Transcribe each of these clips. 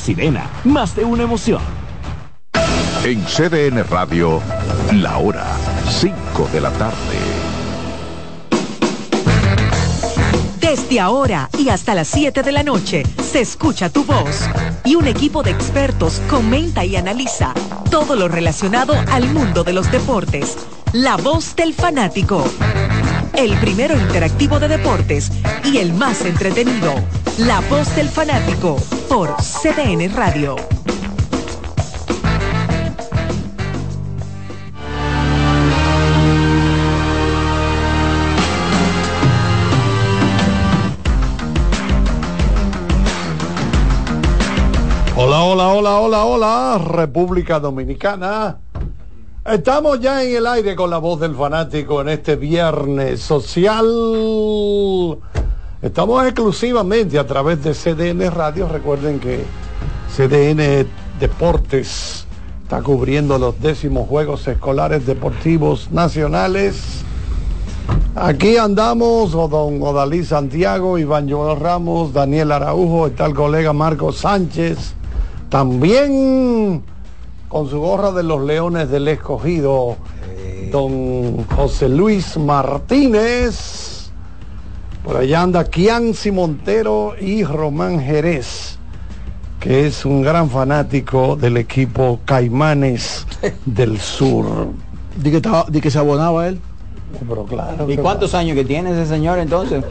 Sirena, más de una emoción. En CDN Radio, la hora 5 de la tarde. Desde ahora y hasta las 7 de la noche se escucha tu voz y un equipo de expertos comenta y analiza todo lo relacionado al mundo de los deportes. La voz del fanático. El primero interactivo de deportes y el más entretenido. La voz del fanático por CDN Radio. Hola, hola, hola, hola, hola, República Dominicana. Estamos ya en el aire con la voz del fanático en este viernes social. Estamos exclusivamente a través de CDN Radio. Recuerden que CDN Deportes está cubriendo los décimos Juegos Escolares Deportivos Nacionales. Aquí andamos, don Odalí Santiago, Iván Joel Ramos, Daniel Araujo, está el colega Marco Sánchez, también con su gorra de los Leones del Escogido, don José Luis Martínez. Por allá anda Kianci Montero y Román Jerez, que es un gran fanático del equipo Caimanes del Sur. Di que, estaba- di que se abonaba él. Pero claro. ¿Y cuántos años que tiene ese señor entonces?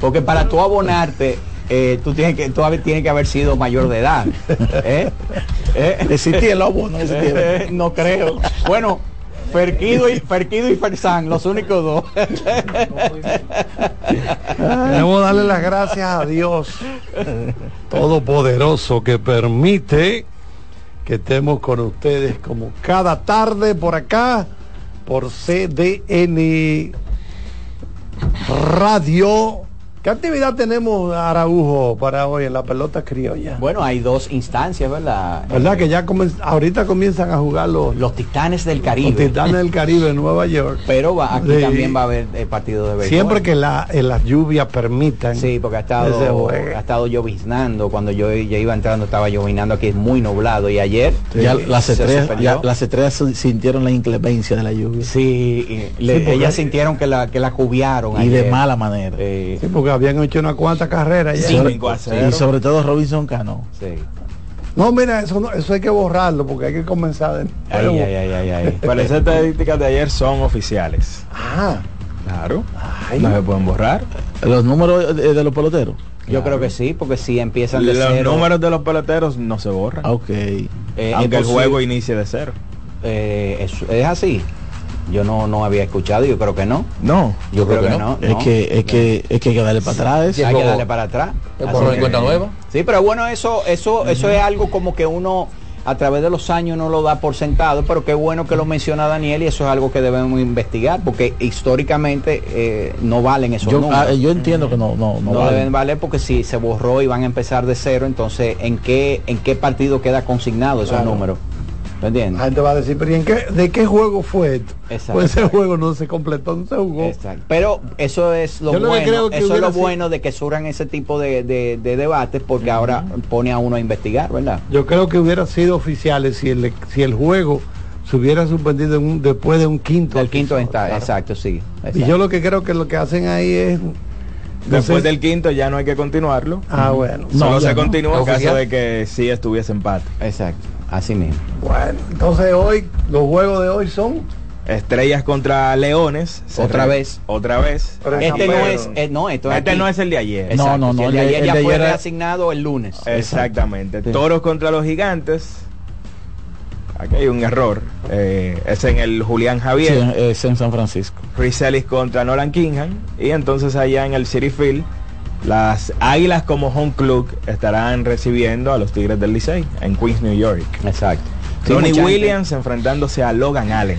Porque para tú abonarte, eh, tú tienes que, tú hab- tienes que haber sido mayor de edad. ¿Eh? ¿Eh? Existía el tiempo. Eh, no creo. Bueno, Ferquido y, Ferquido y Fersán, los únicos dos. Debemos darle las gracias a Dios Todopoderoso que permite que estemos con ustedes como cada tarde por acá, por CDN Radio. ¿Qué actividad tenemos, Araujo, para hoy en la pelota criolla? Bueno, hay dos instancias, ¿verdad? ¿Verdad que ya comen- ahorita comienzan a jugar los, Los Titanes del los Caribe. Titanes del Caribe en Nueva York? Pero va- aquí Sí. también va a haber eh, partidos de béisbol. Siempre que la, en las lluvias permitan. Sí, porque ha estado, ha estado lloviznando. Cuando yo ya iba entrando estaba lloviznando aquí, es muy nublado. Y ayer Ya eh, las estrellas, ya las estrellas sintieron la inclemencia de la lluvia. Sí, y le- Sí, porque- ellas sintieron que la, que la cubiaron. Y de mala manera. Eh, Sí, habían hecho una cuanta carrera ya. Cinco y sobre todo Robinson Cano. sí. No, mira, eso, no- eso hay que borrarlo porque hay que comenzar de Ay, nuevo. ay, ay, ay, ay. Pero esas estadísticas de ayer son oficiales. Ah, Claro. ay. No se pueden borrar. Los números de, de los peloteros. Yo creo que sí, porque si empiezan de Los cero. números de los peloteros no se borran. Ok. eh, aunque el juego inicie de cero. eh, es, es así. Yo no, no había escuchado, yo creo que no. No. Yo, creo, que, no. Es que es que es que hay que darle para atrás. hay que darle para atrás. Así que- nueva? Sí, pero bueno, eso, eso, eso es algo como que uno a través de los años no lo da por sentado, pero qué bueno que lo menciona Daniel y eso es algo que debemos investigar, porque históricamente eh, no valen esos Yo, números. ah, yo entiendo que no, no, no, deben valer porque si se borró y van a empezar de cero, entonces ¿en qué, en qué partido queda consignado esos Claro. números? ¿Me entiendes? La gente va a decir, pero ¿y en qué, ¿de qué juego fue esto? Exacto. Pues ese juego no se completó, no se jugó. Exacto. Pero eso es lo Yo lo que bueno, creo que eso es lo sido- bueno de que surjan ese tipo de, de- de debates porque ahora pone a uno a investigar, ¿verdad? Yo creo que hubiera sido oficiales si el, si el juego se hubiera suspendido en un- después de un quinto. Del quinto está, claro. exacto, sí. Y yo lo que creo que lo que hacen ahí es... no Después del quinto ya no hay que continuarlo. Ah, bueno. No, Solo ya se no. continúa en caso de que sí estuviese empate. Exacto, así mismo. Bueno, entonces hoy, los juegos de hoy son... Estrellas contra Leones. Otra re- vez. Otra vez. Pero Este no es, eh, no, esto es Este aquí. no es el de ayer. No, Exacto, no, no, el de ayer el ya de fue ayer era- reasignado el lunes. Exactamente. Toros contra los gigantes. Aquí hay un error. Eh, es en el Julián Sí, Javier. es en San Francisco. Chris Ellis contra Nolan Kingham. Y entonces allá en el City Field, las Águilas como home club estarán recibiendo a los Tigres del Licey en Queens, New York. Exacto. Tony Williams enfrentándose a Logan Allen.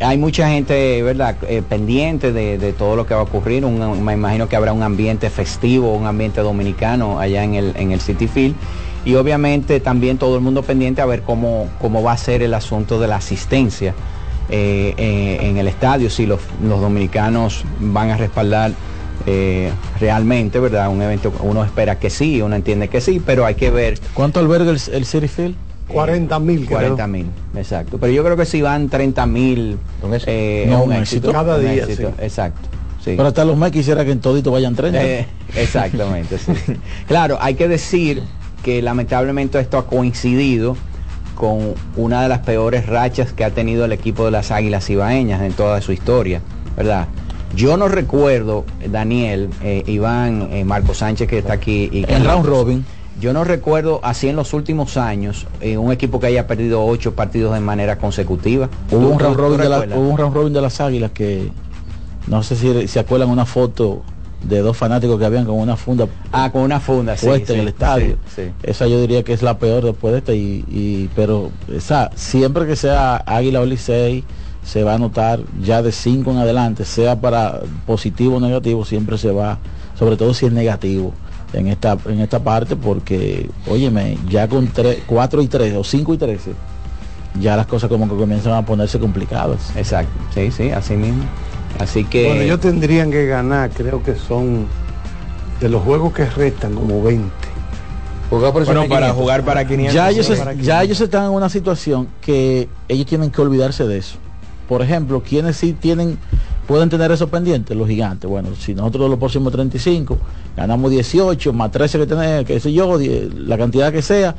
hay mucha gente, ¿verdad?, Eh, pendiente de, de todo lo que va a ocurrir. Un- me imagino que habrá un ambiente festivo, un ambiente dominicano allá en el, en el City Field. Y obviamente también todo el mundo pendiente a ver cómo, cómo va a ser el asunto de la asistencia eh, eh, en el estadio, si los, los dominicanos van a respaldar eh, realmente, ¿verdad? Un evento, uno espera que sí, uno entiende que sí, pero hay que ver ¿Cuánto alberga el, el City Field? 40 mil, 40 mil, exacto. Pero yo creo que si van 30 mil, Un éxito. eh, No, un éxito. Cada un día, éxito, sí. Exacto. Sí. Pero hasta los MEX quisiera que en todito vayan 30. Eh, exactamente, sí. Claro, hay que decir que lamentablemente esto ha coincidido con una de las peores rachas que ha tenido el equipo de las Águilas Ibaeñas en toda su historia, ¿verdad? Yo no recuerdo, Daniel, eh, Iván, eh, Marco Sánchez que está aquí y en round robin. yo no recuerdo así en los últimos años eh, un equipo que haya perdido ocho partidos de manera consecutiva. Hubo ¿Tú- un, round robin de la- recuerdas? hubo un round robin de las águilas que no sé si se acuerdan una foto de dos fanáticos que habían con una funda Ah, con una funda, sí, en el estadio. sí. Esa yo diría que es la peor después de esta y, y- pero esa siempre que sea Águila o Licey se va a notar ya de 5 en adelante, sea para positivo o negativo, siempre se va, sobre todo si es negativo en esta en esta parte porque óyeme, ya con 4 y 3 o 5 y 13 ya las cosas como que comienzan a ponerse complicadas. Exacto, sí, sí, así mismo. Así que Bueno, ellos tendrían que ganar, creo que son de los juegos que restan como 20. Jugar por esos Bueno, para 500. jugar para 500. ya ellos, sí. es- ya ellos están en una situación que ellos tienen que olvidarse de eso. Por ejemplo, quienes sí tienen, pueden tener eso pendiente, los gigantes. Bueno, si nosotros los próximos 35 ganamos 18, más 13 que tenemos, qué sé yo, la cantidad que sea,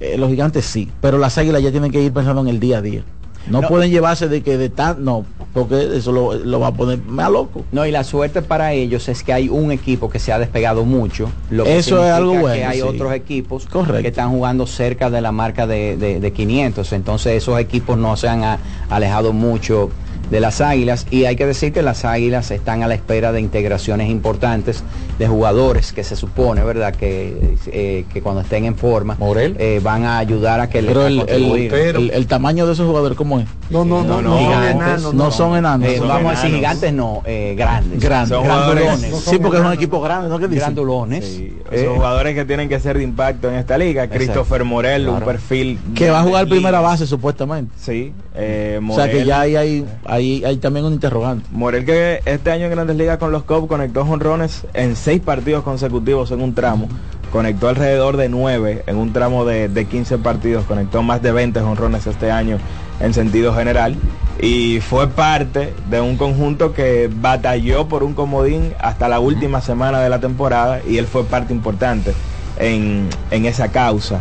eh, los gigantes sí. Pero las águilas ya tienen que ir pensando en el día a día. No, No. pueden llevarse de que de tan, no, porque eso lo, lo va a poner más loco. No, y la suerte para ellos es que hay un equipo que se ha despegado mucho. Lo que Eso es algo que bueno, hay sí. otros equipos Correcto. que están jugando cerca de la marca de, de- de 500. Entonces esos equipos no se han a- alejado mucho de las águilas. Y hay que decir que las águilas están a la espera de integraciones importantes de jugadores que se supone, ¿verdad? Que, eh, que cuando estén en forma Morel. eh, van a ayudar a que les Pero el, el, contribuir. el- el tamaño de esos jugadores, ¿cómo es? No, no, no, No, no, no, son gigantes, enanos, no son enanos. Eh, son vamos a decir gigantes, no, eh, grandes. Grandes. Grandulones. Sí, porque es un equipo grande, ¿no? ¿Qué dicen? Grandulones. Sí, Eh, Son jugadores que tienen que ser de impacto en esta liga. Christopher Morel, un perfil. Que va a jugar primera base supuestamente. Sí. eh, O sea que ya hay, hay, hay, hay también un interrogante. Morel que este año en Grandes Ligas con los Cubs conectó jonrones en seis partidos consecutivos en un tramo. Conectó alrededor de nueve en un tramo de, de 15 partidos. Conectó más de 20 jonrones este año en sentido general. Y fue parte de un conjunto que batalló por un comodín hasta la última semana de la temporada y él fue parte importante en, en esa causa.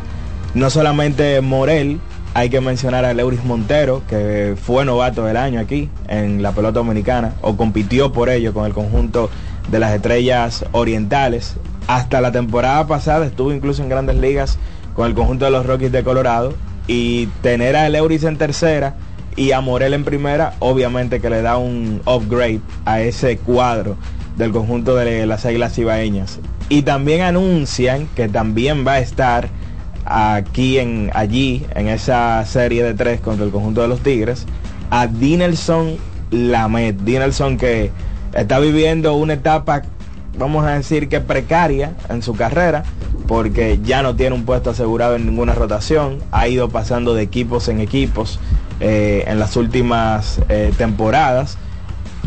No solamente Morel, hay que mencionar a Leuris Montero, que fue novato del año aquí en la pelota dominicana, o compitió por ello con el conjunto de las estrellas orientales. Hasta la temporada pasada estuvo incluso en grandes ligas con el conjunto de los Rockies de Colorado. Y tener a Leuris en tercera y a Morel en primera, obviamente que le da un upgrade a ese cuadro del conjunto de las Águilas Ibaeñas. Y también anuncian que también va a estar aquí en allí en esa serie de tres contra el conjunto de los Tigres a Dinelson Lamet. Dinelson que está viviendo una etapa, vamos a decir que precaria en su carrera, porque ya no tiene un puesto asegurado en ninguna rotación, ha ido pasando de equipos en equipos eh, en las últimas eh, temporadas.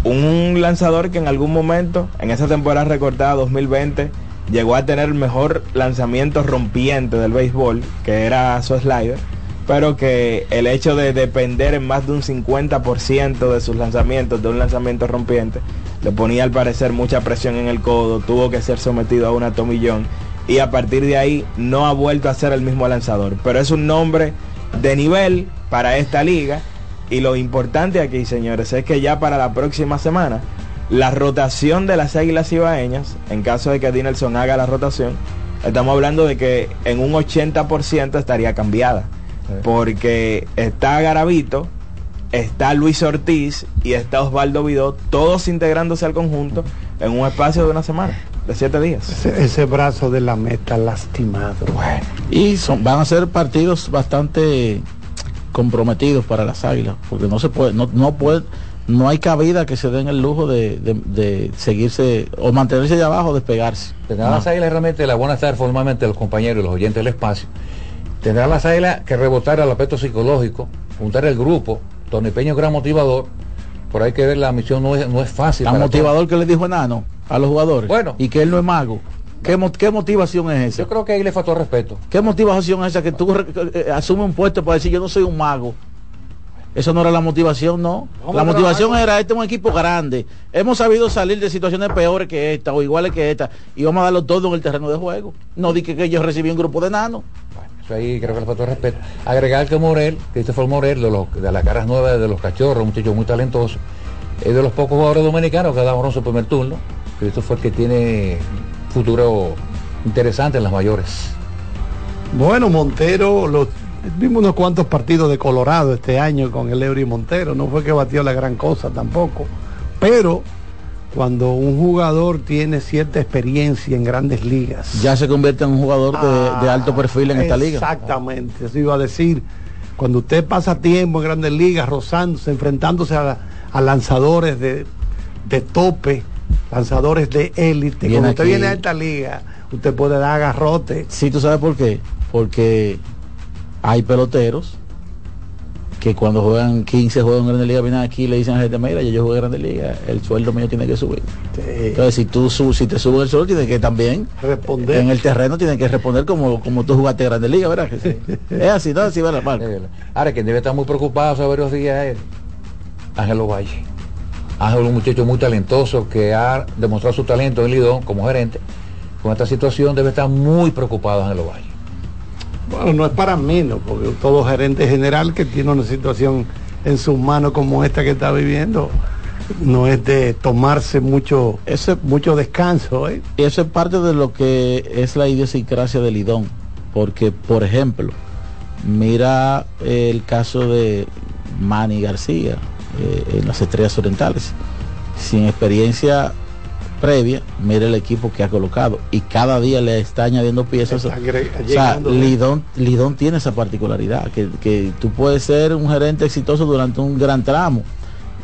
Un lanzador que en algún momento, en esa temporada recortada 2020, llegó a tener el mejor lanzamiento rompiente del béisbol, que era su slider, pero que el hecho de depender en más de un 50% de sus lanzamientos de un lanzamiento rompiente, le ponía al parecer mucha presión en el codo, tuvo que ser sometido a una tomillón y a partir de ahí no ha vuelto a ser el mismo lanzador. Pero es un nombre de nivel para esta liga y lo importante aquí, señores, es que ya para la próxima semana la rotación de las águilas ibaeñas, en caso de que Dinelson haga la rotación, estamos hablando de que en un 80% estaría cambiada. Porque está Garavito, está Luis Ortiz y está Osvaldo Vidó, todos integrándose al conjunto en un espacio de una semana, de siete días. Ese, ese brazo de la meta lastimado. Y son, van a ser partidos bastante comprometidos para las águilas, porque no se puede, no, no puede, no hay cabida que se den el lujo de, de- de seguirse o mantenerse allá abajo, despegarse. Tendrán las águilas realmente, la buena tarde formalmente a los compañeros y los oyentes del espacio. Tendrán las águilas que rebotar al aspecto psicológico, juntar el grupo. Tony Peña es gran motivador, pero hay que ver la misión no es, no es fácil. Para motivador que le dijo Enano. a los jugadores. Bueno. Y que él no es mago. ¿Qué, qué motivación es esa? Yo creo que ahí le faltó respeto. ¿Qué motivación es esa que tú eh, asumes un puesto para decir yo no soy un mago? Eso no era la motivación, no. Vamos la motivación era este es un equipo grande. Hemos sabido salir de situaciones peores que esta o iguales que esta y vamos a darlo todo en el terreno de juego. No di que, que yo recibí un grupo de enanos. Bueno, eso ahí creo que le faltó respeto. Agregar que Morel, Christopher Morel, de, los, de las caras nuevas de los cachorros, un muchacho muy talentoso, es de los pocos jugadores dominicanos que ha dado su primer turno. Christopher que tiene futuro interesante en las mayores. Bueno, Montero, los, vimos unos cuantos partidos de Colorado este año con el Eury Montero. No fue que batió la gran cosa tampoco. Pero cuando un jugador tiene cierta experiencia en grandes ligas. Ya se convierte en un jugador de, de alto perfil en esta liga. Exactamente, eso iba a decir. Cuando usted pasa tiempo en grandes ligas, rozándose, enfrentándose a, a lanzadores de, de tope, lanzadores de élite, cuando usted aquí. viene a esta liga, usted puede dar agarrote. Sí, tú sabes por qué. Porque hay peloteros que cuando juegan 15 juegos en Grandes Ligas vienen aquí y le dicen a la gente, mira, yo jugué en Grandes Ligas, el sueldo mío tiene que subir. Entonces, si tú si te suben el sueldo, tienes que también responder en el terreno tienes que responder como, como tú jugaste en Grandes Ligas, ¿verdad? Que sí. es así, ¿no? Así va la marca. Ahora, quien debe estar muy preocupado hace varios días es Ángelo Valle. Ángel es un muchacho muy talentoso que ha demostrado su talento en Lidón como gerente. Con esta situación debe estar muy preocupado Ángelo Valle. Bueno, no es para menos, porque todo gerente general que tiene una situación en sus manos como esta que está viviendo, no es de tomarse mucho, Ese, mucho descanso. ¿eh? y eso es parte de lo que es la idiosincrasia del Lidón. Porque, por ejemplo, mira eh, el caso de Manny García eh, en las Estrellas Orientales. Sin experiencia previa, mira el equipo que ha colocado y cada día le está añadiendo piezas. Está O sea. Lidón, Lidón tiene esa particularidad, que, que tú puedes ser un gerente exitoso durante un gran tramo,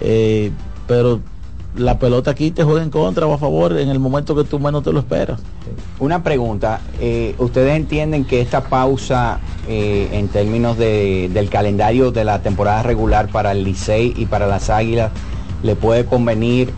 eh, pero la pelota aquí te juega en contra o a favor en el momento que tú menos te lo esperas. Una pregunta, eh, ¿ustedes entienden que esta pausa eh, en términos de- del calendario de la temporada regular para el Licey y para las Águilas le puede convenir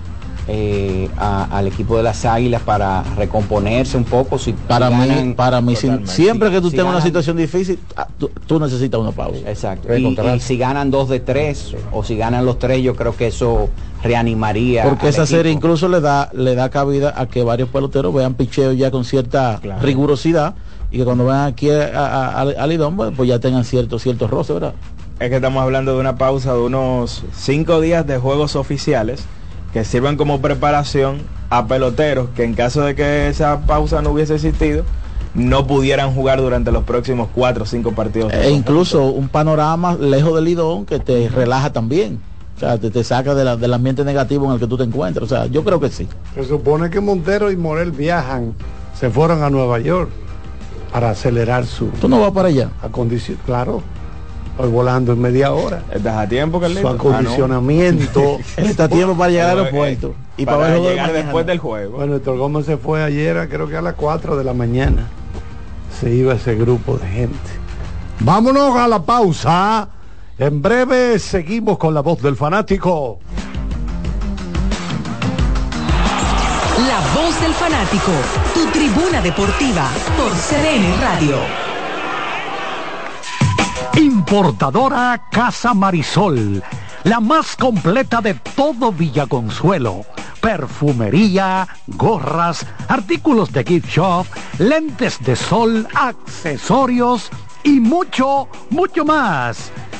eh, a- al equipo de las Águilas para recomponerse un poco? Si Para si mí, para mí, si- siempre que tú Si tengas una situación difícil, ah, tú, tú necesitas una pausa. Exacto. Y, si ganan dos de tres o si ganan los tres, yo creo que eso reanimaría. Porque al esa serie incluso le da, le da cabida a que varios peloteros vean picheo ya con cierta Claro. rigurosidad y que cuando vean aquí a, a- a- a Lidón, pues, pues ya tengan cierto, cierto roce, ¿verdad? Es que estamos hablando de una pausa de unos cinco días de juegos oficiales que sirvan como preparación a peloteros que en caso de que esa pausa no hubiese existido, no pudieran jugar durante los próximos cuatro o cinco partidos. E incluso un panorama lejos del Lidón que te relaja también. O sea, te, te saca de la- del ambiente negativo en el que tú te encuentras. O sea, yo creo que sí. Se supone que Montero y Morel viajan, se fueron a Nueva York para acelerar su Tú no vas para allá. acondición. Claro, estoy volando en media hora. ¿Estás a tiempo, Carlito? Su Ah, no. acondicionamiento. Está a tiempo para llegar al Pero, aeropuerto. eh, y para, para, el de llegar mañana. después del juego. Bueno, Héctor Gómez se fue ayer, a- creo que a las 4 de la mañana. Se iba ese grupo de gente. Vámonos a la pausa. En breve seguimos con la voz del fanático. La voz del fanático, tu tribuna deportiva por CDN Radio. Importadora Casa Marisol, la más completa de todo Villaconsuelo. Perfumería, gorras, artículos de gift shop, lentes de sol, accesorios y mucho, mucho más.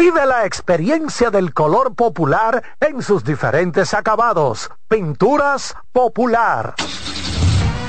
Vive la experiencia del color popular en sus diferentes acabados. Pinturas Popular.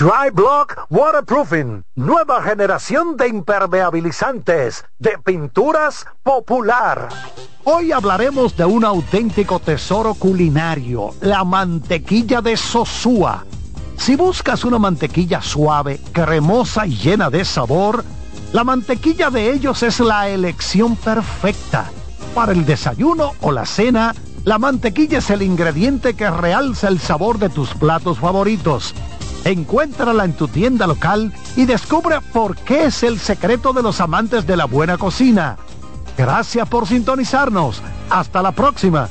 Dry Block Waterproofing, nueva generación de impermeabilizantes de pinturas popular. Hoy hablaremos de un auténtico tesoro culinario, la mantequilla de Sosúa. Si buscas una mantequilla suave, cremosa y llena de sabor, la mantequilla de ellos es la elección perfecta. Para el desayuno o la cena, la mantequilla es el ingrediente que realza el sabor de tus platos favoritos. Encuéntrala en tu tienda local y descubre por qué es el secreto de los amantes de la buena cocina. Gracias por sintonizarnos. Hasta la próxima.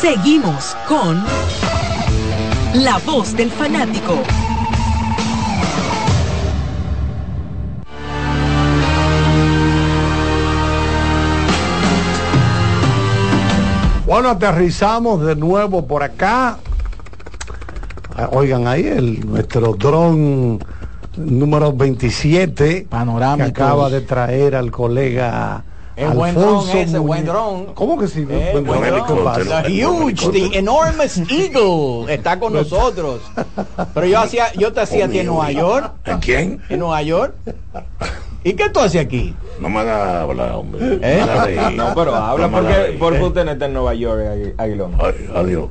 Seguimos con La Voz del Fanático. Bueno, aterrizamos de nuevo por acá. Ah, Oigan ahí el, nuestro dron número 27 Panorámico. que acaba de traer al colega El buen dron ese, Muñoz. buen dron. ¿Cómo que sí? Eh, Buen buen. The huge, the enormous eagle está con nosotros. Pero yo hacía, yo te hacía a ti en Nueva York. ¿En quién? En Nueva York. ¿Y qué tú haces aquí? No me hagas hablar, hombre. ¿Eh? No, pero habla No porque, porque usted no está en Nueva York, Agui- Aguilón. Ay, adiós.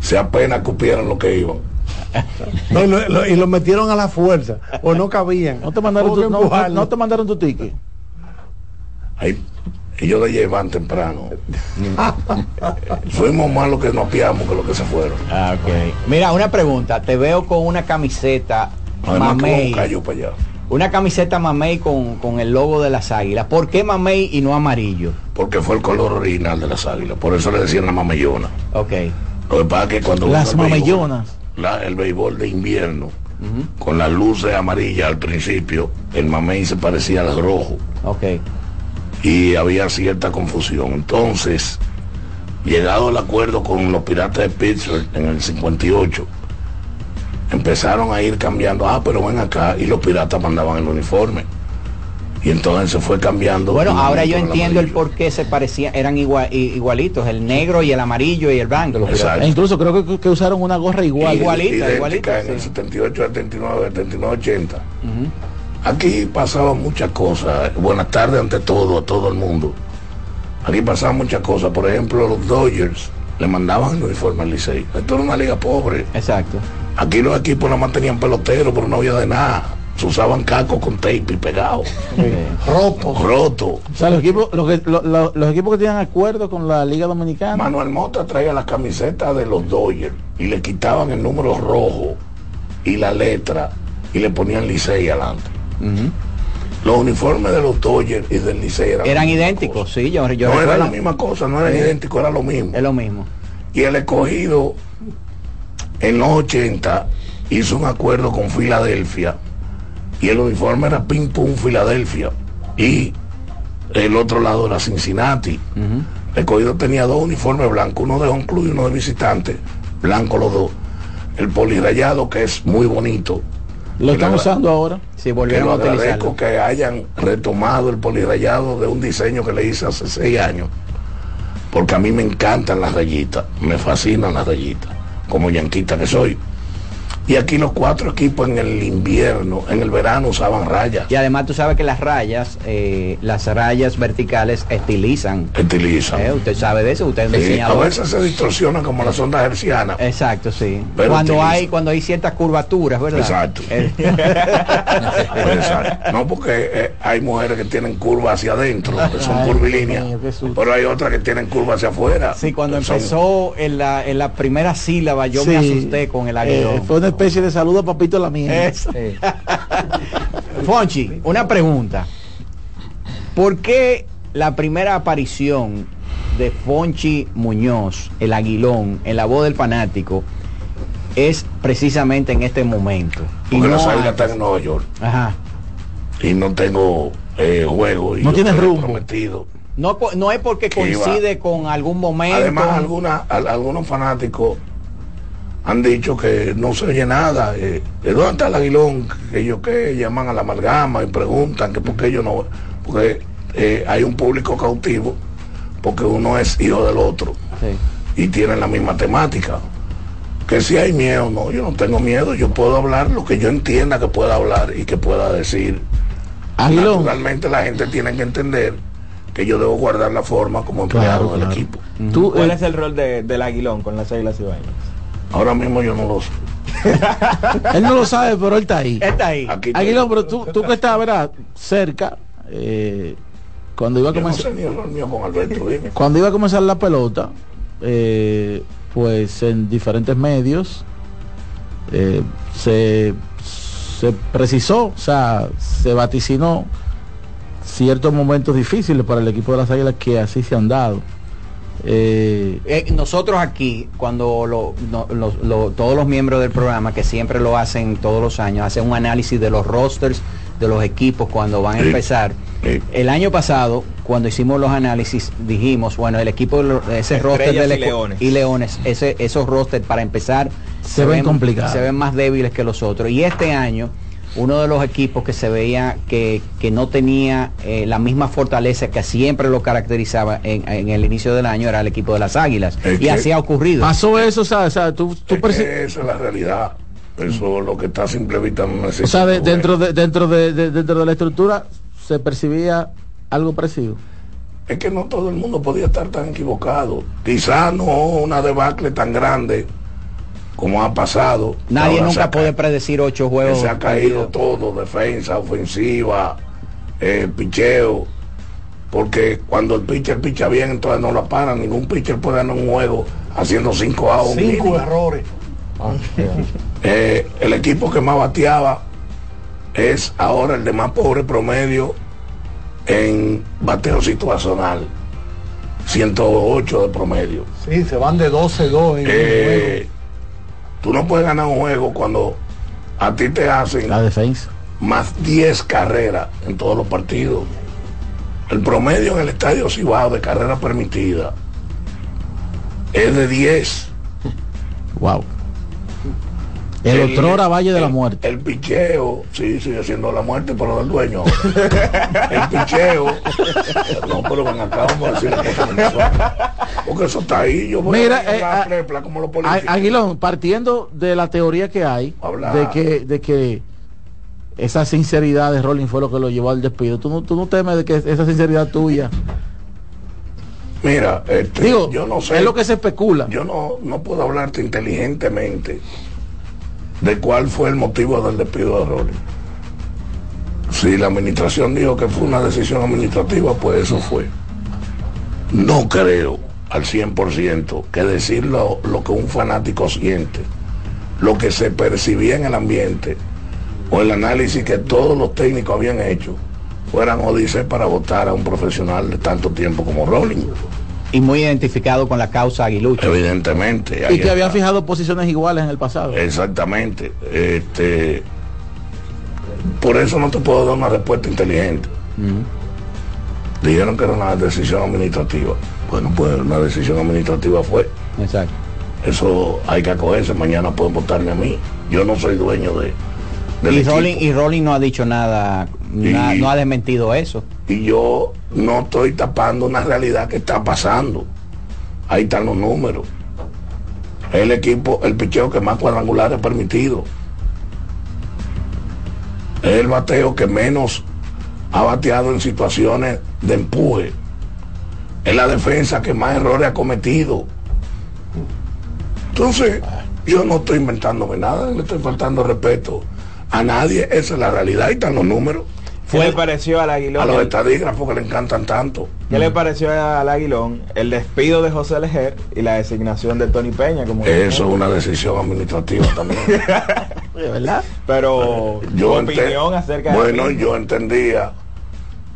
Se apenas cupieron lo que iban. No, y, lo, lo- y lo metieron a la fuerza, o no cabían. No te mandaron, tu, no, no te mandaron tu ticket. Ahí, ellos de llevan temprano. Fuimos más los que nos apiamos que los que se fueron. Ah, ok. Mira, una pregunta. Te veo con una camiseta Además, mamey. como cayó para allá. Una camiseta mamey con, con el logo de las águilas. ¿Por qué mamey y no amarillo? Porque fue el color original de las águilas. Por eso le decían la mamellona. Ok. Lo que pasa es que cuando Las vino el béisbol- mamellonas. la- el béisbol de invierno, con las luces amarillas al principio, el mamey se parecía al rojo. Ok. Y había cierta confusión. Entonces, llegado al acuerdo con los piratas de Pittsburgh en el 58, empezaron a ir cambiando, ah, pero ven acá, y los piratas mandaban el uniforme. Y entonces se fue cambiando. Bueno, ahora yo entiendo el por qué se parecían, eran igual, i- igualitos, el negro y el amarillo y el blanco. los Exacto. piratas. E incluso creo que, que usaron una gorra igual. Igualita, idéntica igualita, en sí. el 78, 79, 79, 80. Aquí pasaban muchas cosas. Buenas tardes ante todo, a todo el mundo. Aquí pasaban muchas cosas. Por ejemplo, los Dodgers le mandaban el uniforme al Licey. Esto era una liga pobre. Exacto. Aquí los equipos nada más tenían peloteros, pero no había de nada. Se usaban cacos con tape y pegados. Rotos. Rotos. O sea, los equipos, los, que- lo- lo- los equipos que tienen acuerdo con la Liga Dominicana. Manuel Mota traía la camiseta de los Dodgers y le quitaban el número rojo y la letra y le ponían Licey adelante. Los uniformes de los Dodgers y del Licey eran, Eran idénticos, cosa. sí, yo, yo no era recuerdo. la misma cosa, no eran Sí. idénticos, era lo mismo. Es lo mismo. Y el escogido en los 80 hizo un acuerdo con Filadelfia y el uniforme era Ping Pong Filadelfia y el otro lado era Cincinnati. El escogido tenía dos uniformes blancos, uno de home club y uno de visitante, blanco los dos. El polirrayado que es muy bonito. Lo están usando ahora. Sí, que volvieron a utilizarlo. que hayan retomado el polirrayado de un diseño que le hice hace seis años. Porque a mí me encantan las rayitas, me fascinan las rayitas, como yanquita que soy. Y aquí los cuatro equipos en el invierno, en el verano usaban rayas. Y además tú sabes que las rayas, eh, las rayas verticales estilizan. Utilizan. Eh, usted sabe de eso, usted es Sí, a diseñador. veces se distorsionan como las ondas hercianas. Exacto, sí. Pero cuando hay cuando hay ciertas curvaturas, ¿verdad? Exacto. Eh, Exacto. No porque eh, hay mujeres que tienen curvas hacia adentro, que son Ay, curvilíneas, mío, pero hay otras que tienen curvas hacia afuera. sí, cuando Son- empezó en la, en la primera sílaba yo me asusté con el Eh, fue una especie de saludo a papito la mía. Eso. Fonchi, una pregunta. ¿Por qué la primera aparición de Fonchi Muñoz, el aguilón, en la voz del fanático, es precisamente en este momento? Y Porque no las águilas están en Nueva York Ajá. y no tengo eh, juego. Y No tienes rumbo. comprometido. No, no es porque coincide con algún momento. Además, alguna- al- algunos fanáticos han dicho que no se oye nada. Eh, ¿de ¿Dónde está el aguilón? Que ellos que llaman a la amalgama y preguntan que por qué yo no. Porque eh, hay un público cautivo, porque uno es hijo del otro Sí. y tienen la misma temática. Que si hay miedo, no, yo no tengo miedo, yo puedo hablar lo que yo entienda que pueda hablar y que pueda decir. Aguilón. Naturalmente la gente tiene que entender que yo debo guardar la forma como empleado Claro, del claro. equipo. Tú, ¿Cuál eh, es el rol de- del aguilón con las águilas ibaeñas? Ahora mismo yo no lo sé. él no lo sabe, pero él está ahí. Está ahí. Aquí Aguilón, pero tú, tú que estás, ¿verdad? Cerca, eh, cuando iba a no comenzar, sé ni el rol mío con Alberto, dime. cuando iba a comenzar la pelota, eh, pues en diferentes medios eh, se, se precisó, o sea, se vaticinó ciertos momentos difíciles para el equipo de las Águilas que así se han dado. Eh, Eh, nosotros aquí, cuando lo- no- los- lo- todos los miembros del programa, que siempre lo hacen todos los años, hacen un análisis de los rosters de los equipos cuando van a empezar. El año pasado, cuando hicimos los análisis, dijimos, bueno, el equipo, de ese roster del y Leones. y Leones, ese, esos rosters para empezar Se ven complicados. Se ven más débiles que los otros. Y este año, uno de los equipos que se veía que, que no tenía eh, la misma fortaleza que siempre lo caracterizaba en, en el inicio del año era el equipo de las Águilas. Es y así ha ocurrido. pasó eso, o sea, o sea, tú, tú Es esa es la realidad. Eso es lo que está simple vista no o sea, de- dentro de, dentro de, de- dentro de la estructura se percibía algo parecido. Es que no todo el mundo podía estar tan equivocado. Quizá no una debacle tan grande como ha pasado. Nadie nunca puede predecir ocho juegos. se ha caído todo, defensa, ofensiva, eh, picheo. Porque cuando el pitcher picha bien, entonces no la paran. Ningún pitcher puede ganar un juego haciendo cinco outs. Cinco mínimo. errores. Eh, el equipo que más bateaba es ahora el de más pobre promedio en bateo situacional. 108 de promedio. Sí, se van de 12-2 en Eh, tú no puedes ganar un juego cuando a ti te hacen La defensa. más 10 carreras en todos los partidos. El promedio en el estadio Cibao de carrera permitida es de 10. Wow. El, otrora Valle de la Muerte. El picheo, sí, sigue siendo la muerte, pero del dueño. el picheo. No, pero ven acá, vamos a decir. Porque eso está ahí. Yo voy Mira, a eh, hablar ah, prepla como los A-. Aguilón, partiendo de la teoría que hay, Habla. de que, de que esa sinceridad de Rolling fue lo que lo llevó al despido, ¿tú no, tú no temes de que esa sinceridad tuya? Mira, este, Digo, yo no sé. es lo que se especula. Yo no, no puedo hablarte inteligentemente de cuál fue el motivo del despido de Rolling. Si la administración dijo que fue una decisión administrativa, pues eso fue. No creo al 100% que decir lo, que un fanático siente, lo que se percibía en el ambiente o el análisis que todos los técnicos habían hecho, fueran odises para votar a un profesional de tanto tiempo como Rolling. Y muy identificado con la causa aguilucha. Evidentemente. Y que está. habían fijado posiciones iguales en el pasado. Exactamente. Este, por eso no te puedo dar una respuesta inteligente. Dijeron que era una decisión administrativa. Bueno, pues una decisión administrativa fue. Exacto. Eso hay que acogerse. Mañana pueden votarme a mí. Yo no soy dueño de. Y. Rolling, y Rolling no ha dicho nada, na- no ha desmentido eso. y yo no estoy tapando una realidad que está pasando. Ahí están los números. El equipo, el picheo que más cuadrangulares ha permitido. Es el bateo que menos ha bateado en situaciones de empuje. Es la defensa que más errores ha cometido. Entonces, yo no estoy inventándome nada, le estoy faltando respeto a nadie. Esa es la realidad. Ahí están los números. ¿Qué le pareció al Aguilón? A los estadígrafos que le encantan tanto. ¿Qué le pareció al Aguilón el despido de José Lejer y la designación de Tony Peña como Eso es una decisión administrativa también. ¿verdad? Pero tu Yo ente- opinión acerca bueno, de yo entendía,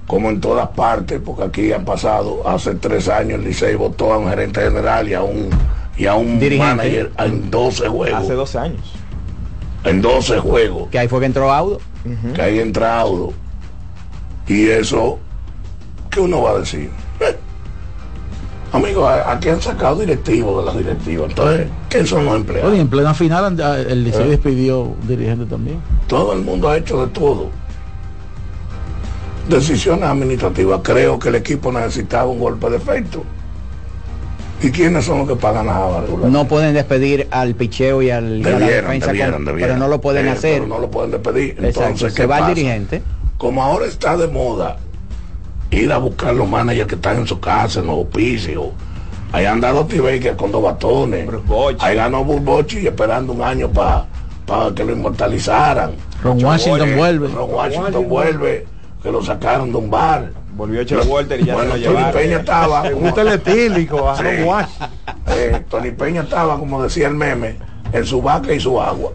como en todas partes, porque aquí han pasado, hace tres años el Licey votó a un gerente general y a un, y a un Dirigente. manager en 12 juegos. hace 12 años. En 12 juegos. Que ahí fue que entró Audo. Que ahí entra Audo. Y eso, ¿qué uno va a decir? Eh, Amigos, aquí han sacado directivos de las directivas. Entonces, ¿qué son los empleados? Oye, en plena final and- ah, el Licey Eh. despidió un dirigente también. Todo el mundo ha hecho de todo. Decisiones administrativas. Creo que el equipo necesitaba un golpe de efecto. ¿Y quiénes son los que pagan las regulares? No pueden despedir al picheo y, al, y a la Debieran, defensa, con- debieran. pero no lo pueden Eh, hacer. pero no lo pueden despedir. Exacto, Entonces, se ¿qué va el pasa? dirigente. Como ahora está de moda ir a buscar los managers que están en su casa, en los oficios. Ahí anda Doty Baker con dos batones. Ahí ganó Burbochi esperando un año para que lo inmortalizaran. Ron Washington Oye, vuelve. Ron Washington vuelve, que lo sacaron de un bar. Volvió Echel Walter y ya bueno, se lo Tony llevaron. Peña estaba. Me gusta el etílico, a Sí. Ron Wash. Eh, Tony Peña estaba, como decía el meme, en su vaca y su agua.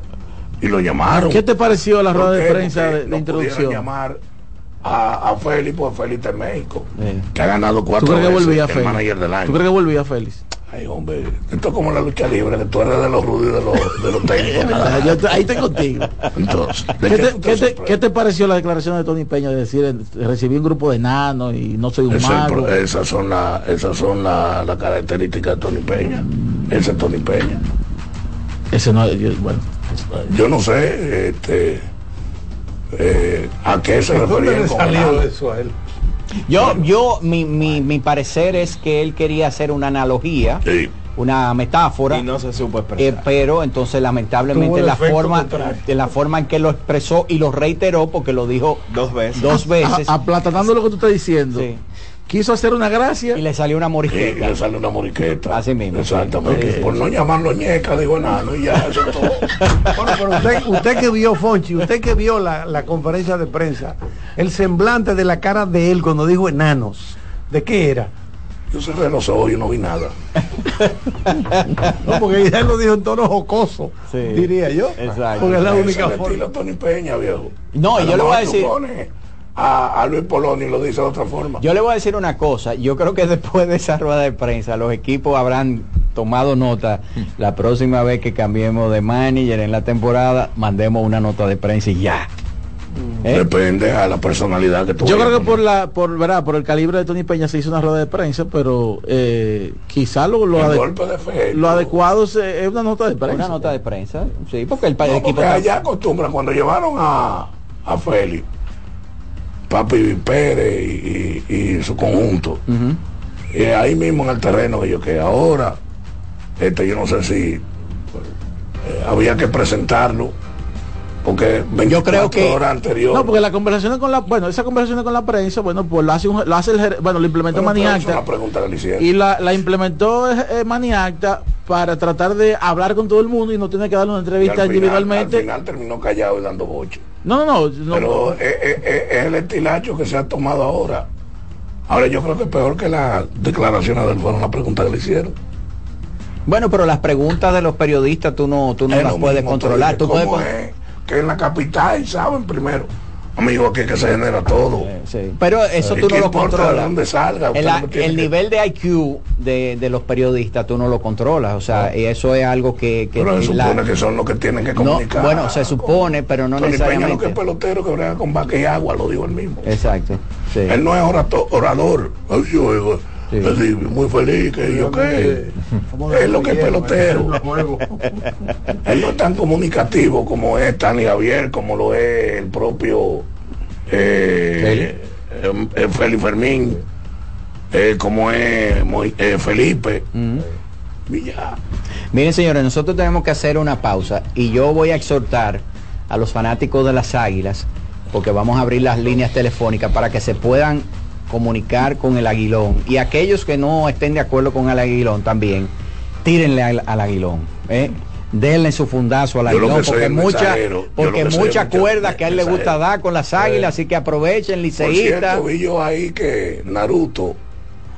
Y lo llamaron. ¿Qué te pareció la ¿Por rueda de prensa de, de no introducción? llamar a, a Félix, porque Félix en México, que ha ganado ¿Tú cuatro crees que veces volvía el Félix? manager del año. ¿Tú crees que volvía Félix? Ay, hombre, esto es como la lucha libre, que tú eres de los rudos de los, de los técnicos. yo ahí estoy contigo. Entonces, ¿de ¿Qué qué te, tú qué te- sorprendes? qué te pareció la declaración de Tony Peña de decir eh, recibí un grupo de enanos y no soy es pro- esas son las esas son la- las características de Tony Peña. Ese es Tony Peña. Ese no, yo- bueno. Yo no sé este, eh, a qué se ¿Dónde referían le con salió enano. eso a él? Yo, yo, mi, mi, mi parecer es que él quería hacer una analogía, una metáfora. Y no se supo expresar. Eh, pero entonces lamentablemente la forma contrario. de la forma en que lo expresó y lo reiteró porque lo dijo dos veces dos veces A- aplatanando lo que tú estás diciendo. Sí. Quiso hacer una gracia. y le salió una Sí, moriqueta le sale una moriqueta. Así mismo, sí. Exactamente. Sí, Por no llamarlo ñeca, digo enano y ya, eso es todo. Bueno, pero usted, usted que vio, Fonchi, usted que vio la, la conferencia de prensa, el semblante de la cara de él cuando dijo enanos, ¿de qué era? Yo cerré los ojos y no vi nada. No, porque ella lo dijo en tono jocoso, diría yo. Exacto. Porque es la única forma. Tony Peña, viejo. No, y A yo lo le voy a decir- A, a Luis Poloni y lo dice de otra forma. Yo le voy a decir una cosa, yo creo que después de esa rueda de prensa los equipos habrán tomado nota la próxima vez que cambiemos de manager en la temporada, mandemos una nota de prensa y ya. ¿Eh? Depende a la personalidad que tú Yo creo que por la por ¿verdad? por el calibre de Tony Peña se hizo una rueda de prensa, pero eh, quizá lo, lo, adecuado es, es una nota de prensa. Una nota de prensa, sí, porque el, pa- el No, equipo porque allá acostumbran cuando llevaron a, a Félix, Papi Pérez y, y- y su conjunto. Y ahí mismo en el terreno ellos que ahora, este yo no sé si eh, había que presentarlo, porque 24 Yo creo que horas anterior. no, porque la conversación con la bueno, esa conversación con la prensa, bueno, pues lo hace un- lo hace el bueno, lo implementó esa Maniacta que y la, la implementó eh, Maniacta para tratar de hablar con todo el mundo y no tener que darle una Y al entrevista final- individualmente. al final terminó callado y dando boche. No, no, no, no. Pero es, es- es- es el estilacho que se ha tomado ahora. Ahora yo creo que peor que las declaraciones de él fueron las preguntas que le hicieron. Bueno, pero las preguntas de los periodistas tú no, tú no Es las puedes controlar. tú puedes ¿cómo con- es? Que en la capital saben primero. Amigo, aquí que se genera todo. Pero eso ¿Y tú no lo controlas. dónde salga? Usted El, lo que nivel de IQ de, de los periodistas tú no lo controlas. O sea, y eso es algo que... que Pero se la- supone que son los que tienen que No, comunicar. bueno, se supone, pero no Tony Peña lo que necesariamente. es pelotero que brega con vaca y agua, lo digo él mismo. Exacto. sí. Él no es orador. Ay, yo, yo, así, muy feliz que yo qué. Es lo que es pelotero. Él no es tan comunicativo como es Tani Javier, como lo es el propio eh, eh, eh, Félix Fermín, eh, como es eh, Felipe. Y ya. Miren, señores, nosotros tenemos que hacer una pausa y yo voy a exhortar a los fanáticos de las Águilas, porque vamos a abrir las líneas telefónicas para que se puedan comunicar con el Aguilón. Y aquellos que no estén de acuerdo con el Aguilón también, tírenle al, al Aguilón. ¿eh? Denle su fundazo al Aguilón, porque es mucha, mensajero. Yo porque lo que soy mucha es mucha- cuerda que a él le gusta dar con las Águilas, así que aprovechen, Por liceístas. cierto, vi yo ahí que Naruto,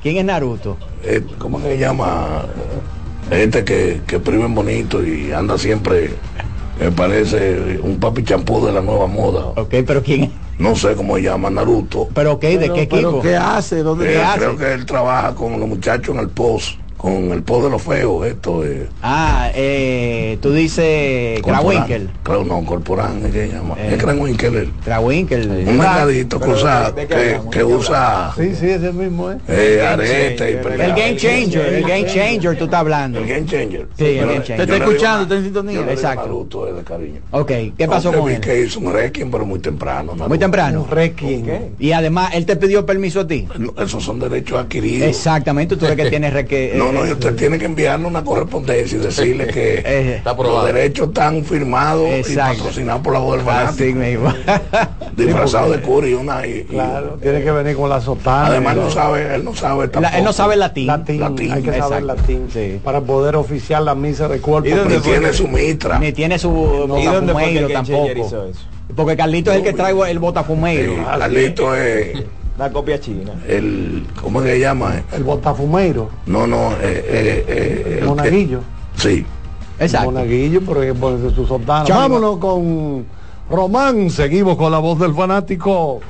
¿Quién es Naruto? eh, ¿cómo se llama? Este que, que priven bonito y anda siempre, me parece un papi champú de la nueva moda. Ok, pero ¿quién es? No sé cómo se llama, Naruto. ¿Pero qué? ¿De qué equipo? ¿qué hace? ¿Dónde Eh, hace? creo que él trabaja con los muchachos en el post, con el post de los feos, esto es... Ah, eh, tú dices. Krawinkel. Creo no, Corporán, ¿es que llama? Eh. es Krawinkel él. Krawinkel. Un mercadito que usa, que, que usa Sí, sí, ese mismo es. eh, arete y El pelea. game changer, el game changer tú estás hablando. El game changer. Sí, el game changer. Te está escuchando, está en sintonía. Exacto. Naruto, eh, de cariño. Ok, ¿qué pasó No, con él? que hizo un requiem, pero muy temprano. Naruto. Muy temprano. Requiem. Y además, él te pidió permiso a ti. No, Esos son derechos adquiridos. Exactamente, tú eres que tienes reque... No, no, y eh, usted tiene que enviarle una correspondencia y decirle que Eh, Está los derechos están firmados y patrocinados por la voz del fanático. mismo. Disfrazado de cura y una. Y, y- Claro, tiene que venir con la sotana. además, y no sabe, él no sabe La- tampoco. él no sabe latín. Latín, Latín, hay que saber latín Sí. para poder oficiar la misa de cuerpo. ¿Y dónde Ni tiene su mitra. Ni tiene su ¿Y dónde botafumeiro el game changer tampoco. Porque Carlito es el que trae el botafumeiro. Sí, Carlito es La copia china. el. ¿Cómo es que se llama? El botafumeiro, No, no, eh, eh, eh, el- monaguillo. Sí. Exacto. Monaguillo, pero hay que ponerse su sotana. Vámonos con Román. Seguimos con la voz del fanático.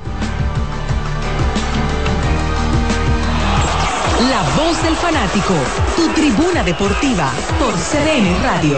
La voz del fanático, tu tribuna deportiva por CDN Radio.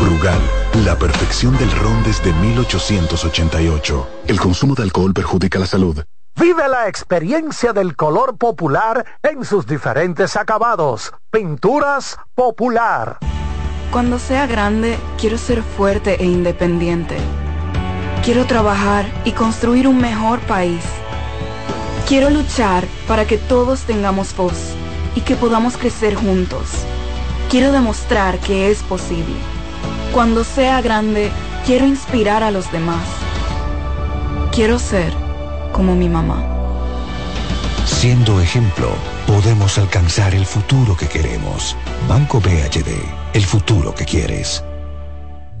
Brugal, la perfección del ron desde 1888. El consumo de alcohol perjudica la salud. Vive la experiencia del color popular en sus diferentes acabados. Pinturas popular. Cuando sea grande, quiero ser fuerte e independiente. Quiero trabajar y construir un mejor país. Quiero luchar para que todos tengamos voz, y que podamos crecer juntos. Quiero demostrar que es posible. Cuando sea grande, quiero inspirar a los demás. Quiero ser como mi mamá. Siendo ejemplo, podemos alcanzar el futuro que queremos. Banco BHD, el futuro que quieres.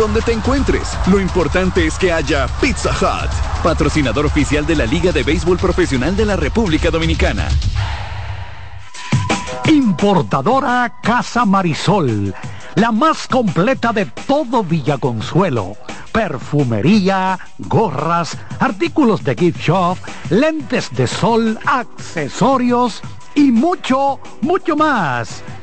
Donde te encuentres, lo importante es que haya Pizza Hut, patrocinador oficial de la Liga de Béisbol Profesional de la República Dominicana. Importadora Casa Marisol, la más completa de todo Villaconsuelo. Perfumería, gorras, artículos de gift shop, lentes de sol, accesorios y mucho, mucho más.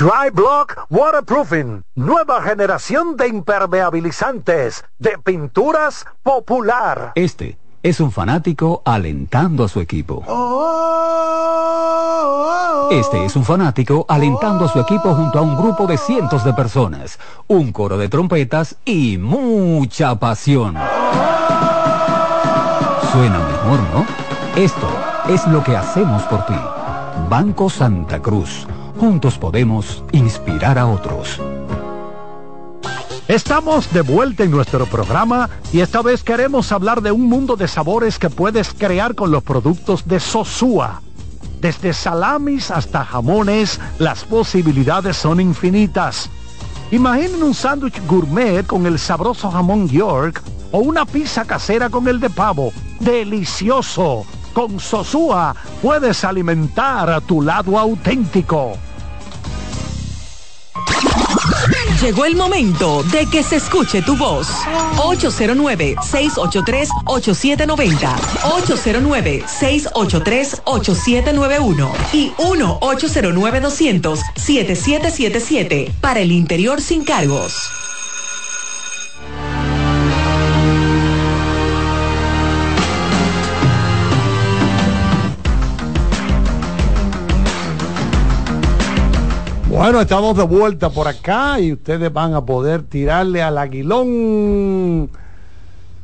Dry Block Waterproofing, nueva generación de impermeabilizantes, de pinturas popular. Este es un fanático alentando a su equipo. Este es un fanático alentando a su equipo junto a un grupo de cientos de personas, un coro de trompetas y mucha pasión. Suena mejor, ¿no? Esto es lo que hacemos por ti. Banco Santa Cruz. Juntos podemos inspirar a otros. Estamos de vuelta en nuestro programa y esta vez queremos hablar de un mundo de sabores que puedes crear con los productos de Sosúa. Desde salamis hasta jamones, las posibilidades son infinitas. Imaginen un sándwich gourmet con el sabroso jamón York o una pizza casera con el de pavo. ¡Delicioso! Con Sosúa puedes alimentar a tu lado auténtico. Llegó el momento de que se escuche tu voz. 809-683-8790. 809-683-8791. Y 1-809-200-7777. Para el interior sin cargos. Bueno, estamos de vuelta por acá y ustedes van a poder tirarle al aguilón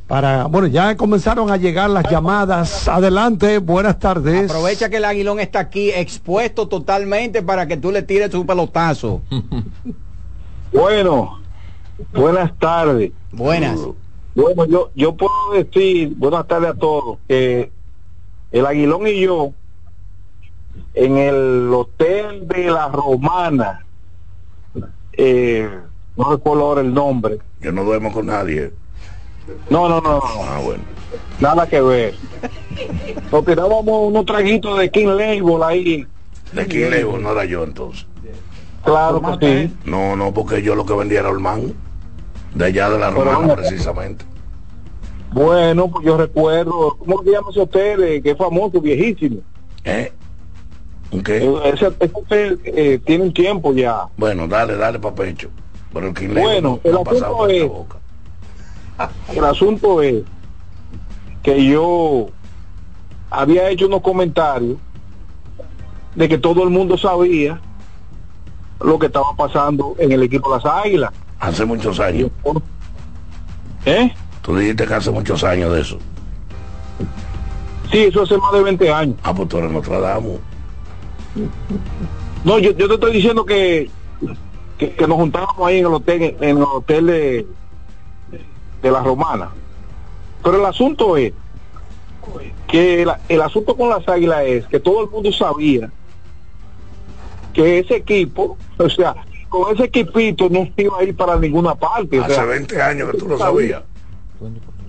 para, bueno, ya comenzaron a llegar las llamadas. Adelante, buenas tardes. Aprovecha que el aguilón está aquí expuesto totalmente para que tú le tires tu pelotazo. Bueno, buenas tardes. Buenas. Bueno, yo, yo puedo decir, buenas tardes a todos, que el Aguilón y yo en el hotel de la Romana. Eh, no recuerdo ahora el nombre. Yo no duermo con nadie. No, no, no. Ah, bueno. Nada que ver. Nos tirábamos unos traguitos de King Label ahí. De quién Label no era yo entonces. Claro que sí. No, no, porque yo lo que vendía era Olman. De allá de la Romana, precisamente. Bueno, pues yo recuerdo, ¿cómo se llama ese hotel? eh, que es famoso, viejísimo. ¿Eh? ¿Un qué? Eh, Ese, ese eh, tiene un tiempo ya. Bueno, dale, dale pa' pecho. Pero el Bueno, no el ha pasado asunto por esta es, boca. el asunto es que yo había hecho unos comentarios de que todo el mundo sabía lo que estaba pasando en el equipo de las Águilas. Hace muchos años. ¿Eh? Tú dijiste que hace muchos años de eso. Sí, eso hace más de 20 años. Ah, pues tú eres Nostradamus. No, yo, yo te estoy diciendo que, que, que nos juntábamos ahí en el hotel, en el hotel de, de la Romana. Pero el asunto es que el asunto con las águilas es que todo el mundo sabía que ese equipo, o sea, con ese equipito no iba a ir para ninguna parte. o Hace sea, 20 años que tú lo sabías.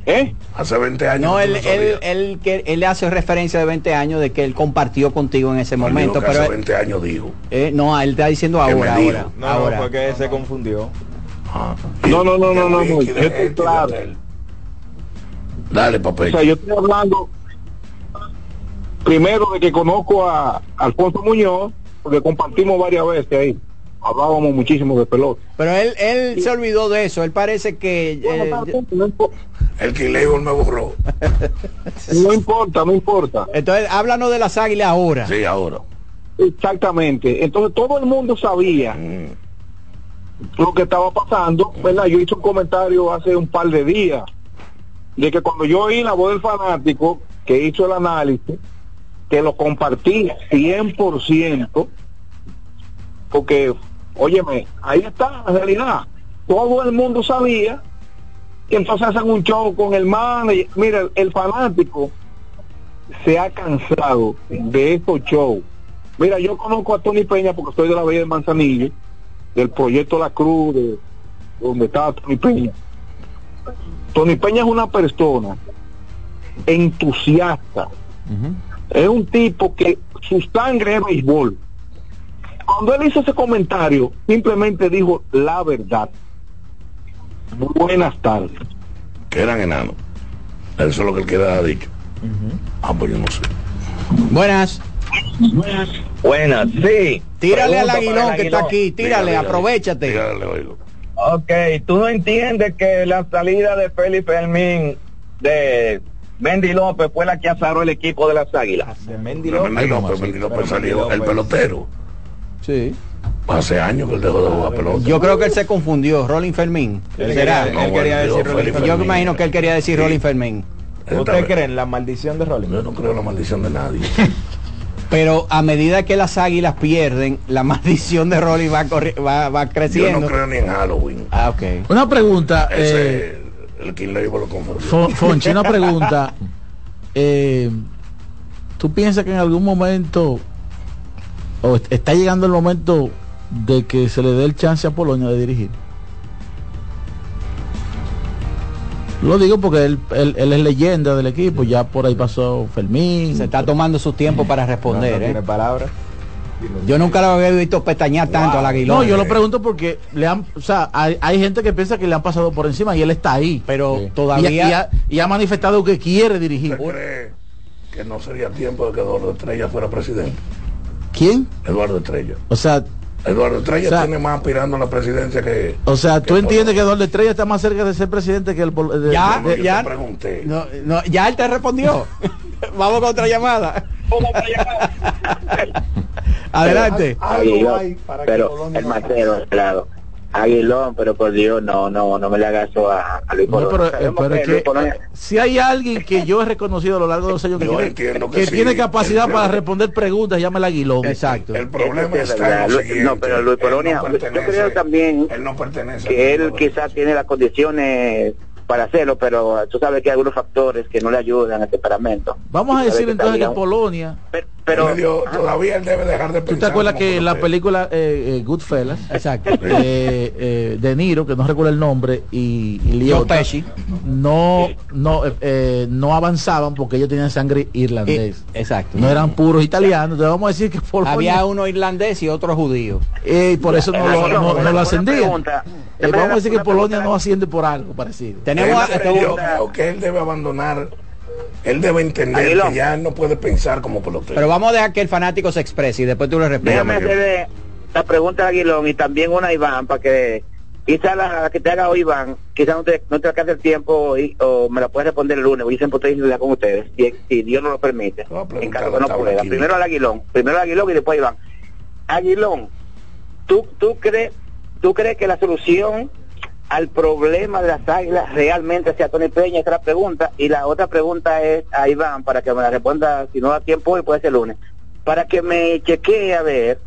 ¿Eh? Hace 20 años. No, él, sabías. él, él, que- él le hace referencia de 20 años de que él compartió contigo en ese Él momento, pero hace él- 20 años dijo. eh, no, él está diciendo ahora, ahora, No, ahora. no, porque se confundió. No, no, no, no, no, no, Wiki, yo estoy de claro. Dale, O papel. sea, yo estoy hablando primero de que conozco a Alfonso Muñoz, porque compartimos varias veces ahí. Hablábamos muchísimo de pelota. Pero él, él se olvidó de eso, él parece que... eh, El King Label me borró. No importa, no importa. entonces, háblanos de las águilas ahora. Sí, ahora. Exactamente. Entonces todo el mundo sabía Mm. lo que estaba pasando, ¿verdad? Yo hice un comentario hace un par de días de que cuando yo oí la voz del fanático que hizo el análisis, que lo compartí 100%, porque, óyeme, ahí está la realidad. Todo el mundo sabía que entonces hacen un show con el manager. Mira, el fanático se ha cansado de estos shows. Mira, yo conozco a Tony Peña porque estoy de la Bahía de Manzanillo, del proyecto La Cruz, de donde estaba Tony Peña. Tony Peña es una persona entusiasta. Es un tipo que su sangre es béisbol. Cuando él hizo ese comentario, simplemente dijo la verdad. Buenas tardes. Que eran enanos. Eso es lo que él queda dicho. Ah, pues yo no sé. Buenas. Buenas, sí. Tírale al aguilón que está aquí, tírale, Dígale, aprovechate. Dígale, oigo. Ok, tú no entiendes que la salida de Félix Fermín de Mendy López fue la que azaró el equipo de las Águilas. De Mendy López. Mendy López, Mendy López salió, el pelotero. Sí. Hace años que él dejó de jugar pelota. Yo creo que él se confundió, Rolling Fermín. Él No, él quería decir yo, Rolling Fermín. Yo me imagino que él quería decir Sí. Rolling Fermín. ¿Usted cree en la maldición de Rolling? Yo no creo en la maldición de nadie. Pero a medida que las águilas pierden, la maldición de Rolling va, va, va Yo creciendo. no creo ni en Halloween. Ah, ok. Una pregunta, eh, Ese, el King lo confundió. Fon- Fonchi, una pregunta. Eh, ¿Tú piensas que en algún momento, o está llegando el momento de que se le dé el chance a Polonia de dirigir? Lo digo porque él, él- él es leyenda del equipo, ya por ahí pasó Fermín. Se está tomando su tiempo para responder. No, no ¿eh? tiene palabras. Yo nunca lo había visto pestañear tanto al aguilón. No, yo lo pregunto porque le han, o sea, hay, hay gente que piensa que le han pasado por encima y él está ahí. Pero todavía... y ha, y ha manifestado que quiere dirigir. ¿Usted cree que no sería tiempo de que Eduardo Estrella fuera presidente? ¿Quién? Eduardo Estrella. O sea, Eduardo Estrella O sea- tiene más aspirando a la presidencia que... o sea, tú que entiendes que. Eduardo Estrella está más cerca de ser presidente que el de- Ya, No, yo ya. te pregunté. No, no, ya él te respondió. Vamos con otra llamada. Adelante. Aguilón, pero el Mateo, claro. Aguilón, pero por Dios, no, no, no me le hagas eso a, a Luis No, pero, eh, pero que eh, si hay alguien que yo he reconocido a lo largo de los años que, Yo tiene, que que sí. tiene capacidad El- para responder preguntas, llama el aguilón. Exacto. El problema es está en lo no, pero Luis Polonia, no yo creo también Él no pertenece que él quizás tiene las condiciones para hacerlo, pero tú sabes que hay algunos factores que no le ayudan al temperamento. Vamos a decir entonces que Polonia, Pero, pero Medio- todavía él debe dejar de pensar. ¿Tú te acuerdas que la película eh, eh, Goodfellas, exacto, eh, eh, De Niro, que no recuerdo el nombre, y, y Liotta, no, no, eh, no avanzaban porque ellos tenían sangre irlandés. Eh, exacto. No eran puros italianos. Entonces vamos a decir que Polonia- Había uno irlandés y otro judío. eh, y por eso no, lo, no- no lo ascendían. Eh, vamos a decir que Polonia no asciende por algo parecido. Tenemos yo creo que él debe abandonar, él debe entender Aguilón. que ya no puede pensar como pelotero. Pero vamos a dejar que el fanático se exprese y después tú le respondes. déjame hacerle la pregunta a Aguilón y también una a Iván para que quizá la, la que te haga hoy Iván, quizá no te, no te alcance el tiempo y- o me la puedes responder el lunes, siempre estoy disponible con ustedes, si, si Dios no lo permite, en caso que no pueda. aquí. Primero al Aguilón, primero al Aguilón y después a Iván. Aguilón, ¿tú, tú, crees, ¿tú crees que la solución al problema de las águilas realmente sea Tony Peña? Esa es la pregunta. Y la otra pregunta es a Iván, para que me la responda, si no da tiempo hoy, puede ser lunes, para que me chequee a ver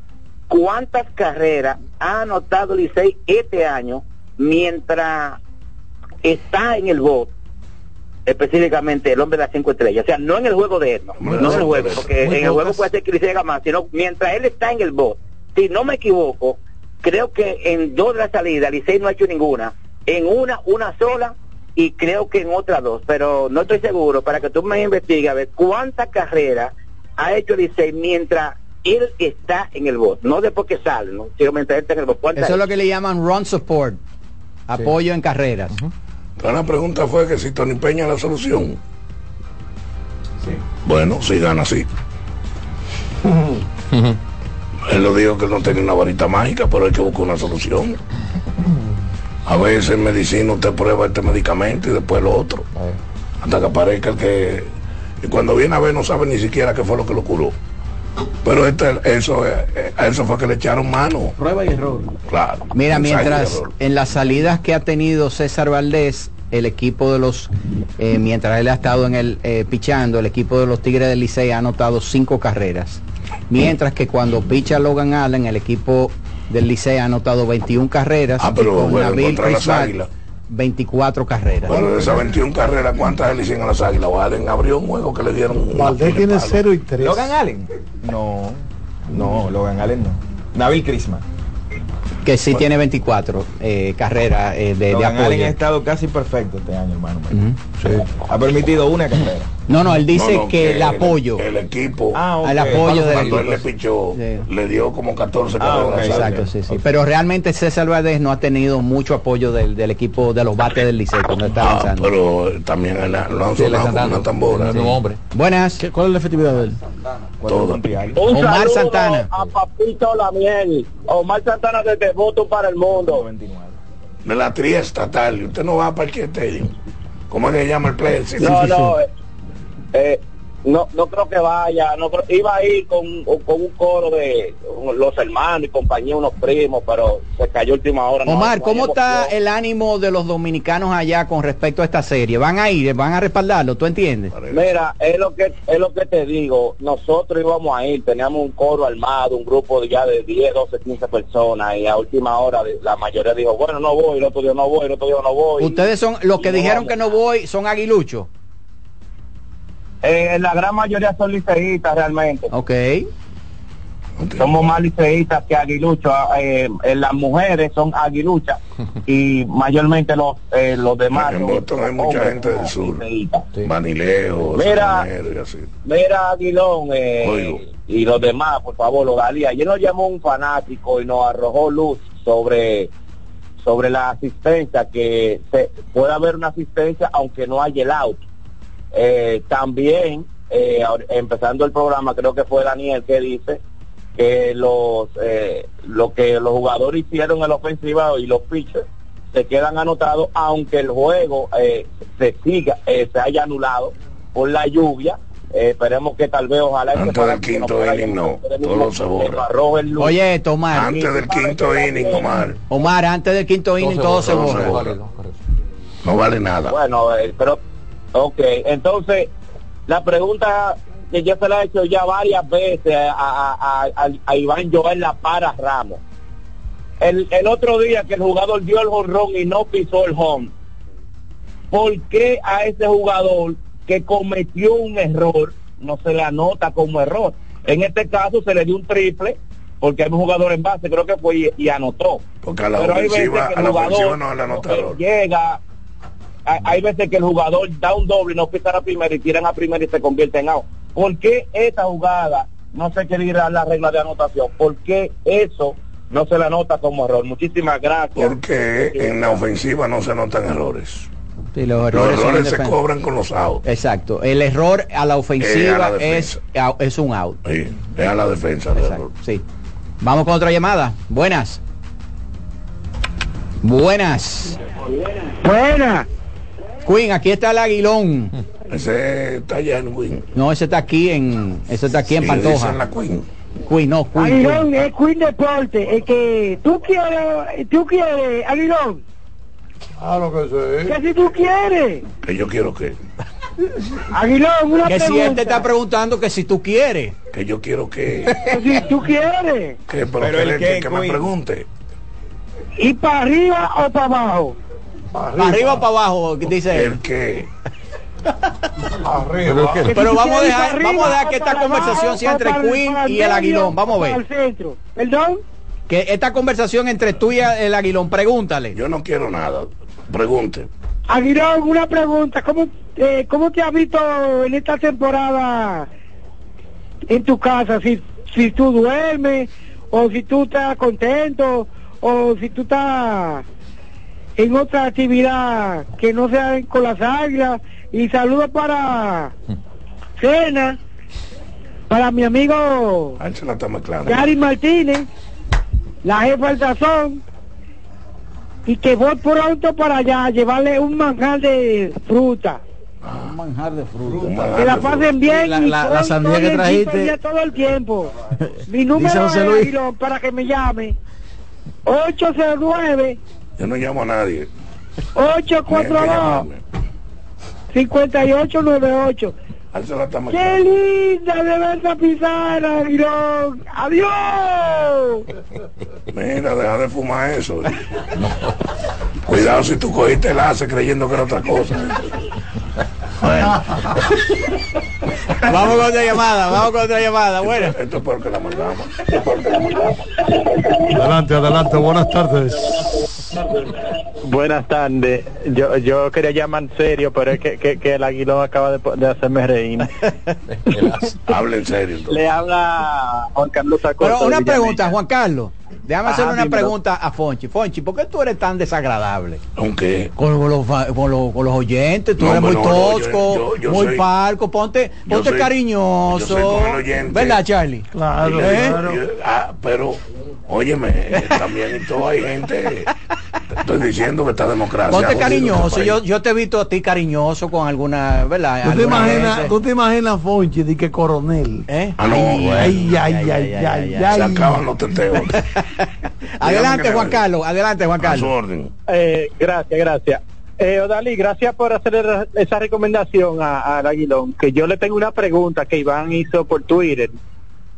cuántas carreras ha anotado Licey este año mientras está en el bot específicamente el hombre de las cinco estrellas, o sea, no en el juego de él, no, en el juego, porque en el juego puede ser que Licey haga más, sino mientras él está en el bot, si no me equivoco, creo que en dos de las salidas Licey no ha hecho ninguna, en una, una sola, y creo que en otra dos, pero no estoy seguro, para que tú me investigues a ver cuántas carreras ha hecho Licey mientras él está en el bot, no después que sale, ¿no? sino mientras él está en el bot. ¿Cuántas Eso es lo que le llaman run support, apoyo en carreras. Pero la pregunta fue que si Tony Peña es la solución. Bueno, si gana así. Él lo dijo que no tenía una varita mágica, pero hay que buscar una solución. A veces en medicina usted prueba este medicamento y después lo otro. Hasta que aparezca el que... Y cuando viene a ver no sabe ni siquiera qué fue lo que lo curó. Pero este, eso, eh, a eso fue que le echaron mano. Prueba y error. Claro. Mira, mientras error. en las salidas que ha tenido César Valdés, el equipo de los, eh, mientras él ha estado en el eh, pichando, el equipo de los Tigres del Licey ha anotado cinco carreras. Mientras que cuando picha Logan Allen, el equipo del Licey ha anotado 21 carreras. Ah, pero y con bueno, Nabil contra las Crismat, Águilas. 24 carreras. Bueno, de esas 21 carreras, ¿cuántas le hicieron a las águilas? Valen abrió un juego que le dieron. Valdés tiene de palo. 0 y 3. ¿Logan Allen? No, no, Logan Allen no. Nabil Crisma. Que sí tiene 24 eh, carreras eh, de, de apoyo. ha estado casi perfecto este año, hermano. Ujú. Ha permitido una carrera. No, no, él dice No, no, que el apoyo. El equipo. Ah, ok. Al apoyo del Cuando él le pichó, Sí. le dio como 14 Ah, Exacto, sí, sí. Pero realmente César Valdés no ha tenido mucho apoyo del, del equipo de los bates del Liceo cuando está Ah, lanzando. pero también lo han sonado como dando. una tambora. El hombre. Buenas, ¿Qué- ¿Cuál es la efectividad de él? Todo. Un Omar saludo Santana. a Papito Lamiel. Omar Santana desde Voto para el Mundo. De la tría estatal. y Usted no va a Parque Stadium. ¿Cómo es que se llama el play? Sí, No, sí, sí. no, eh, eh, no, no creo que vaya. No creo- iba a ir con, con un coro de los hermanos y compañía, unos primos, pero se cayó última hora. Omar, no ¿cómo está emoción. el ánimo de los dominicanos allá con respecto a esta serie? ¿Van a ir? ¿Van a respaldarlo? ¿Tú entiendes? Mira, es lo que es lo que te digo. Nosotros íbamos a ir, teníamos un coro armado, un grupo de ya de 10, 12, 15 personas y a última hora la mayoría dijo, bueno, no voy, el otro día no voy, el otro día no voy. Ustedes son los que no dijeron que no voy, son aguiluchos. Eh, la gran mayoría son liceístas realmente. Ok. Somos más liceístas que aguiluchos. eh, eh, las mujeres son aguiluchas y mayormente los eh, los demás. En Boston hay mucha hombres, gente del sur. liceístas. Manileo, Mira. Sabanero y así. Mira, Aguilón eh, y los demás, por favor, los Dalí. Ayer nos llamó un fanático y nos arrojó luz sobre sobre la asistencia, que se, puede haber una asistencia aunque no haya el out. Eh, también, eh, empezando el programa, creo que fue Daniel que dice que los eh, lo que los jugadores hicieron en la ofensiva y los pitchers se quedan anotados aunque el juego eh, se siga eh, se haya anulado por la lluvia Eh, esperemos que tal vez ojalá este Antes del quinto pueda inning, no. Todo se borra. Oye, Tomar. Antes del quinto inning, Omar. Omar, antes del quinto inning todo se borra, se. No vale nada. Bueno, eh, pero, ok, entonces, la pregunta que yo se la he hecho ya varias veces a, a, a- a- Iván Joel La Para Ramos. El, el otro día que el jugador dio el jonrón y no pisó el home, ¿por qué a ese jugador que cometió un error no se le anota como error? En este caso se le dio un triple porque hay un jugador en base, creo que fue y, y anotó. Porque a la Pero ofensiva, a la jugador ofensiva no el anotador. llega, hay, veces que el jugador da un doble y no pisa a primera y tiran a primera y se convierte en out. ¿Por qué esta jugada no se quiere ir a la regla de anotación? ¿Por qué eso no se le anota como error? Muchísimas gracias. Porque en la ofensiva no se anotan errores. Sí, los errores, se cobran con los outs. Exacto. El error a la ofensiva Eh, a la es, es un out. Sí, es a la defensa. el error. Sí. Vamos con otra llamada. Buenas. Buenas. Buenas. Queen, aquí está el aguilón. Ese está allá en Win. No, ese está aquí en, ese está aquí en Sí, Pantoja. dicen la Queen. Queen, no, Queen. Aguilón Queen. es Queen Deporte. Es que tú quieres, tú quieres, Aguilón. Claro que sí. Que si tú quieres. Que yo quiero que. Aguilón, una Que si pregunta. él te está preguntando que si tú quieres. Que yo quiero que. Que si tú quieres. que pero, Pero que, el qué, que me Queen. pregunte. ¿Y para arriba o para abajo? ¿Para arriba o para abajo? Dice él. El. Arriba. Si Pero vamos a dejar- para arriba vamos a dejar que esta para conversación abajo, sea entre para el- Queen para y el Aguilón. Vamos a ver. para el centro. ¿Perdón? Que esta conversación entre tú y el aguilón, pregúntale. Yo no quiero nada. Pregunte. Aguilón, una pregunta. ¿Cómo, eh, ¿Cómo te has visto en esta temporada en tu casa? Si, si tú duermes, o si tú estás contento, o si tú estás en otra actividad que no sea con las águilas. Y saludos para Cena, para mi amigo. Gary Martínez, la jefa del sazón, y que voy pronto para allá a llevarle un manjar de fruta. Un manjar de fruta. Manjar Que la pasen bien La- y la- la sandía que trajiste. todo el tiempo. Mi número es para que me llame 809 Yo no llamo a nadie. 842 5898 Ángela está ¡Qué linda de verla pisar, Aguilón! ¡Adiós! Mira, deja de fumar eso. Cuidado si tú cogiste el hace creyendo que era otra cosa. Vamos con otra llamada, vamos con otra llamada. Bueno. Esto es porque la mandamos. Adelante, adelante, buenas tardes. Buenas tardes. Yo, yo quería llamar en serio, pero es que, que, que el aguilón acaba de, de hacerme reír. Habla en serio. entonces. Le habla Juan Carlos Acosta. Pero una pregunta. Juan Carlos. Déjame Ajá, hacerle una dímelo. pregunta a Fonchi. Fonchi, ¿por qué tú eres tan desagradable? Aunque Con, con los, con, los, con los oyentes, tú No, eres muy pero yo- yo- yo muy soy- parco, ponte, ponte soy- cariñoso. ¿Verdad, Charlie? Claro, yo- ah, pero, óyeme, también y todo hay gente. te Estoy diciendo que esta democracia. Ponte jodido cariñoso. este Yo, yo te he visto a ti cariñoso con alguna, ¿verdad? ¿Tú te, imaginas, tú te imaginas Fonchi de que coronel? ¿Eh? Ah, no, Ay, bueno. ay, ay, ay, ay, ay, Se acaban los teteos. Adelante, Juan Carlos. Adelante, Juan A su Carlos. orden. Eh, gracias, gracias. Eh, Odalí, gracias por hacer esa recomendación al Aguilón. Que yo le tengo una pregunta que Iván hizo por Twitter.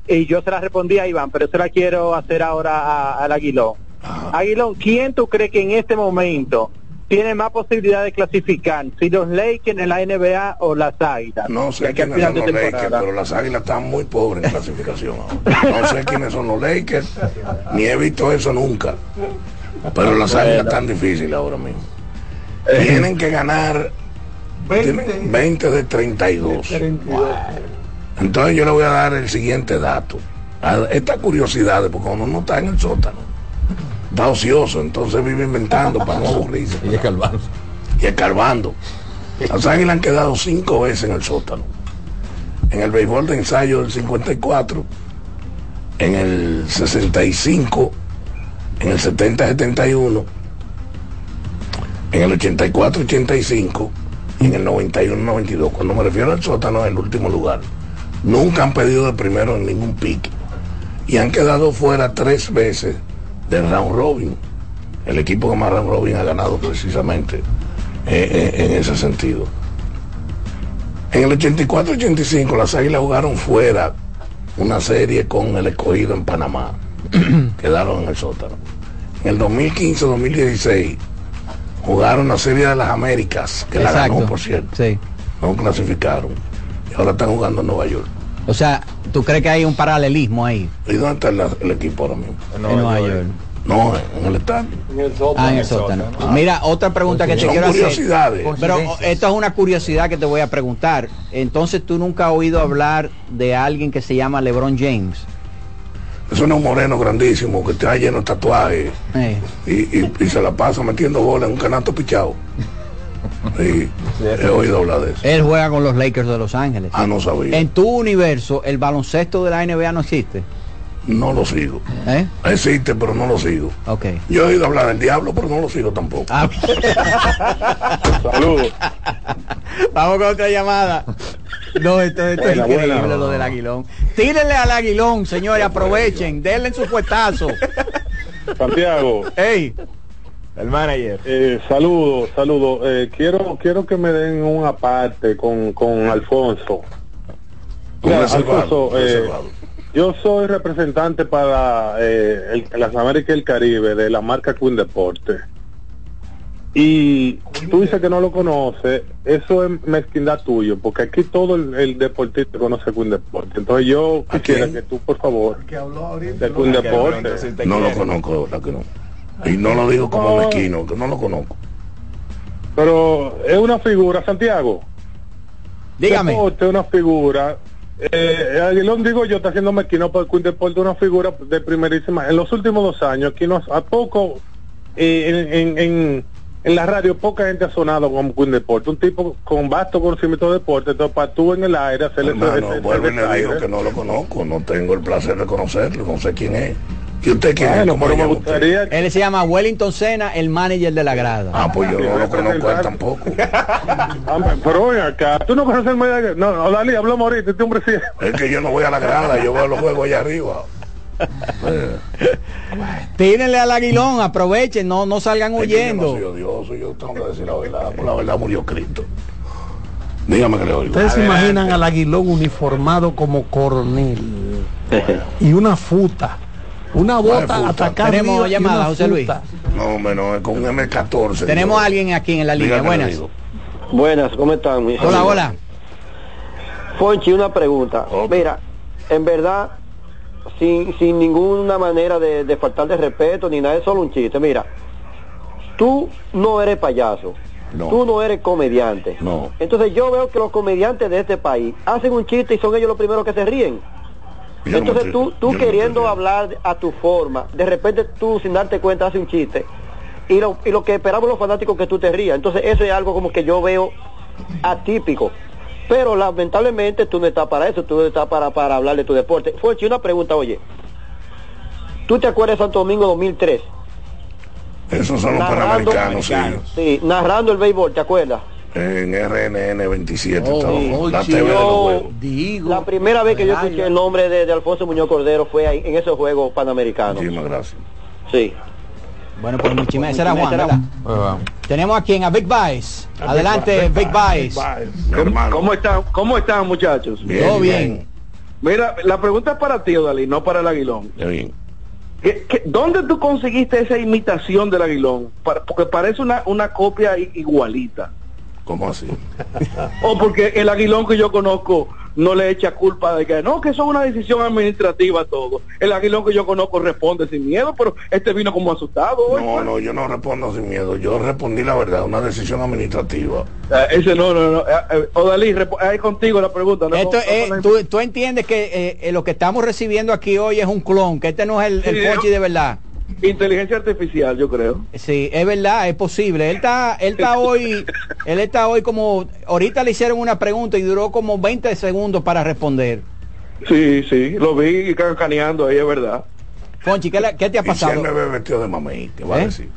Y yo se la respondí a Iván, pero se la quiero hacer ahora al Aguilón. Aguilón, ¿quién tú crees que en este momento tiene más posibilidad de clasificar? Si los Lakers en la NBA o las Águilas. No sé quiénes son los Lakers, pero las águilas están muy pobres en clasificación. ahora. No sé quiénes son los Lakers, ni he visto eso nunca. Pero las águilas están difíciles ahora mismo. Tienen que ganar 20. 20 de 32. Entonces yo le voy a dar el siguiente dato. A- Esta curiosidad, porque cuando uno está en el sótano, está ocioso, entonces vive inventando para no aburrirse. Y escarbando. Y escarbando. Las águilas han quedado cinco veces en el sótano. En el béisbol de ensayo del 54, en el 65, en el 70-71, en el 84-85 y en el 91-92. Cuando me refiero al sótano, es el último lugar. Nunca han pedido de primero en ningún pique. Y han quedado fuera tres veces del round robin. El equipo que más round robin ha ganado precisamente eh, eh, en ese sentido. En el 84-85 las Águilas jugaron fuera una serie con el escogido en Panamá. Quedaron en el sótano. En el 2015-2016 jugaron la serie de las Américas, que la ganó, por cierto. Sí. No clasificaron. Y ahora están jugando en Nueva York. O sea, ¿tú crees que hay un paralelismo ahí? ¿Y dónde está el, el equipo ahora mismo? En Nueva York. No, en el estadio. Ah, en el sótano. Mira, otra pregunta que te Son quiero curiosidades. hacer. Pero esto es una curiosidad que te voy a preguntar. Entonces, ¿tú nunca has oído hablar de alguien que se llama LeBron James? Eso no es un moreno grandísimo que está lleno de tatuajes y, y- y se la pasa metiendo bola en un canasto pichado. Sí, he oído hablar de eso. Él juega con los Lakers de Los Ángeles. Ah, no sabía. En tu universo, el baloncesto de la NBA no existe. No lo sigo. ¿Eh? Existe, pero no lo sigo. Ok. Yo he oído hablar del diablo, pero no lo sigo tampoco. Ah, Saludos. Vamos con otra llamada. No, esto, esto Buena, es increíble buena. lo del aguilón. Tírenle al aguilón, señores, aprovechen, denle en su puestazo. Santiago. Ey. El manager. Eh, saludo, saludo. Eh, quiero, quiero que me den un aparte con, con Alfonso. Mira, Alfonso, eh, yo soy representante para eh, el- las Américas y el Caribe de la marca Queen Deporte. Y tú dices que no lo conoces, eso es mezquindad tuyo, porque aquí todo el, el deportista conoce Queen Deporte. Entonces yo quisiera que tú, por favor, de Queen Deporte. No lo conozco, de verdad que no. Y no lo digo como mezquino, que no lo conozco. Pero es una figura, Santiago. Dígame. Deporte es una figura. Eh, Aguilón, digo yo, está haciendo mezquino por Queen Deporte, una figura de primerísima. En los últimos dos años, aquí nos, a poco, eh, en, en, en, en la radio, poca gente ha sonado como Queen Deporte. Un tipo con vasto conocimiento de deporte, entonces para tú en el aire hacerle vuelvo y ese le digo aire. que no lo conozco, no tengo el placer de conocerlo, no sé quién es. ¿Y usted quién Bueno, es? ¿Cómo pero me gustaría Él se llama Wellington Sena, el manager de la grada. Ah, pues yo no lo conozco él tampoco. Pero ven acá, tú no conoces el medio. No, no, Dalí, hablamos ahorita, este hombre sí. Es que yo no voy a la grada, yo veo los juegos allá arriba. Tírenle al aguilón, aprovechen, no, no salgan Es que yo no huyendo. soy odioso, yo tengo que decir la verdad, por la verdad murió Cristo. Dígame que le oigo. Ustedes se imaginan al aguilón uniformado como coronel y una futa, una bota futa? atacando. Tenemos llamada, José Luis. No, hombre, no, es con un M14. Tenemos yo- a alguien aquí en la línea. Dígame, Buenas. Buenas, ¿cómo están? mis Hola, amigos? hola. Fonchi, una pregunta. Mira, en verdad, sin, sin ninguna manera de, de faltar de respeto ni nada, es solo un chiste. Mira, tú no eres payaso, No. tú no eres comediante. No. Entonces yo veo que los comediantes de este país hacen un chiste y son ellos los primeros que se ríen. Yo Entonces tú, tú no queriendo hablar a tu forma, de repente tú sin darte cuenta haces un chiste y lo, y lo que esperamos los fanáticos que tú te rías. Entonces eso es algo como que yo veo atípico. Pero lamentablemente tú no estás para eso, tú no estás para, para hablar de tu deporte. Fuerchi, una pregunta, oye. ¿Tú te acuerdas de Santo Domingo 2003? Esos son los Narrando- panamericanos, sí. Sí, narrando el béisbol, ¿te acuerdas? En RNN 27 Oh, la sí, TV de los yo- juegos. La primera vez que yo escuché el nombre de, de Alfonso Muñoz Cordero fue ahí, en esos Juegos Panamericanos. Muchísimas gracias. Sí. Bueno, pues muchísimas Ese era Juan, Ese era ¿verdad? Tenemos aquí en a Big Vice. Adelante, Big Vice. ¿Cómo están, ¿Cómo están muchachos? Todo bien. Mira, la pregunta es para ti, Odalí, no para el Aguilón. ¿Qué- qué- dónde tú conseguiste esa imitación del Aguilón? Pa- porque parece una, una copia igualita. ¿Cómo así? O porque el Aguilón que yo conozco no le echa culpa de que no, que eso es una decisión administrativa todo. El Aguilón que yo conozco responde sin miedo, pero este vino como asustado. hoy, No, pues. no, yo no respondo sin miedo. Yo respondí la verdad, una decisión administrativa. Eh, ese no, no, no. Eh, eh, Odalí, ahí contigo la pregunta. no Esto no la- tú, tú entiendes que eh, eh, lo que estamos recibiendo aquí hoy es un clon, que este no es el, el Fonchi de verdad. Inteligencia artificial, yo creo. Sí, es verdad, es posible. Él está, él está hoy, él está hoy como, ahorita le hicieron una pregunta y duró como 20 segundos para responder. Sí, sí, lo vi cacaneando ahí, es verdad. Fonchi, ¿qué, le- qué te ha Y si pasado? él me ve vestido de mamey, ¿qué va a ¿Eh? decir?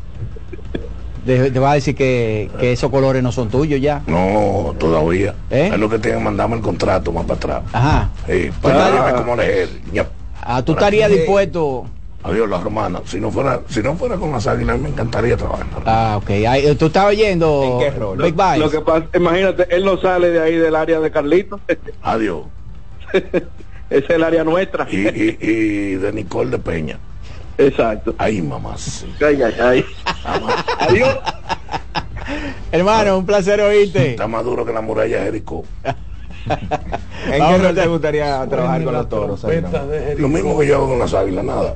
Te, te va a decir que, que esos colores no son tuyos ya. No, todavía. ¿Eh? Es lo que tienen que mandarme el contrato más para atrás. Ajá. Sí, Pues para como leer. Ya. Ah, tú estarías dispuesto. Adiós, las hermanas. Si no fuera, si no fuera con las águilas, me encantaría trabajar. Ah, ok. Ay, tú estabas oyendo Big Vice. Lo que pasa, imagínate, él no sale de ahí del área de Carlito. Adiós. Es el área nuestra. Y, y, y de Nicole de Peña. Exacto. Ay, mamá. sí. Ay, ay, ay. Adiós. Hermano, un placer oírte. Está más duro que la muralla de Jericó. ¿En qué rol te gustaría trabajar con los toros? Lo mismo que yo hago con las águilas, nada.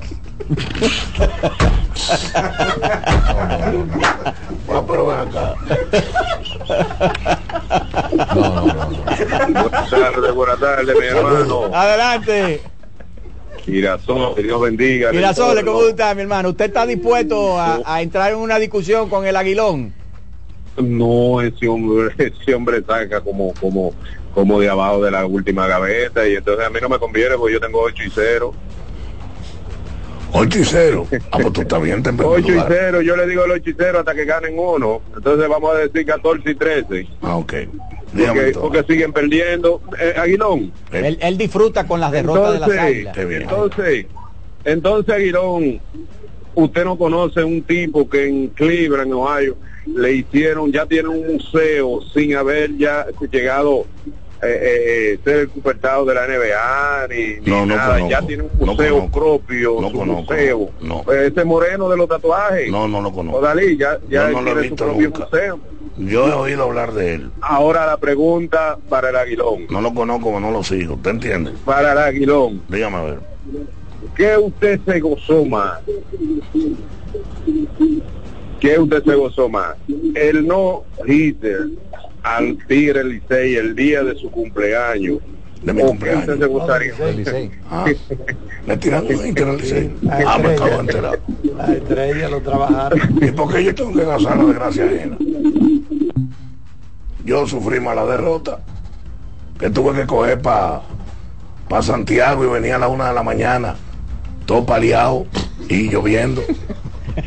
Va, pero ven acá. Buenas tardes, buenas tardes, mi hermano. Adelante. Girasol, que Dios bendiga. Mirasole, ¿cómo está, mi hermano? ¿Usted está dispuesto a, a entrar en una discusión con el aguilón? No, ese hombre, ese hombre saca como, como, como de abajo de la última gaveta y entonces a mí no me conviene porque yo tengo 8 y 0. 8 y 0. Ah, pues tú estás bien en primer 8 y lugar. 0, yo le digo el 8 y 0 hasta que ganen uno. Entonces vamos a decir 14 y 13. Ah, ok. Porque, entonces. porque siguen perdiendo. Eh, Aguilón. Él, él disfruta con las derrotas de las águilas. Entonces, entonces Aguilón, usted no conoce un tipo que en Cleveland, Ohio, le hicieron, ya tiene un museo sin haber ya llegado eh, eh, ser el de la NBA ni, ni No, no nada, conozco. ya tiene un No museo conozco. propio, No su conozco. museo. No. Pues ese moreno de los tatuajes. No, no lo conozco. Odalí, ya, ya no tiene su propio nunca. museo. Yo he oído hablar de él. Ahora la pregunta para el Aguilón. No lo conozco, no lo sigo. ¿Usted entiende? Para el Aguilón. Dígame a ver. ¿Qué usted se gozó más? ¿Qué usted se gozó más? El no hitter al Tigre Licey el día de su cumpleaños. De mi ¿O qué cumpleaños. usted se gustaría? Ah, le tiran un Inter al Licey. Ah, me acabo de enterar. La estrella lo trabajaron. ¿Y por qué yo tengo que gozar la desgracia ajena? Yo sufrí mala derrota. Que tuve que coger para pa Santiago y venía a la una de la mañana, todo paliado y lloviendo.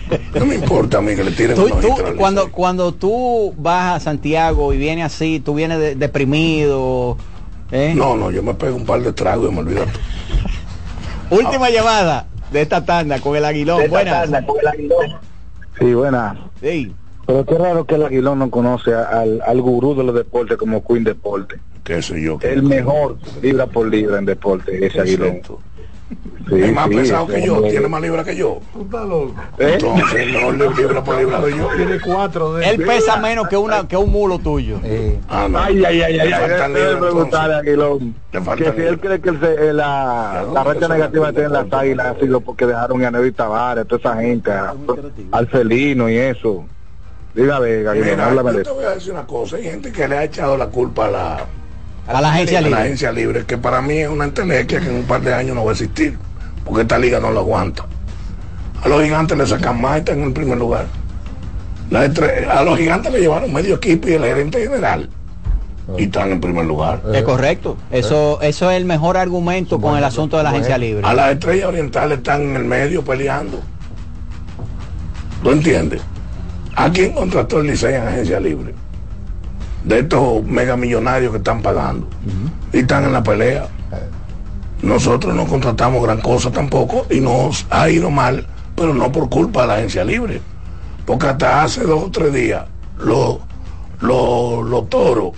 No me importa a mí que le tiren Tú- tú- cuando, cuando tú vas a Santiago y vienes así, tú vienes de- deprimido. ¿eh? No, no, yo me pego un par de tragos y me olvido. Última llamada de esta tanda con el aguilón. Buenas. Sí, buena. Sí. Pero qué raro que el Aguilón no conoce a- al, al gurú de los deportes como Queen Deporte. ¿Qué sé yo? El mejor libra por libra en deporte, ese Aguilón. Sí, es más sí, pesado que yo, tiene más libra que yo. Tú estás loco. ¿Eh? Entonces, no le libra por libra de yo. Tiene cuatro de Él pesa menos que una que un mulo tuyo. Ah, no. Ay, ay, ay, ay, Le ay, faltan debe libras, preguntarle a Aguilón Le que si él cree que el eh, la, la racha negativa que tienen las águilas ha sido porque dejaron a Nevi Tavares, toda esa gente, a- al felino y eso. Dígame, Aguilón, háblame de yo te eso. voy a decir una cosa. Hay gente que le ha echado la culpa a la, A la agencia a la libre. agencia libre, que para mí es una entelequia que en un par de años no va a existir, porque esta liga no lo aguanta. A los gigantes le sacan más y están en el primer lugar. La a los gigantes le llevaron medio equipo y el gerente general. Y están en primer lugar. Es correcto. Eso, eso es el mejor argumento con el asunto de la agencia libre. A las estrellas orientales están en el medio peleando. ¿Tú entiendes? ¿A quién contrató el Licey en agencia libre? De estos megamillonarios que están pagando. Y están en la pelea. Nosotros no contratamos gran cosa tampoco y nos ha ido mal, pero no por culpa de la agencia libre. Porque hasta hace dos o tres días los, los, los toros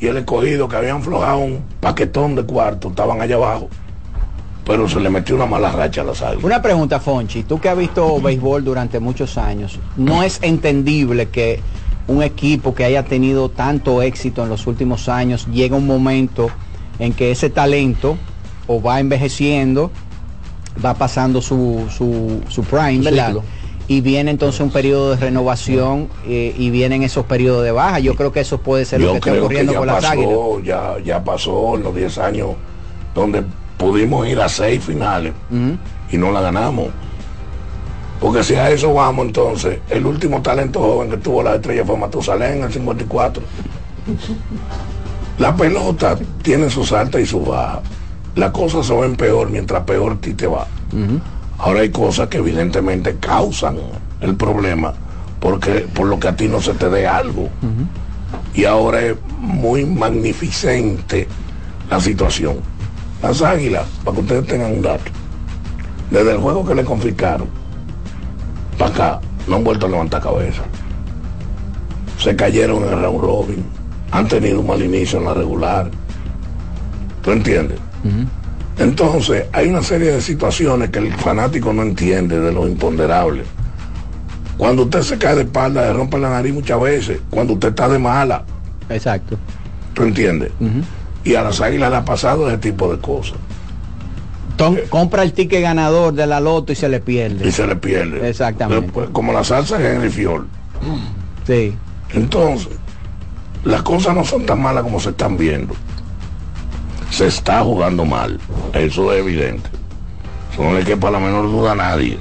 y el escogido que habían flojado un paquetón de cuartos estaban allá abajo. Pero se le metió una mala racha a las águilas. Una pregunta, Fonchi. Tú que has visto béisbol durante muchos años, ¿no es entendible que un equipo que haya tenido tanto éxito en los últimos años llega un momento en que ese talento o va envejeciendo, va pasando su, su, su prime. Y viene entonces un periodo de renovación eh, y vienen esos periodos de baja. Yo creo que eso puede ser lo que está que ocurriendo con las águilas. pasó, ya, ya pasó en los 10 años donde pudimos ir a seis finales y no la ganamos. Porque si a eso vamos entonces, el último talento joven que tuvo la estrella fue Matusalén en el 54. La pelota tiene sus altas y sus bajas. Las cosas se ven peor mientras peor ti te va. Ahora hay cosas que evidentemente causan el problema porque por lo que a ti no se te dé algo. Y ahora es muy magnificente la situación. Las águilas, para que ustedes tengan un dato, desde el juego que le confiscaron para acá, no han vuelto a levantar cabeza. Se cayeron en el round robin, han tenido un mal inicio en la regular. ¿Tú entiendes? Entonces, hay una serie de situaciones que el fanático no entiende de lo imponderable. Cuando usted se cae de espalda, le rompe la nariz muchas veces. Cuando usted está de mala. Exacto. ¿Tú entiendes? Y a las águilas le ha pasado ese tipo de cosas. Tom- compra el ticket ganador de la loto y se le pierde. Y se le pierde. Exactamente. Después, como la salsa de Henry Fiol. Sí. Entonces, las cosas no son tan malas como se están viendo. Se está jugando mal. Eso es evidente. Eso no le quepa la menor duda a nadie.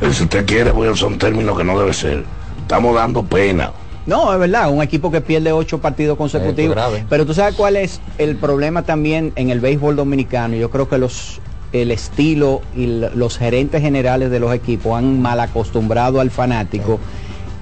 Eh, Si usted quiere, voy a usar un término que no debe ser. Estamos dando pena. No, es verdad, un equipo que pierde ocho partidos consecutivos. Es. Pero tú sabes cuál es el problema también en el béisbol dominicano. Yo creo que los el estilo y los gerentes generales de los equipos han mal acostumbrado al fanático,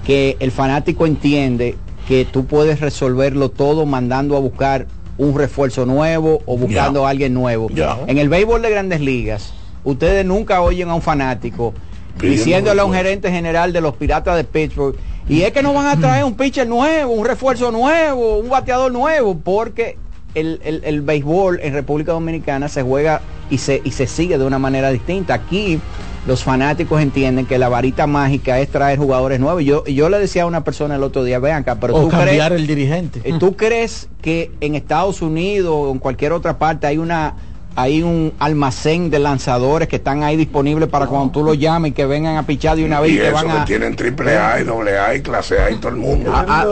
que el fanático entiende que tú puedes resolverlo todo mandando a buscar un refuerzo nuevo o buscando a alguien nuevo. En el béisbol de grandes ligas, ustedes nunca oyen a un fanático Pidiendo diciéndole a un gerente general de los Piratas de Pittsburgh, y es que no van a traer un pitcher nuevo, un refuerzo nuevo, un bateador nuevo, porque el, el- el béisbol en República Dominicana se juega y se, y se sigue de una manera distinta. Aquí los fanáticos entienden que la varita mágica es traer jugadores nuevos. Yo, yo le decía a una persona el otro día, vean acá, pero o tú cambiar crees, el dirigente. eh, ¿Tú crees que en Estados Unidos o en cualquier otra parte hay una hay un almacén de lanzadores que están ahí disponibles para cuando tú los llames y que vengan a pichar de una vez y, que eso van que a tienen triple A y doble A y clase A y todo el mundo. Ah, ah,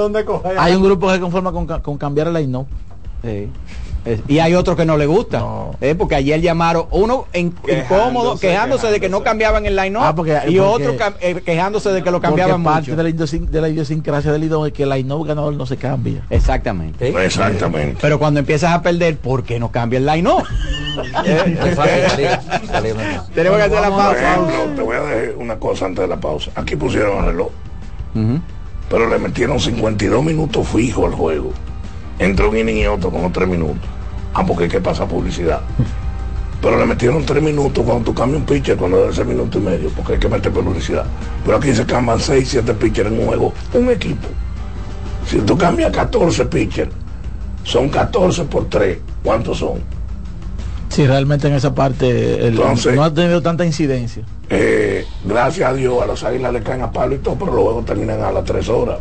Hay un grupo que se conforma con, ca- con cambiar el line Sí. Es- y hay otro que no le gusta. Eh, porque ayer llamaron uno en- incómodo quejándose de que no cambiaban el line Ah, porque- y porque- otro eh, quejándose de que lo cambiaban parte mucho. de la, idiosincrasia de la idiosincrasia del Lidón es que el line ganador no se cambia. exactamente. Exactamente. pero cuando empiezas a perder ¿por qué no cambia el line tenemos que hacer la Por pausa. Ejemplo, te voy a decir una cosa antes de la pausa. Aquí pusieron el reloj, pero le metieron 52 minutos fijos al juego. Entre un inning y otro con los 3 minutos. Ah, porque hay que pasar publicidad. Pero le metieron 3 minutos cuando tú cambias un pitcher cuando debe ser minuto y medio, porque hay que meter publicidad. Pero aquí se cambian 6, 7 pitchers en un juego, un equipo. Si tú cambias 14 pitchers, son 14 por 3. ¿Cuántos son? Sí, realmente en esa parte el- Entonces- no ha tenido tanta incidencia. Eh, gracias a Dios a los águilas le caen a palo y todo, pero los juegos terminan a las 3 horas.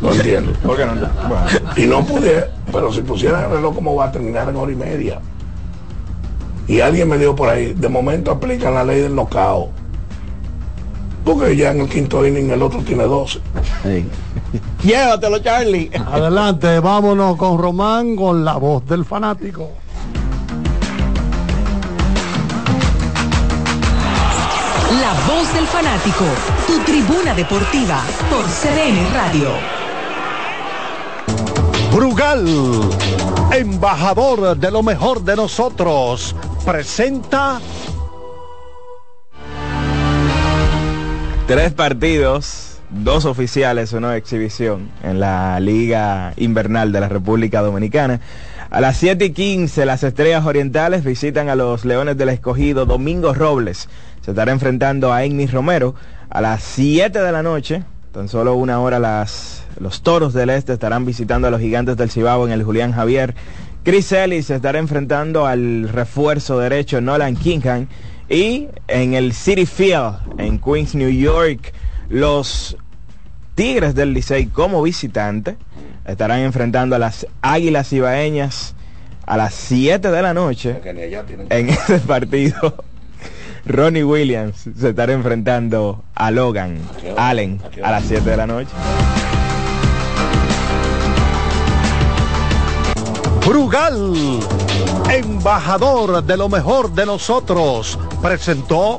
No entiendo. ¿Por qué no? Bueno. Y no pude, pero si pusieran el reloj, ¿cómo va a terminar en hora y media? Y alguien me dijo por ahí, de momento aplican la ley del knockout. Porque ya en el quinto inning el otro tiene 12. llévatelo Charlie Adelante, vámonos con Román con la voz del fanático. La voz del fanático, tu tribuna deportiva por CDN Radio. Brugal, embajador de lo mejor de nosotros, presenta Tres partidos, dos oficiales, una exhibición en la Liga Invernal de la República Dominicana. A las 7 y 15, las Estrellas Orientales visitan a los Leones del Escogido. Domingo Robles se estará enfrentando a Ennis Romero. A las 7 de la noche, tan solo una hora, las, los Toros del Este estarán visitando a los Gigantes del Cibao en el Julián Javier. Chris Ellis se estará enfrentando al refuerzo derecho Nolan Kingham. Y en el City Field, en Queens, New York, los Tigres del Licey como visitante estarán enfrentando a las Águilas Ibaeñas a las 7 de la noche. En ese partido, Ronnie Williams se estará enfrentando a Logan Allen a las 7 de la noche. Brugal, embajador de lo mejor de nosotros, presentó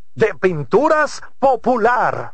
de pinturas popular.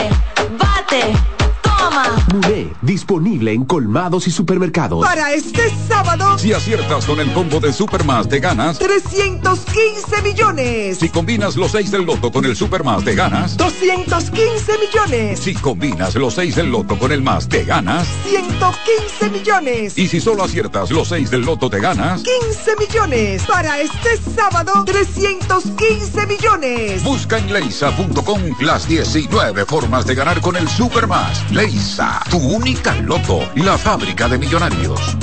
disponible en colmados y supermercados. Para este sábado, Si aciertas con el combo de Supermas te ganas. 315 millones. Si combinas los 6 del loto con el Supermas te ganas. 215 millones. Si combinas los 6 del loto con el más te ganas. 115 millones. Y si solo aciertas los 6 del loto te ganas. 15 millones. Para este sábado, 315 millones. Busca en leisa.com las 19 formas de ganar con el Supermas. Leisa, tu única loto, la fábrica de millonarios.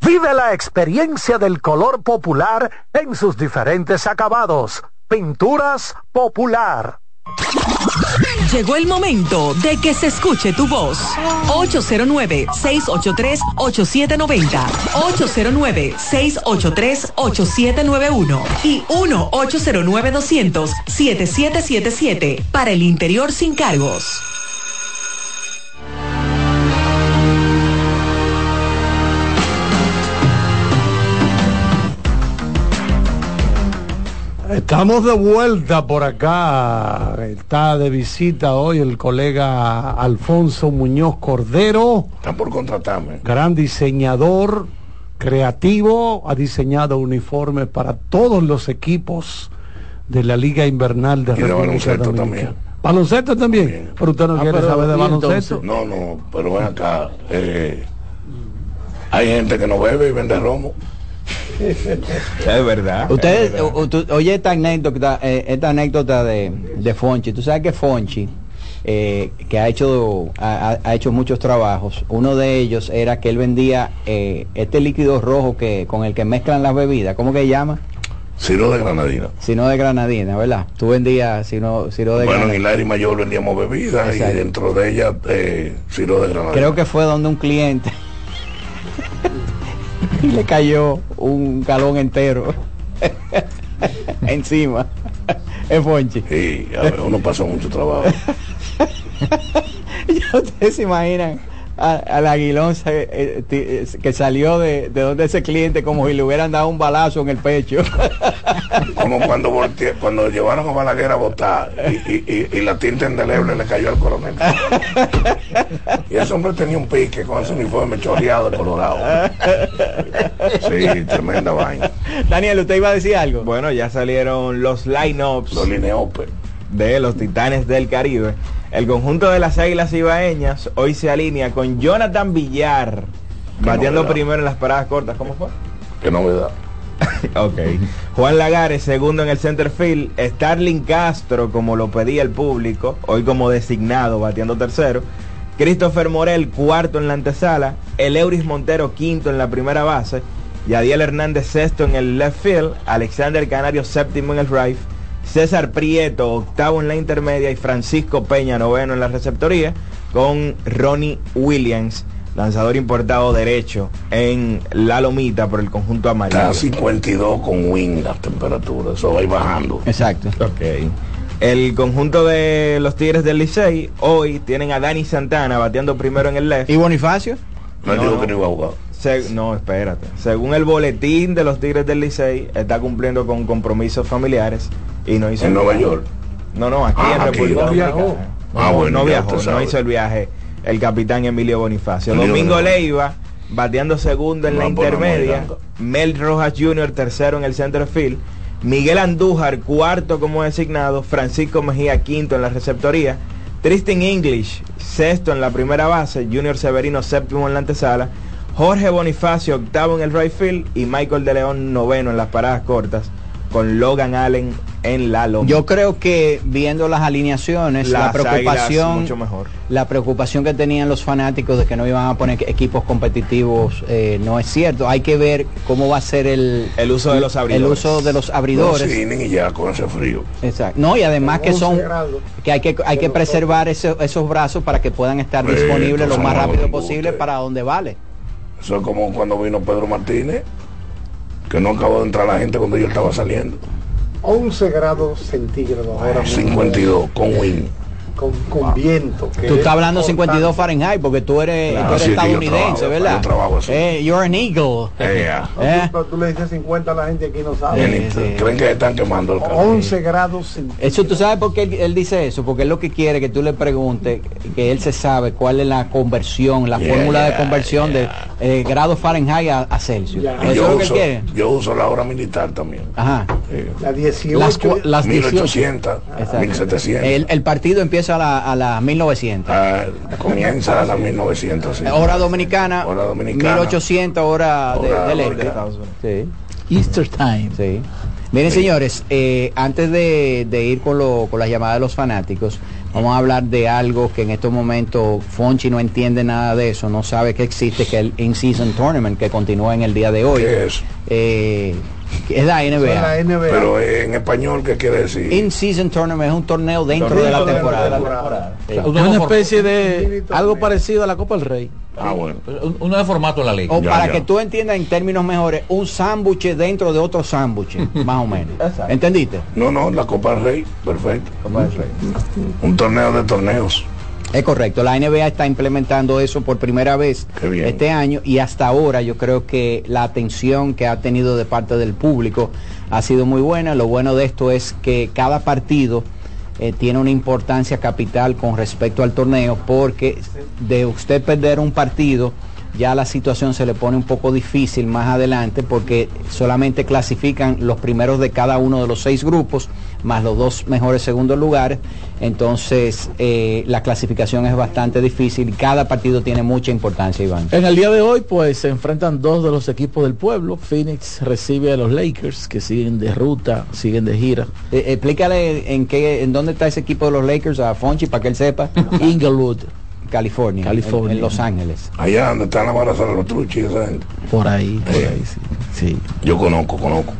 Vive la experiencia del color popular en sus diferentes acabados. Pinturas popular. Llegó el momento de que se escuche tu voz. 809-683-8790. 809-683-8791. Y 1-809-200-7777. Para el interior sin cargos. Estamos de vuelta por acá. Está de visita hoy el colega Alfonso Muñoz Cordero. Están por contratarme. Gran diseñador, creativo, ha diseñado uniformes para todos los equipos de la Liga Invernal de Y de República baloncesto Dominicana. también. ¿Baloncesto también? Pero usted no Ah, quiere saber de ¿y baloncesto. No, no, pero ven acá. eh, hay gente que no bebe y vende romo. Es verdad. Ustedes, o- o- tú- oye esta anécdota, eh, esta anécdota de, de Fonchi. Tú sabes que Fonchi, eh, que ha hecho, ha, hecho muchos trabajos, uno de ellos era que él vendía eh, este líquido rojo que con el que mezclan las bebidas. ¿Cómo que se llama? Siro de granadina. Sino de granadina, ¿verdad? Tú vendías sino, siro de Bueno, en granadina. Hilario Mayor vendíamos bebidas Exacto. y dentro de ellas eh, Siro de granadina. Creo que fue donde un cliente y le cayó un galón entero encima. Es Fonchi. Sí, a ver, uno pasó mucho trabajo. Ya ustedes se imaginan a- al aguilón se- eh, eh, que salió de, de donde ese cliente como si le hubieran dado un balazo en el pecho. Como cuando volte- cuando llevaron a Balaguer a votar y, y- y- y la tinta indeleble le cayó al coronel. Y ese hombre tenía un pique con ese uniforme chorreado de colorado. Sí, tremenda vaina. Daniel, ¿usted iba a decir algo? Bueno, ya salieron los lineups Los lineopes. de los Titanes del Caribe. El conjunto de las Águilas Ibaeñas hoy se alinea con Jonathan Villar Bateando novedad. primero en las paradas cortas, ¿cómo fue? Qué novedad. ok. Juan Lagares, segundo en el center field. Starling Castro, como lo pedía el público, hoy como designado, bateando tercero. Christopher Morel, cuarto en la antesala. El Euris Montero, quinto en la primera base. Yadiel Hernández, sexto en el left field. Alexander Canario, séptimo en el right. César Prieto, octavo en la intermedia. Y Francisco Peña, noveno en la receptoría. Con Ronnie Williams, lanzador importado derecho en la lomita por el conjunto amarillo. Está a 52 con wing la temperatura, eso va a ir bajando. Exacto. Ok. El conjunto de los Tigres del Licey hoy tienen a Dani Santana bateando primero en el left. ¿Y Bonifacio? No, digo que no iba a jugar. Se- no, espérate. Según el boletín de los Tigres del Licey, está cumpliendo con compromisos familiares y no hizo En Nueva. York. No, no, aquí Ah, en República no viajó. Ah, No, bueno, no ya viajó, no hizo el viaje el capitán Emilio Bonifacio. Emilio Domingo Bonifacio. Leiva bateando segundo en la No, no, intermedia. no, Mel Rojas Jr. tercero en el center field. Miguel Andújar cuarto como designado. Francisco Mejía quinto en la receptoría. Tristan English sexto en la primera base. Junior Severino séptimo en la antesala. Jorge Bonifacio octavo en el right field. Y Michael de León noveno en las paradas cortas. Con Logan Allen en la loma. Yo creo que viendo las alineaciones, la Las preocupación, mucho mejor. la preocupación que tenían los fanáticos de que no iban a poner equipos competitivos eh, no es cierto. Hay que ver cómo va a ser el, El uso de los el abridores. uso de los abridores. Innings y ya con ese frío. Exacto. No, y además que 11 son grados. que hay que hay que preservar ese- esos brazos para que puedan estar disponibles lo más no rápido posible para donde vale. Eso es como cuando vino Pedro Martínez, que no acabó de entrar la gente cuando yo estaba saliendo. 11 grados centígrados ahora mismo. 52 con wing. Con, con viento. que Tú es estás hablando importante. 52 Fahrenheit porque tú eres, Claro, tú eres sí, que yo estadounidense, trabajo, ¿verdad? yo trabajo así. Eh, you're an eagle. Eh. No, Eh. tú- pero tú le dices 50 a la gente aquí no sabe. Bien, sí. Creen que están quemando el carro. 11 grados centígrados. Eso tú sabes por qué él, él dice eso, porque él lo que quiere que tú le preguntes, que él se sabe cuál es la conversión, la Yeah, fórmula de yeah, conversión de eh, grados Fahrenheit a, a Celsius. Eso es Yo lo que él uso, quiere. yo uso la hora militar también. Ajá. Sí. La 18. Las, las 18. 1800, Exacto. 1700. El, el partido empieza a las a la 1900. Ah, comienza a las 1900. sí. Hora dominicana, Hora dominicana. 1800 hora, de- Hora del de este. Sí. Easter time. Sí. Miren, señores, eh, antes de, de ir con, lo, con las llamadas de los fanáticos, vamos a hablar de algo que en estos momentos Fonchi no entiende nada de eso, no sabe que existe, que es el In-Season Tournament que continúa en el día de hoy. ¿Qué es? Eh, es la es NBA. la NBA. Pero en español, ¿qué quiere decir? In-Season Tournament es un torneo dentro de la Dentro de la temporada. temporada. Sí. Es una especie de algo parecido a la Copa del Rey. Ah, bueno. Un- Uno de formato en la liga. O Ya, para ya. que tú entiendas en términos mejores, un sándwich dentro de otro sándwich, más o menos. ¿Entendiste? No, no, la Copa del Rey, perfecto. Un torneo de torneos. Es correcto, la NBA está implementando eso por primera vez este año y hasta ahora yo creo que la atención que ha tenido de parte del público ha sido muy buena. Lo bueno de esto es que cada partido eh, tiene una importancia capital con respecto al torneo porque de usted perder un partido ya la situación se le pone un poco difícil más adelante porque solamente clasifican los primeros de cada uno de los seis grupos más los dos mejores segundos lugares entonces eh, la clasificación es bastante difícil y cada partido tiene mucha importancia Iván En el día de hoy, pues se enfrentan dos de los equipos del pueblo. Phoenix recibe a los Lakers, que siguen de ruta, siguen de gira. Eh, explícale en qué en dónde está ese equipo de los Lakers a Fonchi para que él sepa Inglewood, California, California. En, en Los Ángeles Allá donde están las balas de los truchis, esa gente. por ahí, por ahí, sí. sí. Yo conozco, conozco.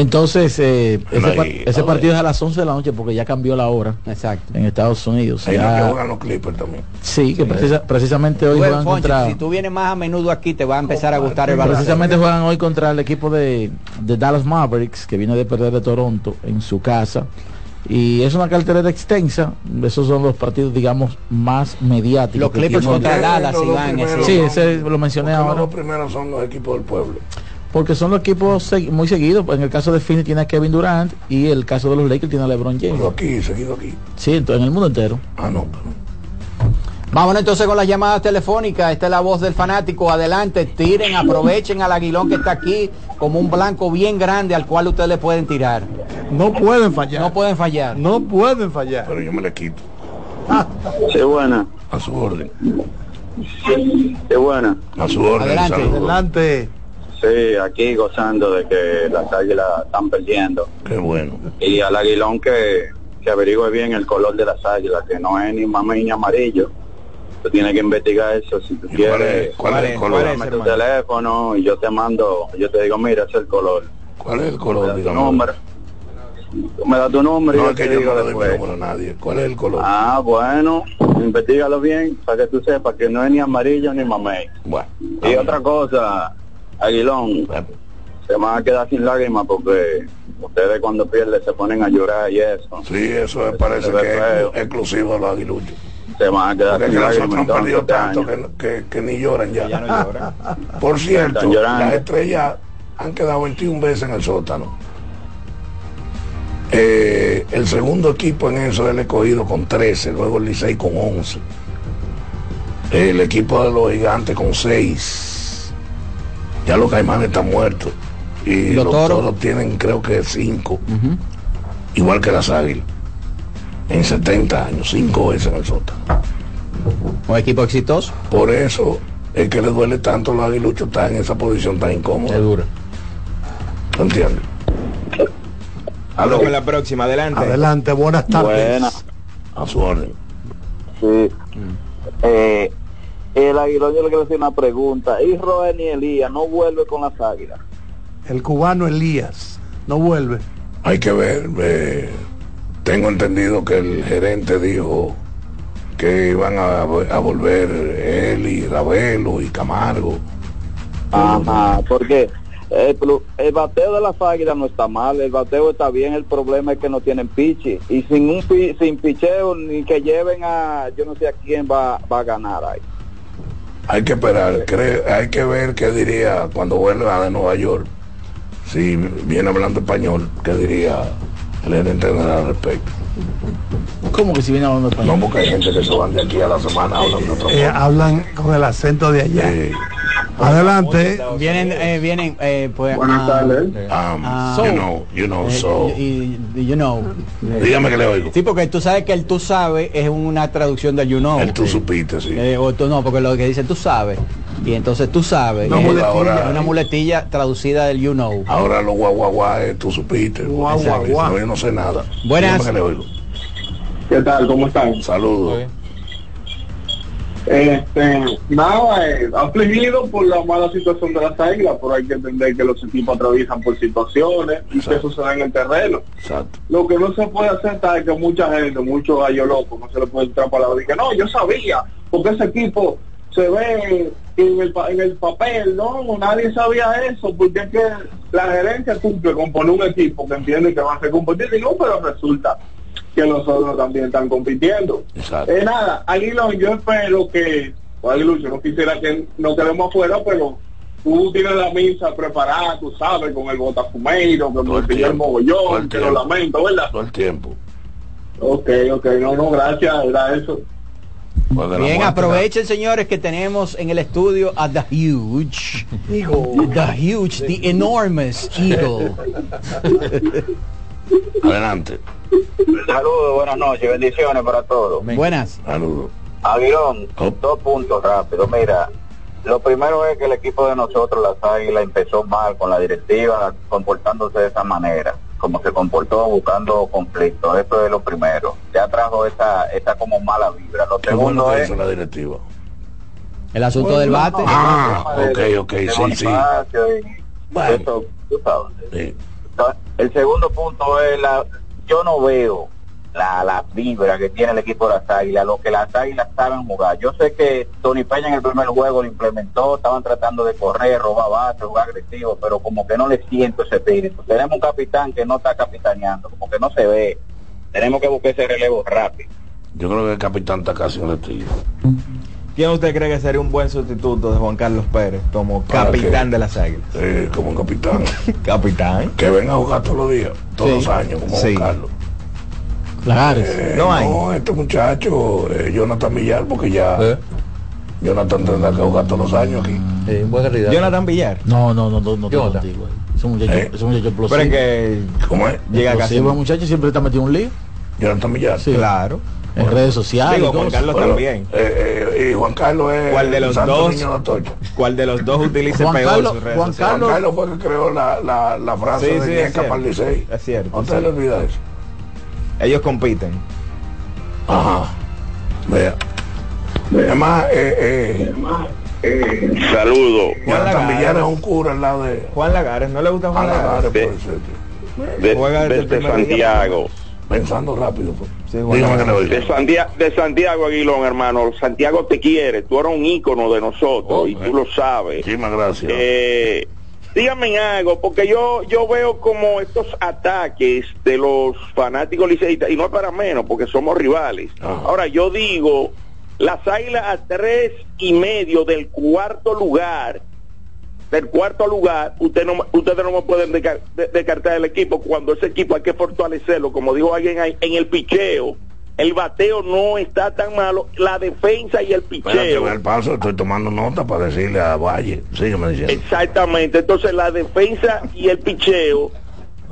Entonces, eh, ese, Ahí, par- a ese ver. partido es a las 11 de la noche porque ya cambió la hora exacto en Estados Unidos. Ahí no que Ya- juegan los Clippers también. sí, que precisa- precisamente hoy juegan Fonchi, contra... si tú vienes más a menudo aquí te va a empezar a gustar el baloncesto Precisamente juegan hoy contra el equipo de, de Dallas Mavericks, que viene de perder de Toronto en su casa. Y es una cartelera extensa. Esos son los partidos, digamos, más mediáticos. Los Clippers contra Dallas, Iván, Sí, ese lo mencioné ahora. Los primeros son los equipos del pueblo. Porque son los equipos muy seguidos. En el caso de Phoenix tiene a Kevin Durant y el caso de los Lakers tiene a LeBron James. Pero aquí, seguido aquí. Sí, entonces, en el mundo entero. Ah, no. pero- Vámonos entonces con las llamadas telefónicas. Esta es la voz del fanático. Adelante, tiren, aprovechen al aguilón que está aquí como un blanco bien grande al cual ustedes le pueden tirar. No pueden fallar. No pueden fallar. No pueden fallar. Pero yo me le quito. Sí, buena. A su orden. Qué buena. A su orden, Adelante. saludos. Adelante. Sí, aquí gozando de que las águilas están perdiendo. Qué bueno. Y al aguilón que, que averigüe bien el color de las águilas, que no es ni mamey ni amarillo. Tú tienes que investigar eso si tú quieres. cuál es- cuál es el color? Dame tu teléfono y yo te mando, yo te digo, mira, ese es el color. ¿Cuál es el Me color? tu número. Tú me das tu y No, yo es que te yo digo no le doy mi después. número a nadie. ¿Cuál es el color? Ah, bueno, investigalo bien para que tú sepas que no es ni amarillo ni mamey. Bueno. Y otra cosa, Aguilón, se van a quedar sin lágrimas porque ustedes cuando pierden se ponen a llorar y eso. Sí, eso me parece que feo. es exclusivo de los aguiluchos. Se van a quedar Porque sin que lágrimas. nosotros han perdido entonces, tanto este que, que, que ni lloran ya. Ya no lloran. Por cierto, las estrellas han quedado 21 veces en el sótano. Eh, el segundo equipo en eso es el escogido con 13, luego el Licey con 11. El equipo de los gigantes con 6. Ya los caimanes están muertos. Y ¿Los los, toros? toros tienen creo que 5. Igual que las águilas. En 70 años, 5 veces en el sótano. Un equipo exitoso. Por eso es que le duele tanto a los aguiluchos estar en esa posición tan incómoda. Es dura. ¿Entiendes? Hablo con la próxima, adelante. Adelante, buenas tardes. Buenas. A su orden. Sí. Eh, el Aguilón yo le quiero hacer una pregunta. ¿Y Roel y Elías no vuelve con las águilas? El cubano Elías no vuelve. Hay que ver. eh, tengo entendido que el gerente dijo que iban a, a volver él y Ravelo y Camargo. Ajá, porque el, bateo de las águilas no está mal, el bateo está bien, el problema es que no tienen pichi. Y sin un sin picheo ni que lleven a yo no sé a quién va, va a ganar ahí. Hay que esperar, hay que ver qué diría cuando vuelva de Nueva York. Si viene hablando español, qué diría el general al respecto. ¿Cómo que si viene hablando español? No, porque hay gente que se van de aquí a la semana hablando otra Eh, hablan con el acento de allá. Adelante. Vienen, eh, vienen, eh, pues. Buenas ah, tardes. Um, ah, you know, you know, eh, so. y- y- you know. Dígame que le oigo. Sí, porque tú sabes que el tú sabes es una traducción del you know. El tú supiste, sí. Eh, o tú no, porque lo que dice tú sabes. Y entonces tú sabes. Una es muletilla. Ahora- una muletilla traducida del you know. Ahora los guaguaguá, eh, tú supiste. Guau, guau, Exacto. guau. No, yo no sé nada. Buenas. Dígame que le oigo. ¿Qué tal? ¿Cómo están? Saludos. Este, nada, eh, afligido por la mala situación de las águilas, pero hay que entender que los equipos atraviesan por situaciones y que eso se da en el terreno. Exacto. Lo que no se puede aceptar es que mucha gente, muchos gallo locos, no se le puede entrar palabra y que no, yo sabía, porque ese equipo se ve en el, pa- en el papel, no, nadie sabía eso, porque es que la gerencia cumple con poner un equipo que entiende que va a ser competitivo, y no, pero resulta que los otros también están compitiendo. Eh, nada, Aguilón, yo espero que, o Aguilón, yo no quisiera que nos quedemos afuera, pero tú tienes la misa preparada, tú sabes, con el botafumeiro, con el señor mogollón, que lo lamento, ¿verdad? Todo el tiempo. Ok, ok, no, no, gracias, era eso. Bien, aprovechen señores que tenemos en el estudio a The Huge. The Huge, The Enormous Eagle. Adelante. Saludos, buenas noches, bendiciones para todos. Buenas. Saludos. Aguilón, dos puntos rápidos. Mira, lo primero es que el equipo de nosotros, las Águilas, empezó mal con la directiva, comportándose de esa manera, como se comportó buscando conflicto. Eso es lo primero. Ya trajo esa, esa como mala vibra. Lo Qué bueno segundo que es la directiva. El asunto del bate. Ah, ok, ok, de sí, sí. Eso, tú sabes. El segundo punto es la, yo no veo la, la vibra que tiene el equipo de las águilas, lo que las águilas saben jugar. Yo sé que Tony Peña en el primer juego lo implementó, estaban tratando de correr, robar base, jugar agresivo, pero como que no le siento ese espíritu. Tenemos un capitán que no está capitaneando, como que no se ve. Tenemos que buscar ese relevo rápido. Yo creo que el capitán está casi en retiro. ¿Quién usted cree que sería un buen sustituto de Juan Carlos Pérez como ¿Para capitán de las águilas? Sí, como un capitán. capitán. Que venga a jugar todos los días, todos Sí. los años, como Sí. Juan Carlos. Claro. Eh, No hay. No, este muchacho, eh, Jonathan Villar, porque ya Jonathan tendrá que jugar todos los años aquí. Jonathan Villar. No, no, no, no, no contigo. ahí. Ese muchacho, ¿Eh? ese muchacho explosivo. Pero es que ¿Cómo es? llega casi. Explosivo, el muchacho siempre está metido en un lío. Jonathan Villar. Sí. Claro. En redes sociales. Digo, y Juan. Carlos Bueno, también. eh, eh, y Juan Carlos es ¿Cuál de el los dos? de. ¿Cuál de los dos utiliza Juan peor Carlos- sus redes Juan sociales? Juan Carlos fue que creó la, la, la frase Sí, de sí, es cierto. el. Es cierto. ¿No te le olvida eso? Ellos compiten. Ajá. Vea. Además, eh, eh, Saludo. Jonathan Lagares. Es un cura al lado de Juan Lagares, ¿no le gusta Juan Juan Lagares, Lagares? De- Juega desde el. Santiago. Pensando rápido. Pues. Sí, oigo. De, Santiago, de Santiago Aguilón, hermano. Santiago te quiere. Tú eres un ícono de nosotros Oh, y eh. tú lo sabes. Muchísimas gracias. Eh, díganme algo, porque yo yo veo como estos ataques de los fanáticos liceístas, y no es para menos, porque somos rivales. Ajá. Ahora, yo digo, las águilas a tres y medio del cuarto lugar, del cuarto lugar, usted no, ustedes no me pueden de- descartar el equipo, cuando ese equipo hay que fortalecerlo, como dijo alguien ahí, en el picheo. El bateo no está tan malo, la defensa y el Espérate, picheo. el paso, estoy tomando nota para decirle a Valle. Sígueme diciendo. Exactamente, entonces la defensa y el picheo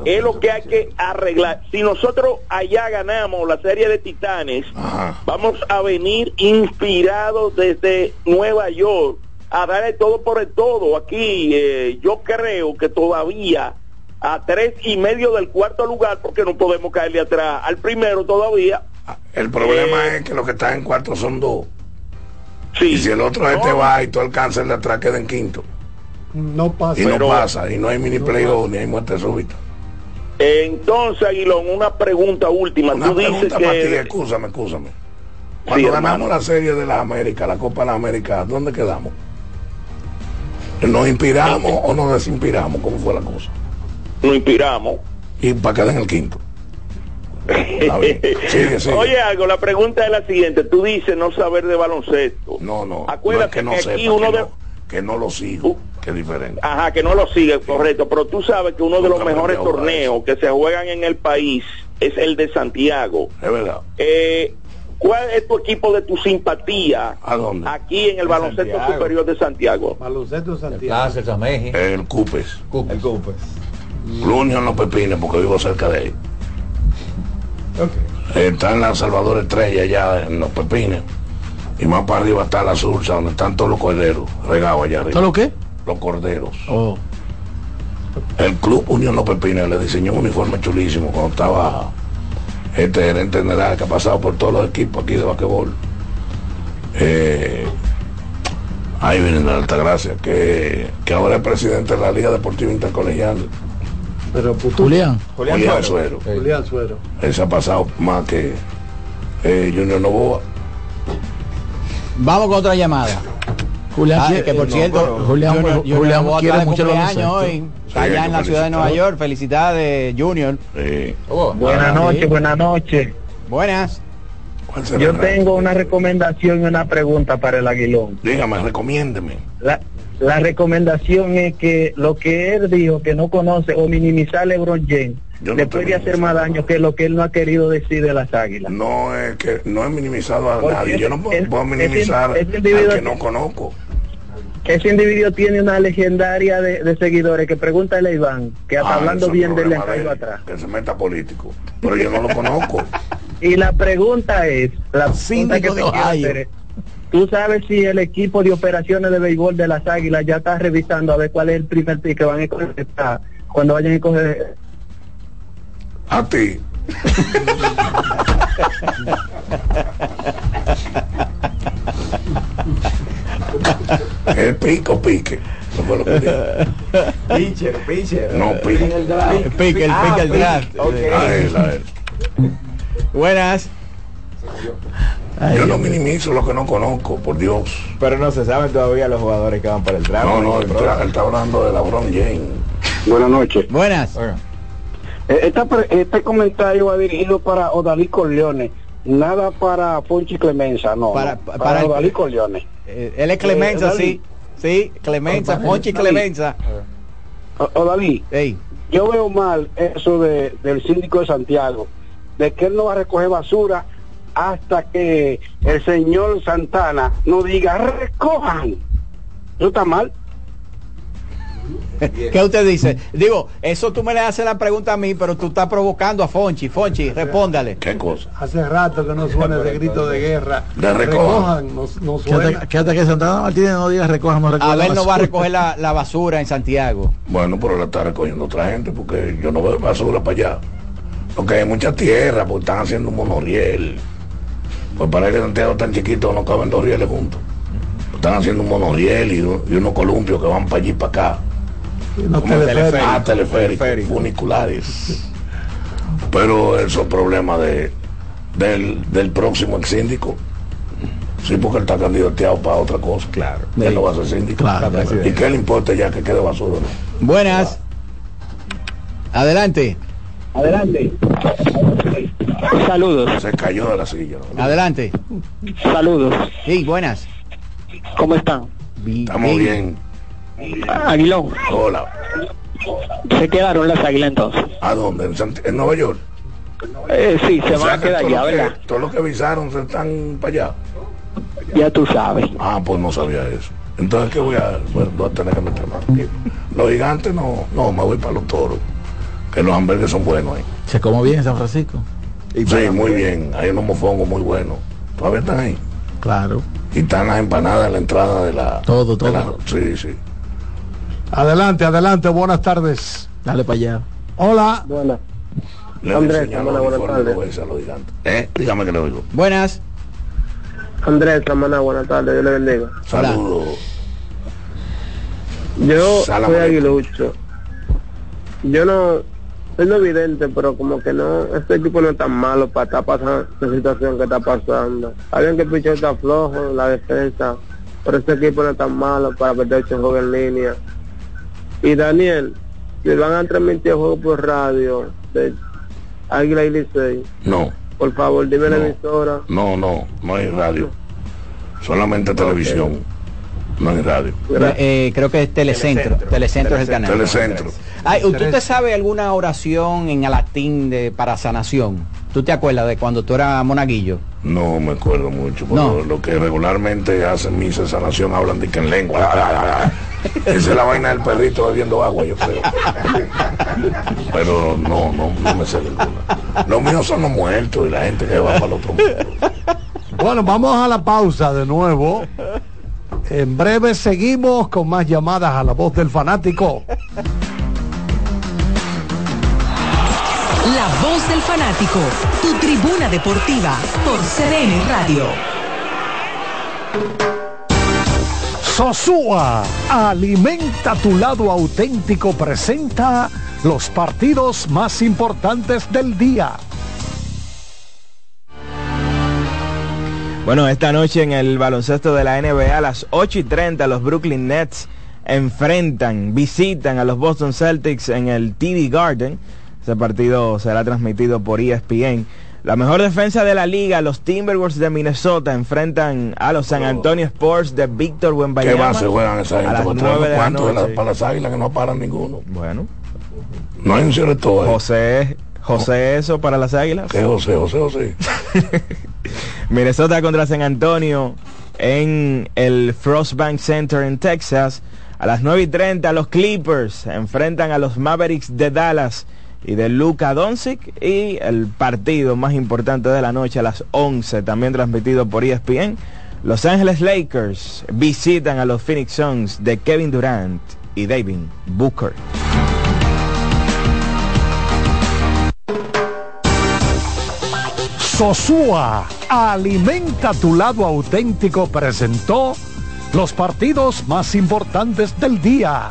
es lo que hay que arreglar. Si nosotros allá ganamos la serie de Titanes, Ajá. vamos a venir inspirados desde Nueva York a darle todo por el todo. Aquí eh, yo creo que todavía a tres y medio del cuarto lugar, porque no podemos caerle atrás al primero todavía. El problema Eh, es que los que están en cuarto son dos. Sí. Y si el otro este No, va y todo el cáncer de atrás queda en quinto. No pasa. Y no Pero- pasa. Y no hay mini playoff ni hay muerte súbita. Entonces, Aguilón, una pregunta última. Una Tú dices pregunta para ti, que... escúchame, escúchame. Cuando Sí, ganamos hermano. la serie de las Américas, la Copa de las Américas, ¿dónde quedamos? ¿Nos inspiramos o nos desinspiramos? ¿Cómo fue la cosa? Nos inspiramos. Y para quedar en el quinto. Sigue, sigue. Oye, algo, la pregunta es la siguiente. Tú dices no saber de baloncesto. No, no. Acuérdate no es que no que aquí sepa, uno que, de- no, que no lo sigo. Que es diferente. Ajá, que no lo sigue, correcto. Pero tú sabes que uno de los mejores torneos que se juegan en el país es el de Santiago. Es verdad. Eh, ¿Cuál es tu equipo de tu simpatía ¿A dónde? aquí en el baloncesto Santiago. superior de Santiago? Baloncesto de El Santiago. Plaza, el Sameji. El Cupes. El Cupes. Luño en los pepines porque vivo cerca de ahí. Está en la Salvador Estrella allá en los pepines. Y más para arriba está la Sursa, donde están todos los corderos regados allá arriba. ¿Todo lo qué? Los corderos. Oh. El club Unión Los Pepines le diseñó un uniforme chulísimo cuando estaba este gerente general que ha pasado por todos los equipos aquí de basquetbol. Eh, ahí viene de Altagracia, que, que ahora es presidente de la Liga Deportiva Intercolegial, Pero Putu- Julián. Julián Julián Suero. Suero. Julián Suero. Él se ha pasado más que eh, Junior Novoa. Vamos con otra llamada. Julián, Ah, que por no, cierto, pero Julián, Junior- Julián Junior Novoa quiere mucho baloncesto. hoy. Está allá en la ciudad de Nueva. York. Felicidades, Junior. Eh, Oh, Buenas Ah, noches, sí. buenas noches. Buenas. ¿cuál será Yo tengo una recomendación y una pregunta para el Aguilón. Dígame, recomiéndeme. La, la recomendación es que lo que él dijo que no conoce o minimizar a LeBron James Yo no le puede hacer más daño que lo que él no ha querido decir de las águilas. No es que no he minimizado a Porque nadie. Yo no puedo, ese- puedo minimizar ese individuo- al que no conozco. Ese individuo tiene una legendaria de, de seguidores que pregúntale a Iván, que hasta Ah, hablando bien de él le han caído atrás. Que se meta político. Pero yo no lo conozco. Y la pregunta es, la pregunta que te hacer es, ¿tú sabes si el equipo de operaciones de béisbol de las Águilas ya está revisando a ver cuál es el primer pick que van a coger cuando vayan a coger? A ti. El pico pique. Eso fue lo que dije. Pitcher, pitcher. No pique. El pick, el Ah, pick, el pick. draft. A él, a él. Buenas. Ay, Yo no minimizo lo que no conozco, por Dios. Pero no se saben todavía los jugadores que van para el draft. No, no, él está, él está hablando de LeBron James. Buenas noches. Buenas. Eh, esta este comentario va dirigido para Odalí Corleone, nada para Ponchi Clemenza, no. Para- para para, el- Odalí Corleone. Eh, él es Clemenza, Eh, sí. Sí, Clemenza, Ponchi Clemenza. O- Odalí, Ey, yo veo mal eso de, del síndico de Santiago, de que él no va a recoger basura hasta que el señor Santana no diga recojan. Eso está mal. ¿Qué usted dice? Digo, eso tú me le haces la pregunta a mí, pero tú estás provocando a Fonchi. Fonchi, respóndale. ¿Qué cosa? Hace rato que no suena ese grito de guerra. De recojan. no, no Que suena. que hasta que Santana Martínez no diga recojan, no recojan. A ver, no va a recoger la, la basura en Santiago. Bueno, pero la está recogiendo otra gente porque yo no veo basura para allá. Porque hay mucha tierra, porque están haciendo un monoriel. Pues para que Santiago tan chiquito no caben dos rieles juntos. Están haciendo un monoriel y, y unos columpios que van para allí y para acá. No Como teleférico. Ah, teleféricos, funiculares. Pero esos problemas de, del, del próximo ex síndico. Sí, porque él está candidateado para otra cosa. Claro. Él no va a ser síndico. Claro, ¿Y qué le importa ya que quede basura? no? Buenas. Adelante. Adelante. Saludos. Se cayó de la silla. ¿no? Adelante. Saludos. Sí, buenas. ¿Cómo están? Estamos bien. Aguilón. Hola. Se quedaron las águilas entonces. ¿A dónde? ¿En, Sant- en Nueva York? Eh, sí, se O van a que quedar todo allá. Todo lo que avisaron se están para allá. Ya tú sabes. Ah, pues no sabía eso. Entonces, ¿qué voy a Bueno, voy a tener que meter más. Los gigantes no, no, me voy para los toros. Que los hamburgues son buenos ahí. Se come bien en San Francisco. Sí, muy bien. Hay unos mofongos muy buenos. Todavía están ahí. Claro. Y están las empanadas en la entrada de la. Todo, de la- todo. sí, sí. Adelante, adelante, buenas tardes. Dale para allá. Hola. Buenas. Andrés, enseñan buenas, tardes. ¿Eh? Dígame que le oigo. Buenas. Andrés, Samaná, buenas tardes, Dios le bendiga. Saludos. Yo Salam soy aguilucho. Yo no soy no evidente, pero como que no, este equipo no es tan malo para estar pasando esta situación que está pasando. Alguien que el está flojo, la defensa, pero este equipo no es tan malo para perder este juego en línea. Y Daniel, si van a transmitir el juego por radio de Águila y Licey, No, por favor dime la emisora. no, no. No hay radio. Solamente televisión. No hay radio. Eh, creo que es Telecentro. Telecentro, es el canal. Telecentro. Ay, ¿Tú te sabes alguna oración en latín de, para sanación? ¿Tú te acuerdas de cuando tú eras monaguillo? No me acuerdo mucho, pero No. lo que regularmente hacen misa de sanación hablan de que en lengua. Esa es la vaina del perrito bebiendo agua, yo creo. Pero no, no, no me sé ninguna. Los míos son los muertos y la gente que va para el otro mundo. Bueno, vamos a la pausa de nuevo. En breve seguimos con más llamadas a la voz del fanático. La voz del fanático, tu tribuna deportiva por CDN Radio. Sosúa, alimenta tu lado auténtico, presenta los partidos más importantes del día. Bueno, esta noche en el baloncesto de la NBA a las 8 y 30 los Brooklyn Nets enfrentan, visitan a los Boston Celtics en el TD Garden. Ese partido será transmitido por ESPN. La mejor defensa de la liga, los Timberwolves de Minnesota enfrentan a los San Antonio Sports de Víctor ¿Qué Wembanyama. base juegan esa a las Para 9 de la ¿Cuánto de las- noche. para las águilas que no paran ninguno? Bueno, No hay un cierre todo. ¿eh? José, José eso para las Águilas. ¿Qué José, José, José? Minnesota contra San Antonio en el Frostbank Center en Texas. A las 9 y 30 los Clippers enfrentan a los Mavericks de Dallas y de Luka Doncic y el partido más importante de la noche a las 11 también transmitido por ESPN. Los Angeles Lakers visitan a los Phoenix Suns de Kevin Durant y David Booker. Sosúa, alimenta tu lado auténtico, presentó los partidos más importantes del día.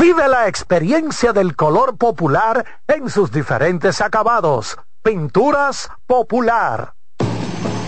Vive la experiencia del color popular en sus diferentes acabados. Pinturas Popular.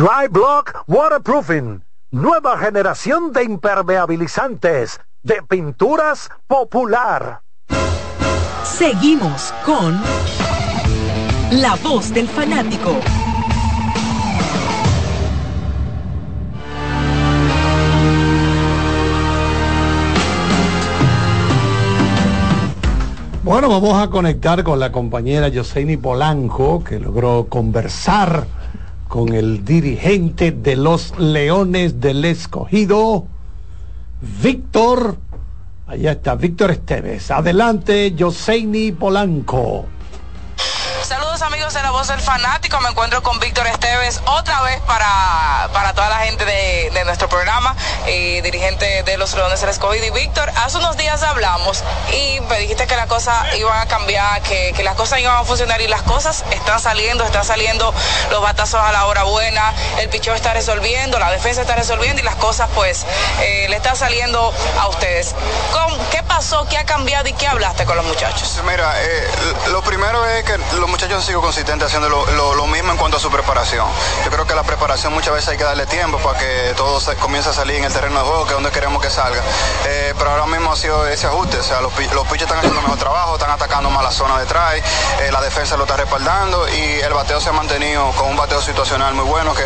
Dry Block Waterproofing. Nueva generación de impermeabilizantes de pinturas popular. Seguimos con La voz del fanático. Bueno, vamos a conectar con la compañera Yoseini Polanco, que logró conversar con el dirigente de los Leones del Escogido, Víctor. Allá está, Víctor Esteves. Adelante, Joseini Polanco amigos de La Voz del Fanático, me encuentro con Víctor Esteves otra vez para, para toda la gente de, nuestro programa, eh, dirigente de los Leones del Escogido. Y Víctor, hace unos días hablamos y me dijiste que las cosas iban a cambiar, que, las cosas iban a funcionar y las cosas están saliendo, están saliendo los batazos a la hora buena, el pichón está resolviendo, la defensa está resolviendo y las cosas pues eh, le están saliendo a ustedes. ¿Qué pasó? ¿Qué ha cambiado y qué hablaste con los muchachos? Mira, eh, lo primero es que los muchachos haciendo lo, mismo en cuanto a su preparación. Yo creo que la preparación muchas veces hay que darle tiempo para que todo se, comience a salir en el terreno de juego, que es donde queremos que salga. Eh, pero ahora mismo ha sido ese ajuste, o sea, los, los pitchers están haciendo mejor trabajo, están atacando más la zona de detrás, eh, la defensa lo está respaldando y el bateo se ha mantenido con un bateo situacional muy bueno que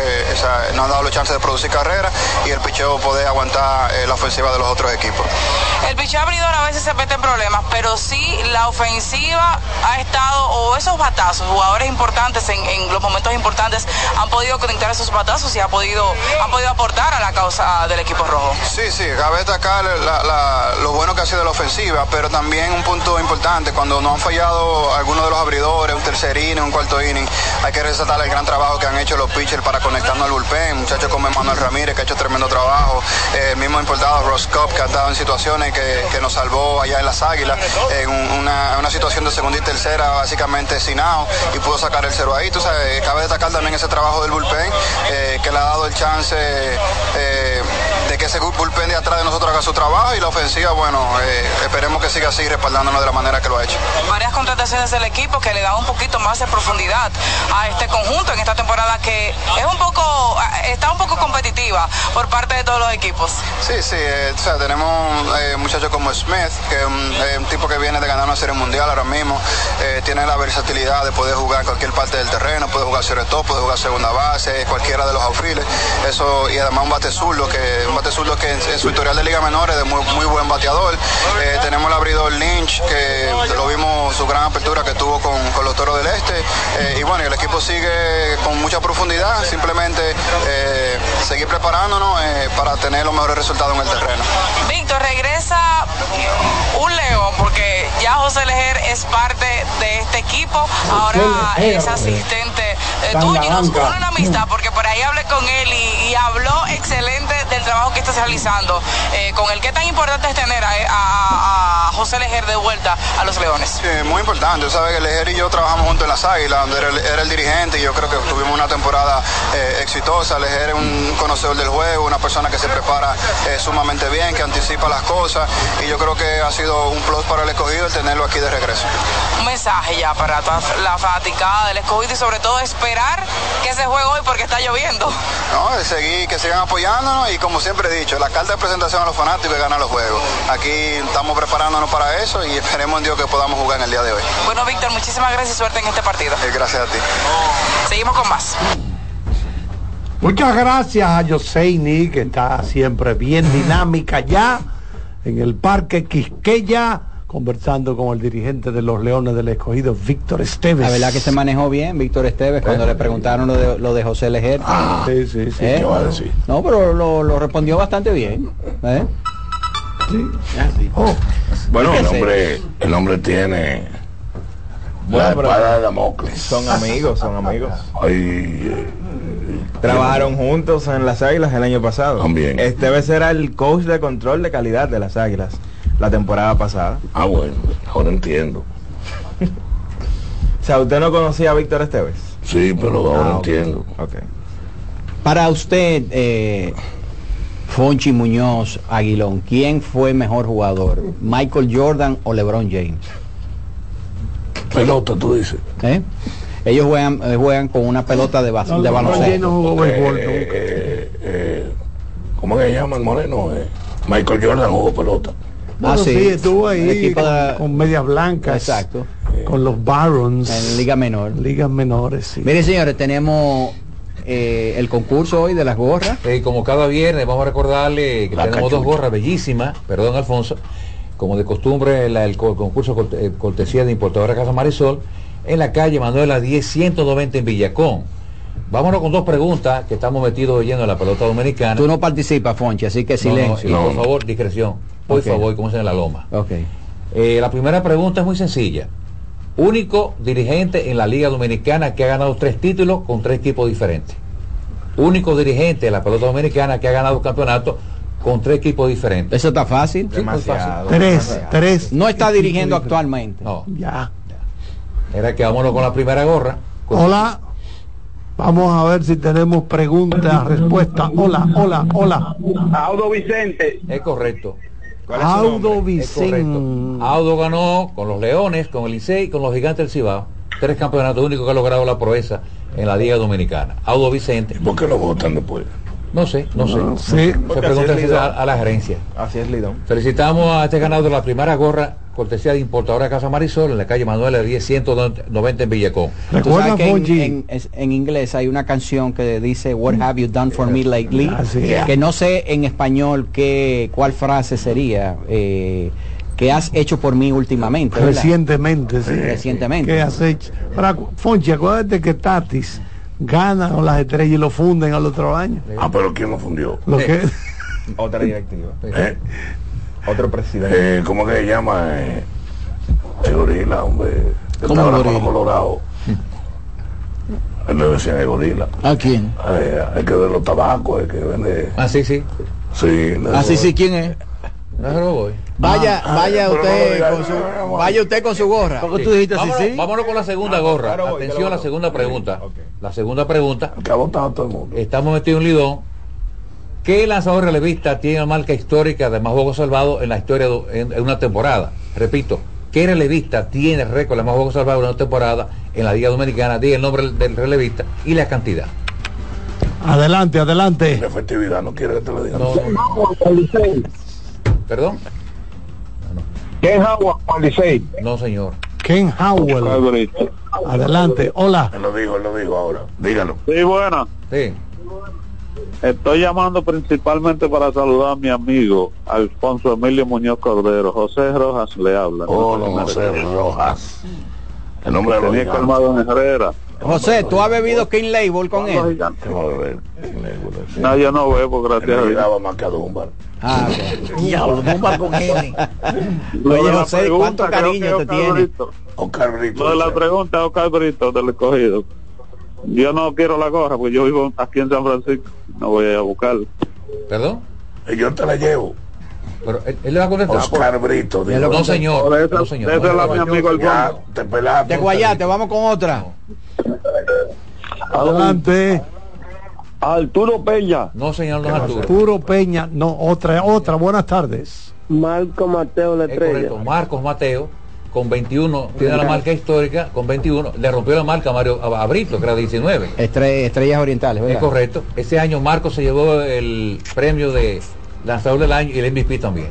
nos ha dado la chance de producir carreras y el picheo poder aguantar eh, la ofensiva de los otros equipos. El picheo abridor a veces se mete en problemas, pero sí la ofensiva ha estado, o esos batazos, jugadores importantes en, los momentos importantes, ha han podido conectar esos batazos y ha podido, han podido aportar a la causa del equipo rojo. Sí, sí, cabe destacar la- lo bueno que ha sido la ofensiva, pero también un punto importante, cuando no han fallado algunos de los abridores, un tercer inning, un cuarto inning, hay que resaltar el gran trabajo que han hecho los pitchers para conectarnos al bullpen, muchachos como Manuel Ramírez, que ha hecho tremendo trabajo, eh, el mismo importado Ross Cobb, que ha estado en situaciones que, que nos salvó allá en las Águilas, en un- una, situación de segunda y tercera, básicamente sin out, y pudo sacar el cero ahí. Tú sabes, cabe destacar también ese trabajo del bullpen, eh, que le ha dado el chance eh, de que ese bullpen de atrás de nosotros haga su trabajo y la ofensiva, bueno, eh, esperemos que siga así respaldándonos de la manera que lo ha hecho. varias contrataciones del equipo que le dan un poquito más de profundidad a este conjunto en esta temporada que es un poco está un poco competitiva por parte de todos los equipos. Sí, sí, o sea, tenemos muchachos como Smith, que es un, un tipo que viene de ganar una serie mundial ahora mismo, tiene la versatilidad de poder jugar en cualquier parte del terreno, puede jugar sobre todo, puede jugar segunda base, cualquiera de los outfields, eso, y además un bate zurdo, que, un bate zurdo que en, su historial de Liga Menor es de muy, muy buen bateador. Eh, tenemos el abridor Lynch, que lo vimos su gran apertura que tuvo con, con los Toros del Este, eh, y bueno, el equipo sigue con mucha profundidad, simplemente eh, seguir preparándonos eh, para tener los mejores resultados en el terreno. Víctor, regresa un león porque ya José Lejer es parte de este equipo, ahora Es asistente eh, tuyo nos une una amistad porque por ahí hablé con él y, y habló excelente del trabajo que estás realizando eh, con el qué tan importante es tener a, a- a José Lejer de vuelta a los Leones. Sí, muy importante. Sabes que Lejer y yo trabajamos juntos en las Águilas, donde era el, era el dirigente y yo creo que tuvimos una temporada eh, exitosa. Lejer es un conocedor del juego, una persona que se prepara eh, sumamente bien, que anticipa las cosas y yo creo que ha sido un plus para el escogido el tenerlo aquí de regreso. Un mensaje ya para toda la fanaticada del escogido y sobre todo esperar que se juegue hoy porque está lloviendo. No, seguir, que sigan apoyándonos y como siempre he dicho, la carta de presentación a los fanáticos es ganar los juegos. Aquí estamos preparándonos para eso y esperemos en Dios que podamos jugar en el día de hoy. Bueno, Víctor, muchísimas gracias y suerte en este partido. Eh, Gracias a ti. Seguimos con más. Muchas gracias a Yoseini, que está siempre bien dinámica ya en el Parque Quisqueya, conversando con el dirigente de los Leones del Escogido, Víctor Esteves. La verdad que se manejó bien Víctor Esteves cuando le preguntaron lo de, lo de José Lejer. sí, sí, sí. ¿Eh? ¿qué va a decir? No, pero lo, lo respondió bastante bien. ¿eh? Oh. Bueno, ¿Qué el hombre, el hombre tiene Bueno, la espada de Damocles. Son amigos, son amigos. Ay, eh, Trabajaron juntos en las Águilas el año pasado. También. Esteves era el coach de control de calidad de las Águilas la temporada pasada. Ah, bueno, ahora entiendo. O sea, ¿usted no conocía a Víctor Esteves? Sí, pero ahora Ah, entiendo. Ok. Para usted, eh, Fonchi Muñoz Aguilón, ¿quién fue mejor jugador? ¿Michael Jordan o LeBron James? Pelota, tú dices. ¿Eh? Ellos juegan, eh, juegan con una pelota de, bas- No, de baloncesto. no jugó béisbol Eh, nunca. eh, eh, ¿Cómo que se llama el moreno? Eh, Michael Jordan jugó pelota. Bueno, Ah, sí. sí. estuvo ahí con, de- con medias blancas. Exacto. Con los Barons. En Liga Menor. Ligas menores, sí. Mire, señores, tenemos eh, el concurso hoy de las gorras. Eh, como cada viernes vamos a recordarle que La tenemos dos gorras bellísimas, perdón Alfonso, como de costumbre la- el, co- concurso corte- eh, cortesía de importadora Casa Marisol en la calle Manuela 10 190 en Villacón. Vámonos con dos preguntas que estamos metidos oyendo en la pelota dominicana. Tú no participas, Fonchi, así que No, no, silencio. y No, por no. favor, discreción. Por Ok. favor, como en la loma. Ok. Eh, la primera pregunta es muy sencilla. Único dirigente en la Liga Dominicana que ha ganado tres títulos con tres equipos diferentes. Único dirigente en la pelota dominicana que ha ganado campeonato con tres equipos diferentes. Eso está fácil. Sí, pues, Demasiado. Tres, tres. No está dirigiendo actualmente. No, Ya. era que vámonos con la primera gorra. Con- Hola. Vamos a ver si tenemos preguntas, respuestas. Hola, hola, hola. Audo Vicente. Es correcto. ¿Cuál es su Audo. Vicente. Audo ganó con los Leones, con el Licey y con los Gigantes del Cibao. Tres campeonatos únicos que ha logrado la proeza en la Liga Dominicana. Audo Vicente. ¿Y por qué lo votan después? No sé, no sé. No sé. Se pregunta así es si a, la gerencia. Así es, Lidón. Felicitamos a este ganador de la primera gorra, cortesía de importadora Casa Marisol, en la calle Manuel 10 190 en Villacón. Tú Recuerda, sabes que en, Fonchi. en- es- en inglés hay una canción que dice What have you done for me lately? Así es. Que no sé en español qué cuál frase sería eh, que has hecho por mí últimamente. ¿verdad? Recientemente, sí. Recientemente. ¿Qué has hecho? Ahora, Fonchi, acuérdate que Tatis ganan las estrellas y lo funden al otro año. Ah, pero ¿quién lo fundió? Lo que Otra directiva. ¿Eh? Otro presidente. Eh, ¿Cómo que se llama? Eh, el gorila, hombre. ¿Cómo estaba con gorila? Colorado. Él le decían el gorila. ¿A quién? Eh, el que de los tabacos, el que vende. Ah, sí, sí. Sí, Ah, sí, sí, ¿quién es? Déjalo voy. Vaya, Ah, vaya pero no usted con su, no, no, no, vaya usted con su gorra. ¿Por qué tú dijiste así, Vámonos, sí? vámonos con la segunda gorra. claro, voy, Atención a la segunda pregunta. La segunda pregunta. que ha votado todo el mundo. Estamos metidos en un lidón. ¿Qué lanzador relevista tiene una marca histórica de más juegos salvados en la historia de en, en una temporada? Repito, ¿qué relevista tiene récord de más juegos salvados en una temporada en la Liga Dominicana? Diga el nombre del relevista y la cantidad. adelante, adelante. La efectividad no quiere que te lo diga. No, ¿Perdón? Ken Howard, con Licey. No, señor. Ken Howell. Adelante. Hola. Él lo dijo, él lo dijo ahora. Dígalo. Sí, buena. Sí. Estoy llamando principalmente para saludar a mi amigo Alfonso Emilio Muñoz Cordero. José Rojas le habla. Oh, José Rojas. El nombre de los Tenía colmado en Herrera. José, ¿tú has bebido King Label con él? No, yo no bebo, gracias a Dios. Ah. Diablo, no va con él. Lo de Oye, José, pregunta, ¿cuánto cariño te tiene? Oscar Brito. Lo de la pregunta, Oscar Brito, del escogido. Yo no quiero la gorra, porque yo vivo aquí en San Francisco. No voy a buscarla. ¿Perdón? "Y Yo te la llevo. Pero él, él le va a contestar. Oscar Brito. dijo. No, señor. Esa, No, señor. es la No, mi amigo Ya, Alfonso. te pelaste. Te guayaste, vamos con otra. Adelante. Arturo Peña. No, señor, no es Arturo. Arturo Peña. No, otra, otra. Buenas tardes. Marco Mateo la Es correcto. Marcos Mateo, con 21, tiene la marca histórica, con 21, le rompió la marca a Mario a Brito, que era 19. Estre- estrellas orientales, Es ¿verdad? correcto. Ese año Marcos se llevó el premio de lanzador del año y el MVP también.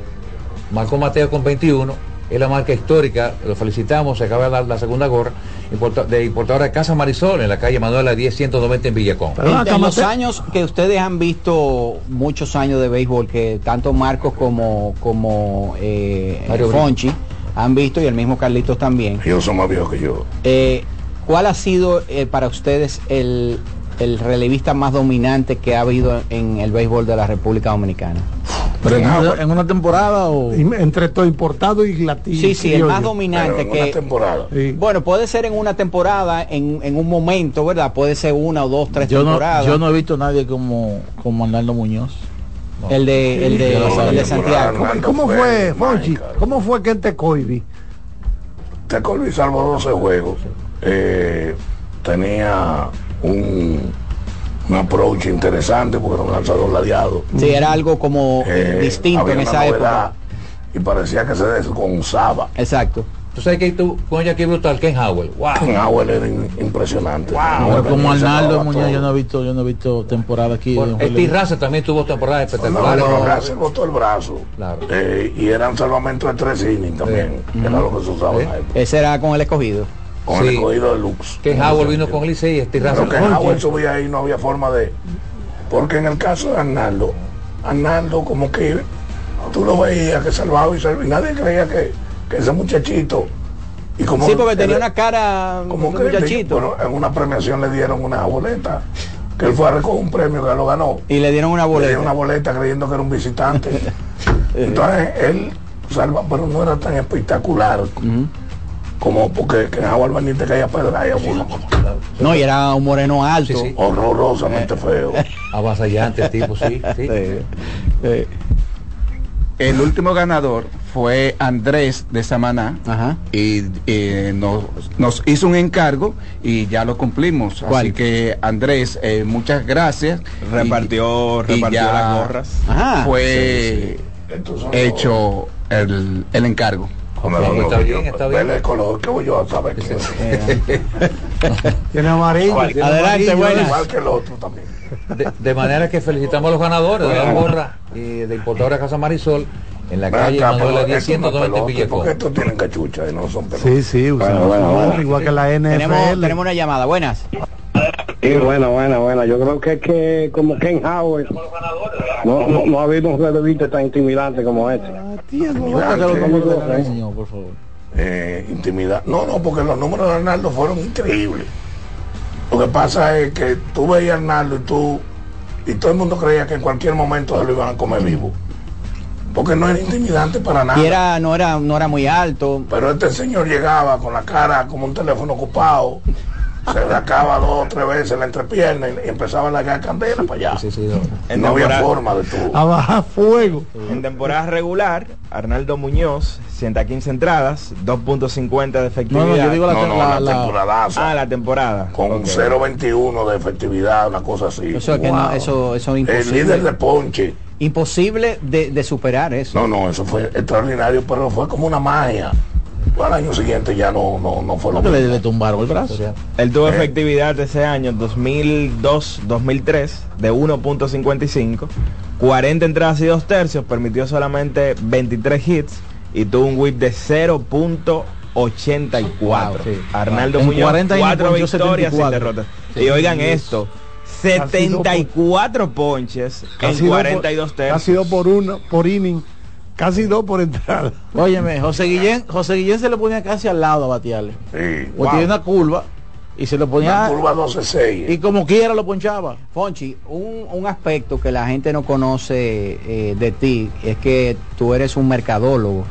Marco Mateo con 21, es la marca histórica, lo felicitamos, se acaba de dar la segunda gorra, importa- de importadora de Casa Marisol, en la calle Manuela 10-190 en Villacón. Pero En, los años que ustedes han visto muchos años de béisbol, que tanto Marcos como, como eh, Mario Brito. Fonchi han visto y el mismo Carlitos también. Ellos son más viejos que yo. Eh, ¿Cuál ha sido eh, para ustedes el, el relevista más dominante que ha habido en el béisbol de la República Dominicana? Pero en, una, en una temporada o Entre todo importado y latino. Sí, sí, el más dominante en una que... temporada. Bueno, puede ser en una temporada, en, en un momento, ¿verdad? Puede ser una o dos, tres yo no, temporadas. yo no he visto nadie como, como Arnaldo Muñoz. El de, el de, Sí, el de no, Santiago. ¿Cómo, cómo fue, Fonchi? ¿Cómo fue que en Tecoibi? Te Colby salvó 12 juegos. Eh, tenía un, un approach interesante porque era un lanzador ladeado. Sí, era algo como Eh, distinto había en esa época. Y parecía que se desgonzaba. Exacto. Tú sabes que tú, con ella que brutal, Ken Howell. Wow. Ken Howell era in- impresionante. No, como Arnaldo Muñoz yo no he visto, yo no he visto temporada aquí. Bueno, Steve Russell también tuvo temporadas No, espectaculares. pero Russell botó el brazo. Claro. Eh, y eran salvamentos de tres innings también. Era lo que se usaba en la época. Ese era con el escogido. Con Sí. el escogido de Lux. Ken Howell vino con Licey y Steve Pero que Howell subía ahí no había forma de. Porque en el caso de Arnaldo, Arnaldo como que tú lo veías que salvaba y salvaba y nadie creía que, que ese muchachito. Y como Sí, porque él- tenía una cara como de que muchachito. bueno, en una premiación le dieron una boleta que él fue a recoger un premio que lo ganó Y le dieron una le boleta. dieron una boleta creyendo que era un visitante entonces él salva pero no era tan espectacular como porque que en Howard Benítez caía pedra y abuelo No, y era un moreno alto. Sí, sí. horrorosamente feo Avasallante el tipo, sí. sí. Eh, El último ganador fue Andrés de Samaná Ajá. y eh, nos, nos hizo un encargo y ya lo cumplimos. ¿Cuál? Así que Andrés, eh, muchas gracias. Repartió, Y- y repartió ya las gorras. Ajá. Fue hecho el, el encargo. Como Ok, lo- está bien, está bien. Vele el color que voy yo a saber Tiene amarillo. tiene Adelante. ¿eh? igual que el otro también De, de manera que felicitamos a los ganadores de la gorra y de importadora Casa Marisol en la calle acá, Manuela pero 10 esto no es 190 en pelote, Villacón. porque estos tienen cachucha y no son pelotas Sí, sí, usamos bueno, gorra, bueno. igual que la tenemos, NFL. tenemos una llamada. Buenas. Sí, buena, buena, buena. Yo creo que es que como Ken Howard no, no, no ha habido un relevista tan intimidante como este. Señor, por favor. eh, intimidad. No, no, porque los números de Arnaldo fueron increíbles. Lo que pasa es que tú veías a Arnaldo y tú, y todo el mundo creía que en cualquier momento se lo iban a comer vivo. Porque no era intimidante para nada. Y era, no era, no era muy alto. Pero este señor llegaba con la cara como un teléfono ocupado, se sacaba dos o tres veces la entrepierna y, y empezaba a largar candela para allá. En no había temporada- forma de tú. A bajar fuego. En temporada regular, Arnaldo Muñoz, 115 entradas, 2.50 de efectividad. No, no, yo digo la- No, no, la- la- la temporadaza. Ah, la temporada. Con un Ok. 0.21 de efectividad, una cosa así. Eso es que no, eso, eso es El líder de ponche. Imposible de, de superar eso. No, no, eso fue extraordinario, pero fue como una magia. Al año siguiente ya no, no, no fue lo le, mismo. le tumbaron el brazo. Él tuvo Eh. efectividad ese año, 2002-2003, de 1.55, 40 entradas y 2 tercios, permitió solamente 23 hits y tuvo un whip de 0.84. Arnaldo En Muñoz, 40 y cuatro ponchó victorias sin 74. derrotas. Sí. y oigan Sí. esto, 74 ponches Casi en dos 42 por, tercios. Casi dos por uno, por inning. Casi dos por entrada. Óyeme, José Guillén, José Guillén se le ponía casi al lado a batearle. Sí, O tiene una curva y se le ponía Una curva 12-6. y como quiera lo ponchaba. Fonchi, un, un aspecto que la gente no conoce eh, de ti es que tú eres un mercadólogo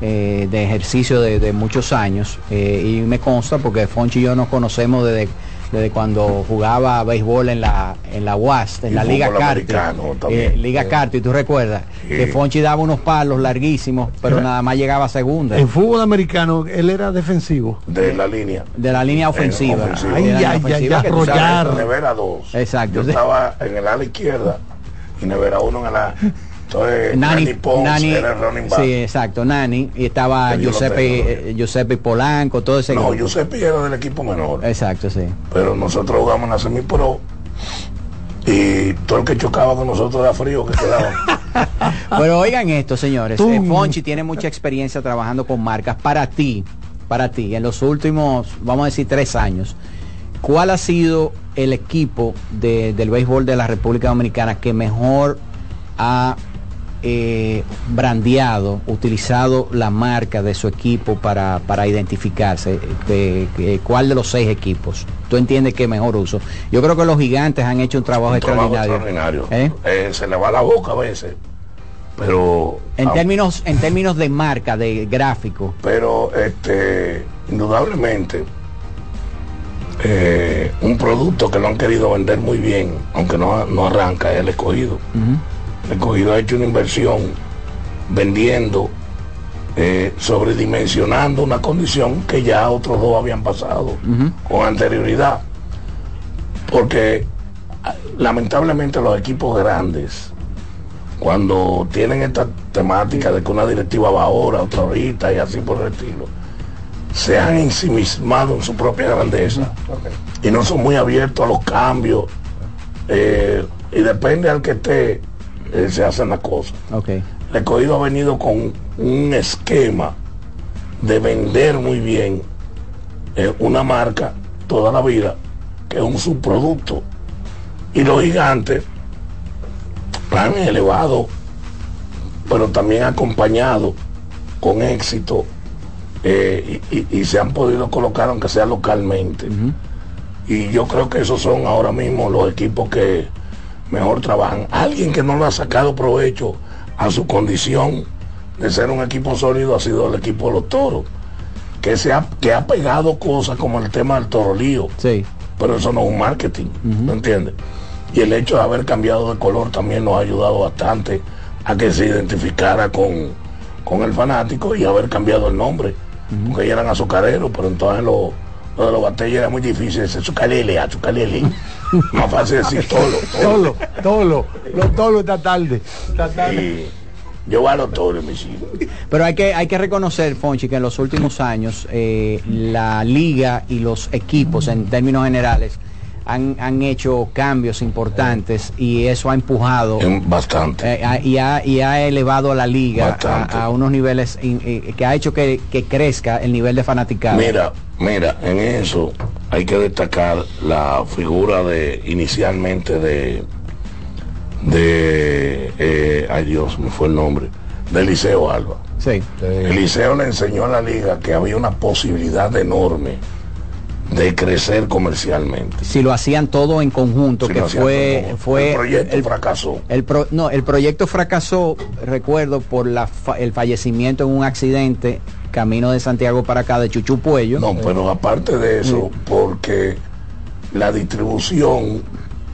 eh, de ejercicio de, de muchos años eh, y me consta porque Fonchi y yo nos conocemos desde, desde cuando jugaba béisbol en la en la UAS, en Y la Liga Carti, eh, Liga Carti, tú recuerdas que Fonchi daba unos palos larguísimos, pero nada más llegaba a segunda. En fútbol americano él era defensivo. De la línea. de la línea ofensiva. ofensiva. Ay, ay, ofensiva sabes. arrollar. Nevera 2. Exacto. Yo estaba en el ala izquierda y Nevera 1 en la... Entonces, Nani, Nani Pons Nani- era el running back. sí, exacto, Nani, y estaba lo tengo, Giuseppe, eh, Giuseppe Polanco, todo ese No, grupo. Giuseppe era del equipo menor. Exacto, sí. Pero nosotros jugamos en la semi-pro y todo el que chocaba con nosotros era frío que quedaba. Pero oigan esto, señores. Eh, Fonchi tiene mucha experiencia trabajando con marcas. Para ti, para ti, en los últimos, vamos a decir, tres años, ¿cuál ha sido el equipo de- del béisbol de la República Dominicana que mejor ha eh, brandeado, utilizado la marca de su equipo para, para identificarse? Eh, ¿Cuál de los seis equipos? ¿Tú entiendes que mejor uso? Yo creo que los gigantes han hecho un trabajo Un trabajo extraordinario. extraordinario. ¿Eh? Eh, se le va la boca a veces. Pero En ah, términos, en términos de marca, de gráfico. pero este indudablemente eh, un producto que lo han querido vender muy bien aunque no, no arranca es el escogido escogido ha hecho una inversión vendiendo eh, sobredimensionando una condición que ya otros dos habían pasado con anterioridad. Porque ah, lamentablemente los equipos grandes cuando tienen esta temática de que una directiva va ahora, otra ahorita y así por el estilo, se han ensimismado en su propia grandeza. Y no son muy abiertos a los cambios eh, y depende al que esté, eh, se hacen las cosas. Okay. El escogido ha venido con un esquema de vender muy bien eh, una marca toda la vida, que es un subproducto. Y los gigantes han elevado, pero también acompañado con éxito eh, y, y- y se han podido colocar aunque sea localmente. Y yo creo que esos son ahora mismo los equipos que mejor trabajan. Alguien que no le ha sacado provecho a su condición de ser un equipo sólido ha sido el equipo de los toros, que, se ha, que ha pegado cosas como el tema del torolío. Sí. Pero eso no es un marketing, ¿me entiendes? Y el hecho de haber cambiado de color también nos ha ayudado bastante a que se identificara con, con el fanático y haber cambiado el nombre. Porque ellos eran azucareros, pero entonces lo, lo de los batallas era muy difícil decir azucarele, azucarele. Más fácil decir tolo. Tolo, tolo. Los tolos esta tarde. Esta tarde. Yo a los toros, mis hijos. Pero hay que, hay que reconocer, Fonchi, que en los últimos años eh, la liga y los equipos en términos generales han, han hecho cambios importantes y eso ha empujado bastante eh, a- y, ha, y ha elevado a la liga a, a unos niveles in- eh, que ha hecho que, que crezca el nivel de fanaticado. Mira, mira, en eso hay que destacar la figura de inicialmente de de eh, ay Dios, me fue el nombre, de Eliseo Alba. Sí. Eliseo le enseñó a la liga que había una posibilidad enorme de crecer comercialmente. Si lo hacían todo en conjunto, Si que fue, todo. fue El proyecto fracasó. El pro- no, el proyecto fracasó, recuerdo, por la fa- el fallecimiento en un accidente camino de Santiago para acá de Chuchu Puello. No, pero aparte de eso, porque la distribución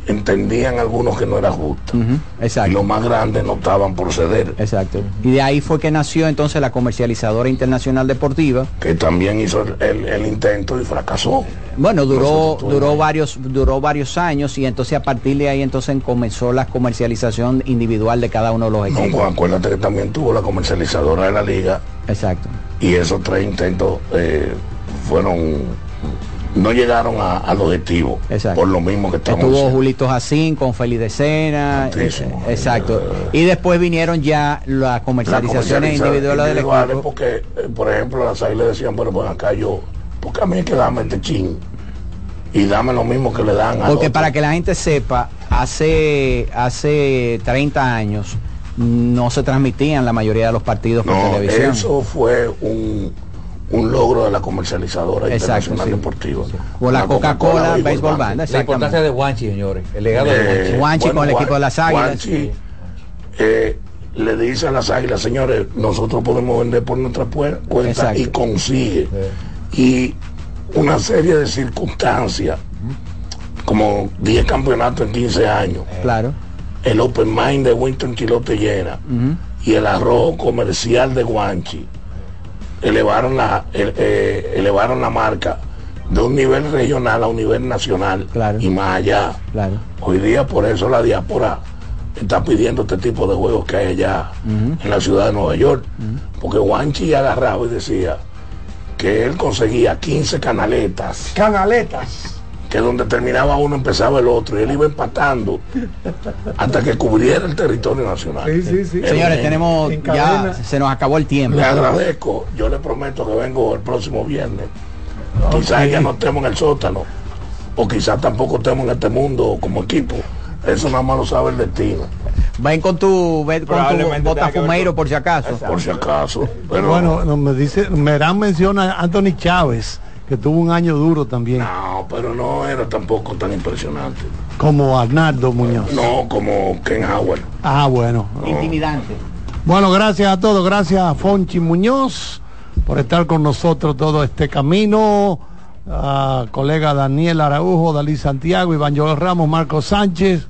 entendían algunos que no era justa. Exacto. Y los más grandes no estaban por ceder. Exacto. Y de ahí fue que nació entonces la comercializadora internacional deportiva. Que también hizo el, el- el intento y fracasó. Bueno, duró, duró varios, duró varios años y entonces a partir de ahí entonces comenzó la comercialización individual de cada uno de los equipos. acuérdate que también tuvo la comercializadora de la liga. Exacto. Y esos tres intentos eh, fueron no llegaron a- al objetivo. Exacto. Por lo mismo que estamos Estuvo. Julito Jacín con Feli de Sena. Tantísimo. eh, Exacto. Y después vinieron ya las comercializaciones individuales del equipo. porque, eh, por ejemplo, las águilas decían, bueno, pues acá yo, porque a mí hay que darme este chin y dame lo mismo que le dan a Porque para que la gente sepa, hace, hace 30 años no se transmitían la mayoría de los partidos por No, televisión. eso fue un, un logro de la comercializadora Exacto, internacional sí. deportiva. O la Coca-Cola Baseball Band, La importancia de Guanchi, señores. El legado de Guanchi. Eh, Guanchi con el equipo de las Águilas. Guanchi, eh, le dice a las águilas, señores, nosotros podemos vender por nuestra cuenta Exacto. y consigue. Y una serie de circunstancias, como 10 campeonatos en 15 años, Claro. el Open Mind de Winston Quilote llena y el arrojo comercial de Guanchi elevaron la, el- eh, elevaron la marca de un nivel regional a un nivel nacional y más allá. Claro. Hoy día por eso la diáspora está pidiendo este tipo de juegos que hay allá en la ciudad de Nueva York. Porque Guanchi agarraba y decía que él conseguía 15 canaletas. Canaletas. Que donde terminaba uno empezaba el otro y él iba empatando hasta que cubriera el territorio nacional. Sí, sí, sí. Señores, tenemos En ya se nos acabó el tiempo. Le agradezco, yo le prometo que vengo el próximo viernes. Quizás ya no estemos en el sótano, o quizás tampoco estemos en este mundo como equipo. Eso nada más lo sabe el destino. Ven con tu, ven con tu botafumeiro por si acaso. Por si acaso. Pero Bueno, no, me dice, Merán menciona a Anthony Chávez, que tuvo un año duro también, no, pero no era tampoco tan impresionante. como Arnaldo Muñoz. No como Ken Howard. Ah, bueno. Intimidante. Bueno, gracias a todos, gracias a Fonchi Muñoz por estar con nosotros todo este camino. A colega Daniel Araujo, Dalí Santiago, Iván Joel Ramos, Marco Sánchez.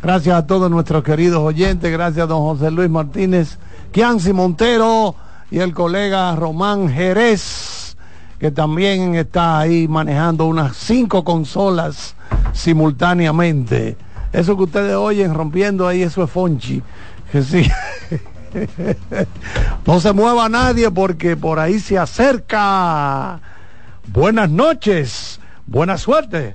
Gracias a todos nuestros queridos oyentes, gracias a don José Luis Martínez, Kianci Montero y el colega Román Jerez, que también está ahí manejando unas cinco consolas simultáneamente. Eso que ustedes oyen rompiendo ahí, eso es Fonchi. Que sí. No se mueva nadie porque por ahí se acerca. Buenas noches, buena suerte.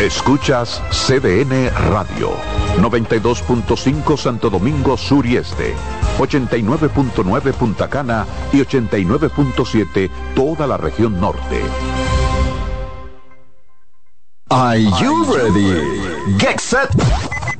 Escuchas CDN Radio, 92.5 Santo Domingo Sur y Este, 89.9 Punta Cana y 89.7 toda la región norte. Are you ready? Get set.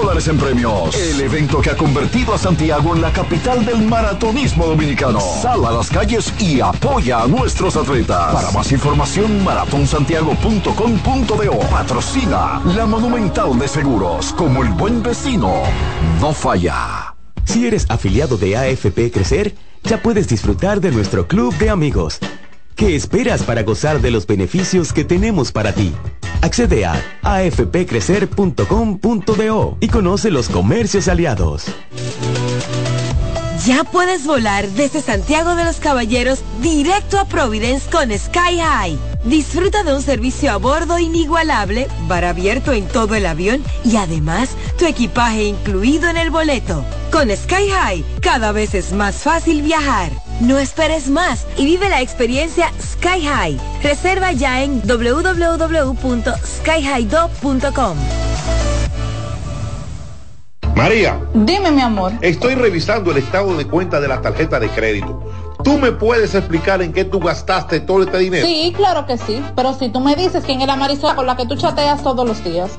dólares en premios. El evento que ha convertido a Santiago en la capital del maratonismo dominicano. Sal a las calles y apoya a nuestros atletas. Para más información, maratonsantiago.com.do. Patrocina la Monumental de Seguros. Como el buen vecino, no falla. Si eres afiliado de AFP Crecer, ya puedes disfrutar de nuestro club de amigos. ¿Qué esperas para gozar de los beneficios que tenemos para ti? Accede a afpcrecer.com.do y conoce los comercios aliados. Ya puedes volar desde Santiago de los Caballeros directo a Providence con Sky High. Disfruta de un servicio a bordo inigualable, bar abierto en todo el avión y además tu equipaje incluido en el boleto. Con Sky High, cada vez es más fácil viajar. No esperes más y vive la experiencia Sky High. Reserva ya en www.skyhighdo.com. María. Dime, mi amor. Estoy revisando el estado de cuenta de la tarjeta de crédito. ¿Tú me puedes explicar en qué tú gastaste todo este dinero? Sí, claro que sí. Pero si tú me dices quién es la Marisol con la que tú chateas todos los días.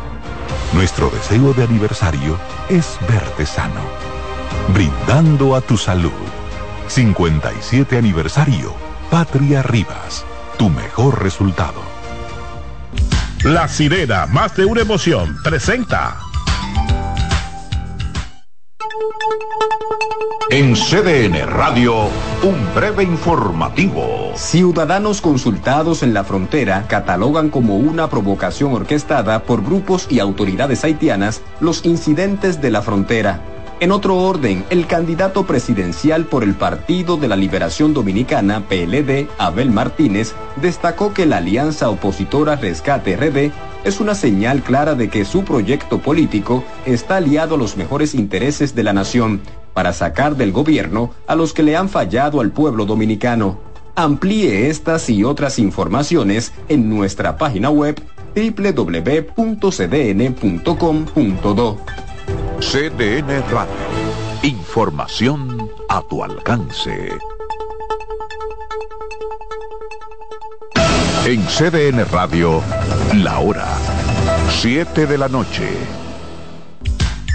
Nuestro deseo de aniversario es verte sano, brindando a tu salud. 57 aniversario, Patria Rivas, tu mejor resultado. La sirena, más de una emoción, presenta. En CDN Radio, un breve informativo. Ciudadanos consultados en la frontera catalogan como una provocación orquestada por grupos y autoridades haitianas los incidentes de la frontera. En otro orden, el candidato presidencial por el Partido de la Liberación Dominicana, PLD, Abel Martínez, destacó que la alianza opositora Rescate RD es una señal clara de que su proyecto político está aliado a los mejores intereses de la nación para sacar del gobierno a los que le han fallado al pueblo dominicano. Amplíe estas y otras informaciones en nuestra página web www.cdn.com.do. CDN Radio. Información a tu alcance. En CDN Radio, la hora 7 de la noche.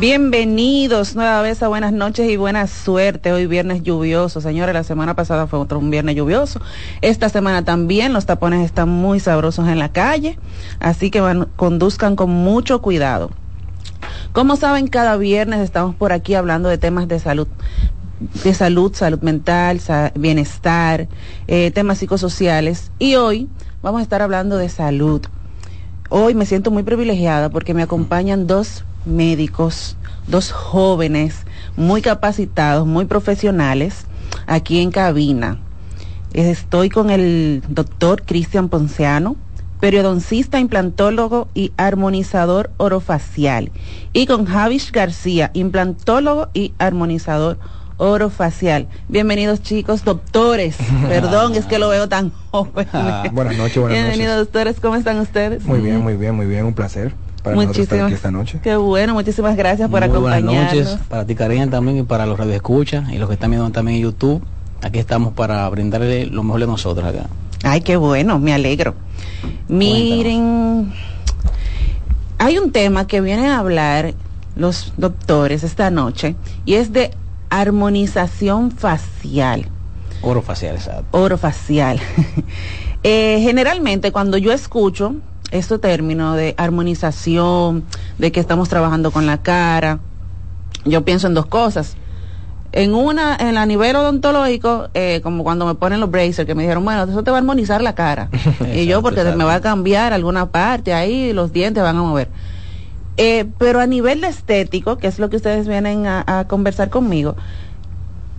Bienvenidos nueva vez a Buenas noches y buena suerte. Hoy viernes lluvioso. Señores, la semana pasada fue otro un viernes lluvioso. Esta semana también los tapones están muy sabrosos en la calle. Así que conduzcan con mucho cuidado. Como saben, cada viernes estamos por aquí hablando de temas de salud de salud, salud mental, bienestar, eh, temas psicosociales. Y hoy vamos a estar hablando de salud. Hoy me siento muy privilegiada porque me acompañan dos médicos dos jóvenes muy capacitados, muy profesionales, aquí en cabina. Estoy con el doctor Cristian Ponciano, periodoncista, implantólogo y armonizador orofacial. Y con Javish García, implantólogo y armonizador orofacial. Bienvenidos chicos, doctores. Perdón, es que lo veo tan joven. Ah, buenas noches, buenas Bienvenidos doctores, ¿cómo están ustedes? Muy bien, muy bien, muy bien, un placer para nosotros estar aquí esta noche. Qué bueno, muchísimas gracias por Muy acompañarnos. Buenas noches para ti, Karen, también y para los radioescuchas y los que están viendo también en YouTube. Aquí estamos para brindarle lo mejor de nosotros acá. Ay, qué bueno, me alegro. Miren, hay un tema que vienen a hablar los doctores esta noche y es de armonización facial. Orofacial, exacto. Orofacial. Eh, generalmente cuando yo escucho este término de armonización, de que estamos trabajando con la cara, yo pienso en dos cosas. En una, en a nivel odontológico, eh, como cuando me ponen los braces, que me dijeron, bueno, eso te va a armonizar la cara. y yo, porque me va a cambiar alguna parte ahí, los dientes van a mover. Eh, pero a nivel de estético, que es lo que ustedes vienen a, a conversar conmigo,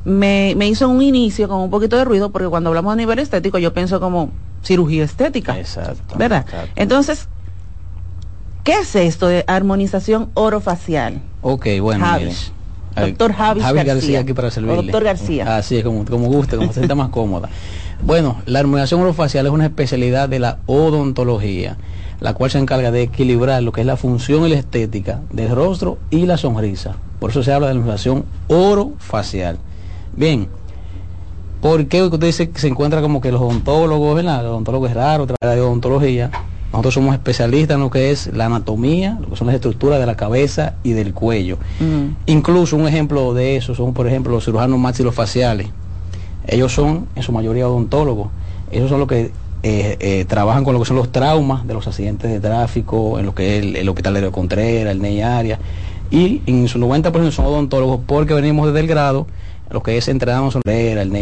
me, me hizo un inicio con un poquito de ruido, porque cuando hablamos a nivel estético, yo pienso como cirugía estética. Exacto. ¿Verdad? Entonces, ¿qué es esto de armonización orofacial? Ok, bueno, miren. Doctor Javis Javis García. García aquí para O servirle. doctor García. Así es, como, como guste, como se sienta más cómoda. Bueno, la armonización orofacial es una especialidad de la odontología, la cual se encarga de equilibrar lo que es la función y la estética del rostro y la sonrisa. Por eso se habla de la armonización orofacial. Bien, ¿por qué usted dice que se encuentra como que los odontólogos, ¿verdad? El odontólogo es raro, trabaja de odontología. Nosotros somos especialistas en lo que es la anatomía, lo que son las estructuras de la cabeza y del cuello. Mm. Incluso un ejemplo de eso son, por ejemplo, los cirujanos maxilofaciales. Ellos son, en su mayoría, odontólogos. Ellos son los que eh, eh, trabajan con lo que son los traumas de los accidentes de tráfico, en lo que es el, el Hospital de Contreras, el NEI área. Y en su 90% son odontólogos porque venimos desde el grado, lo que es entrenamos en el NEI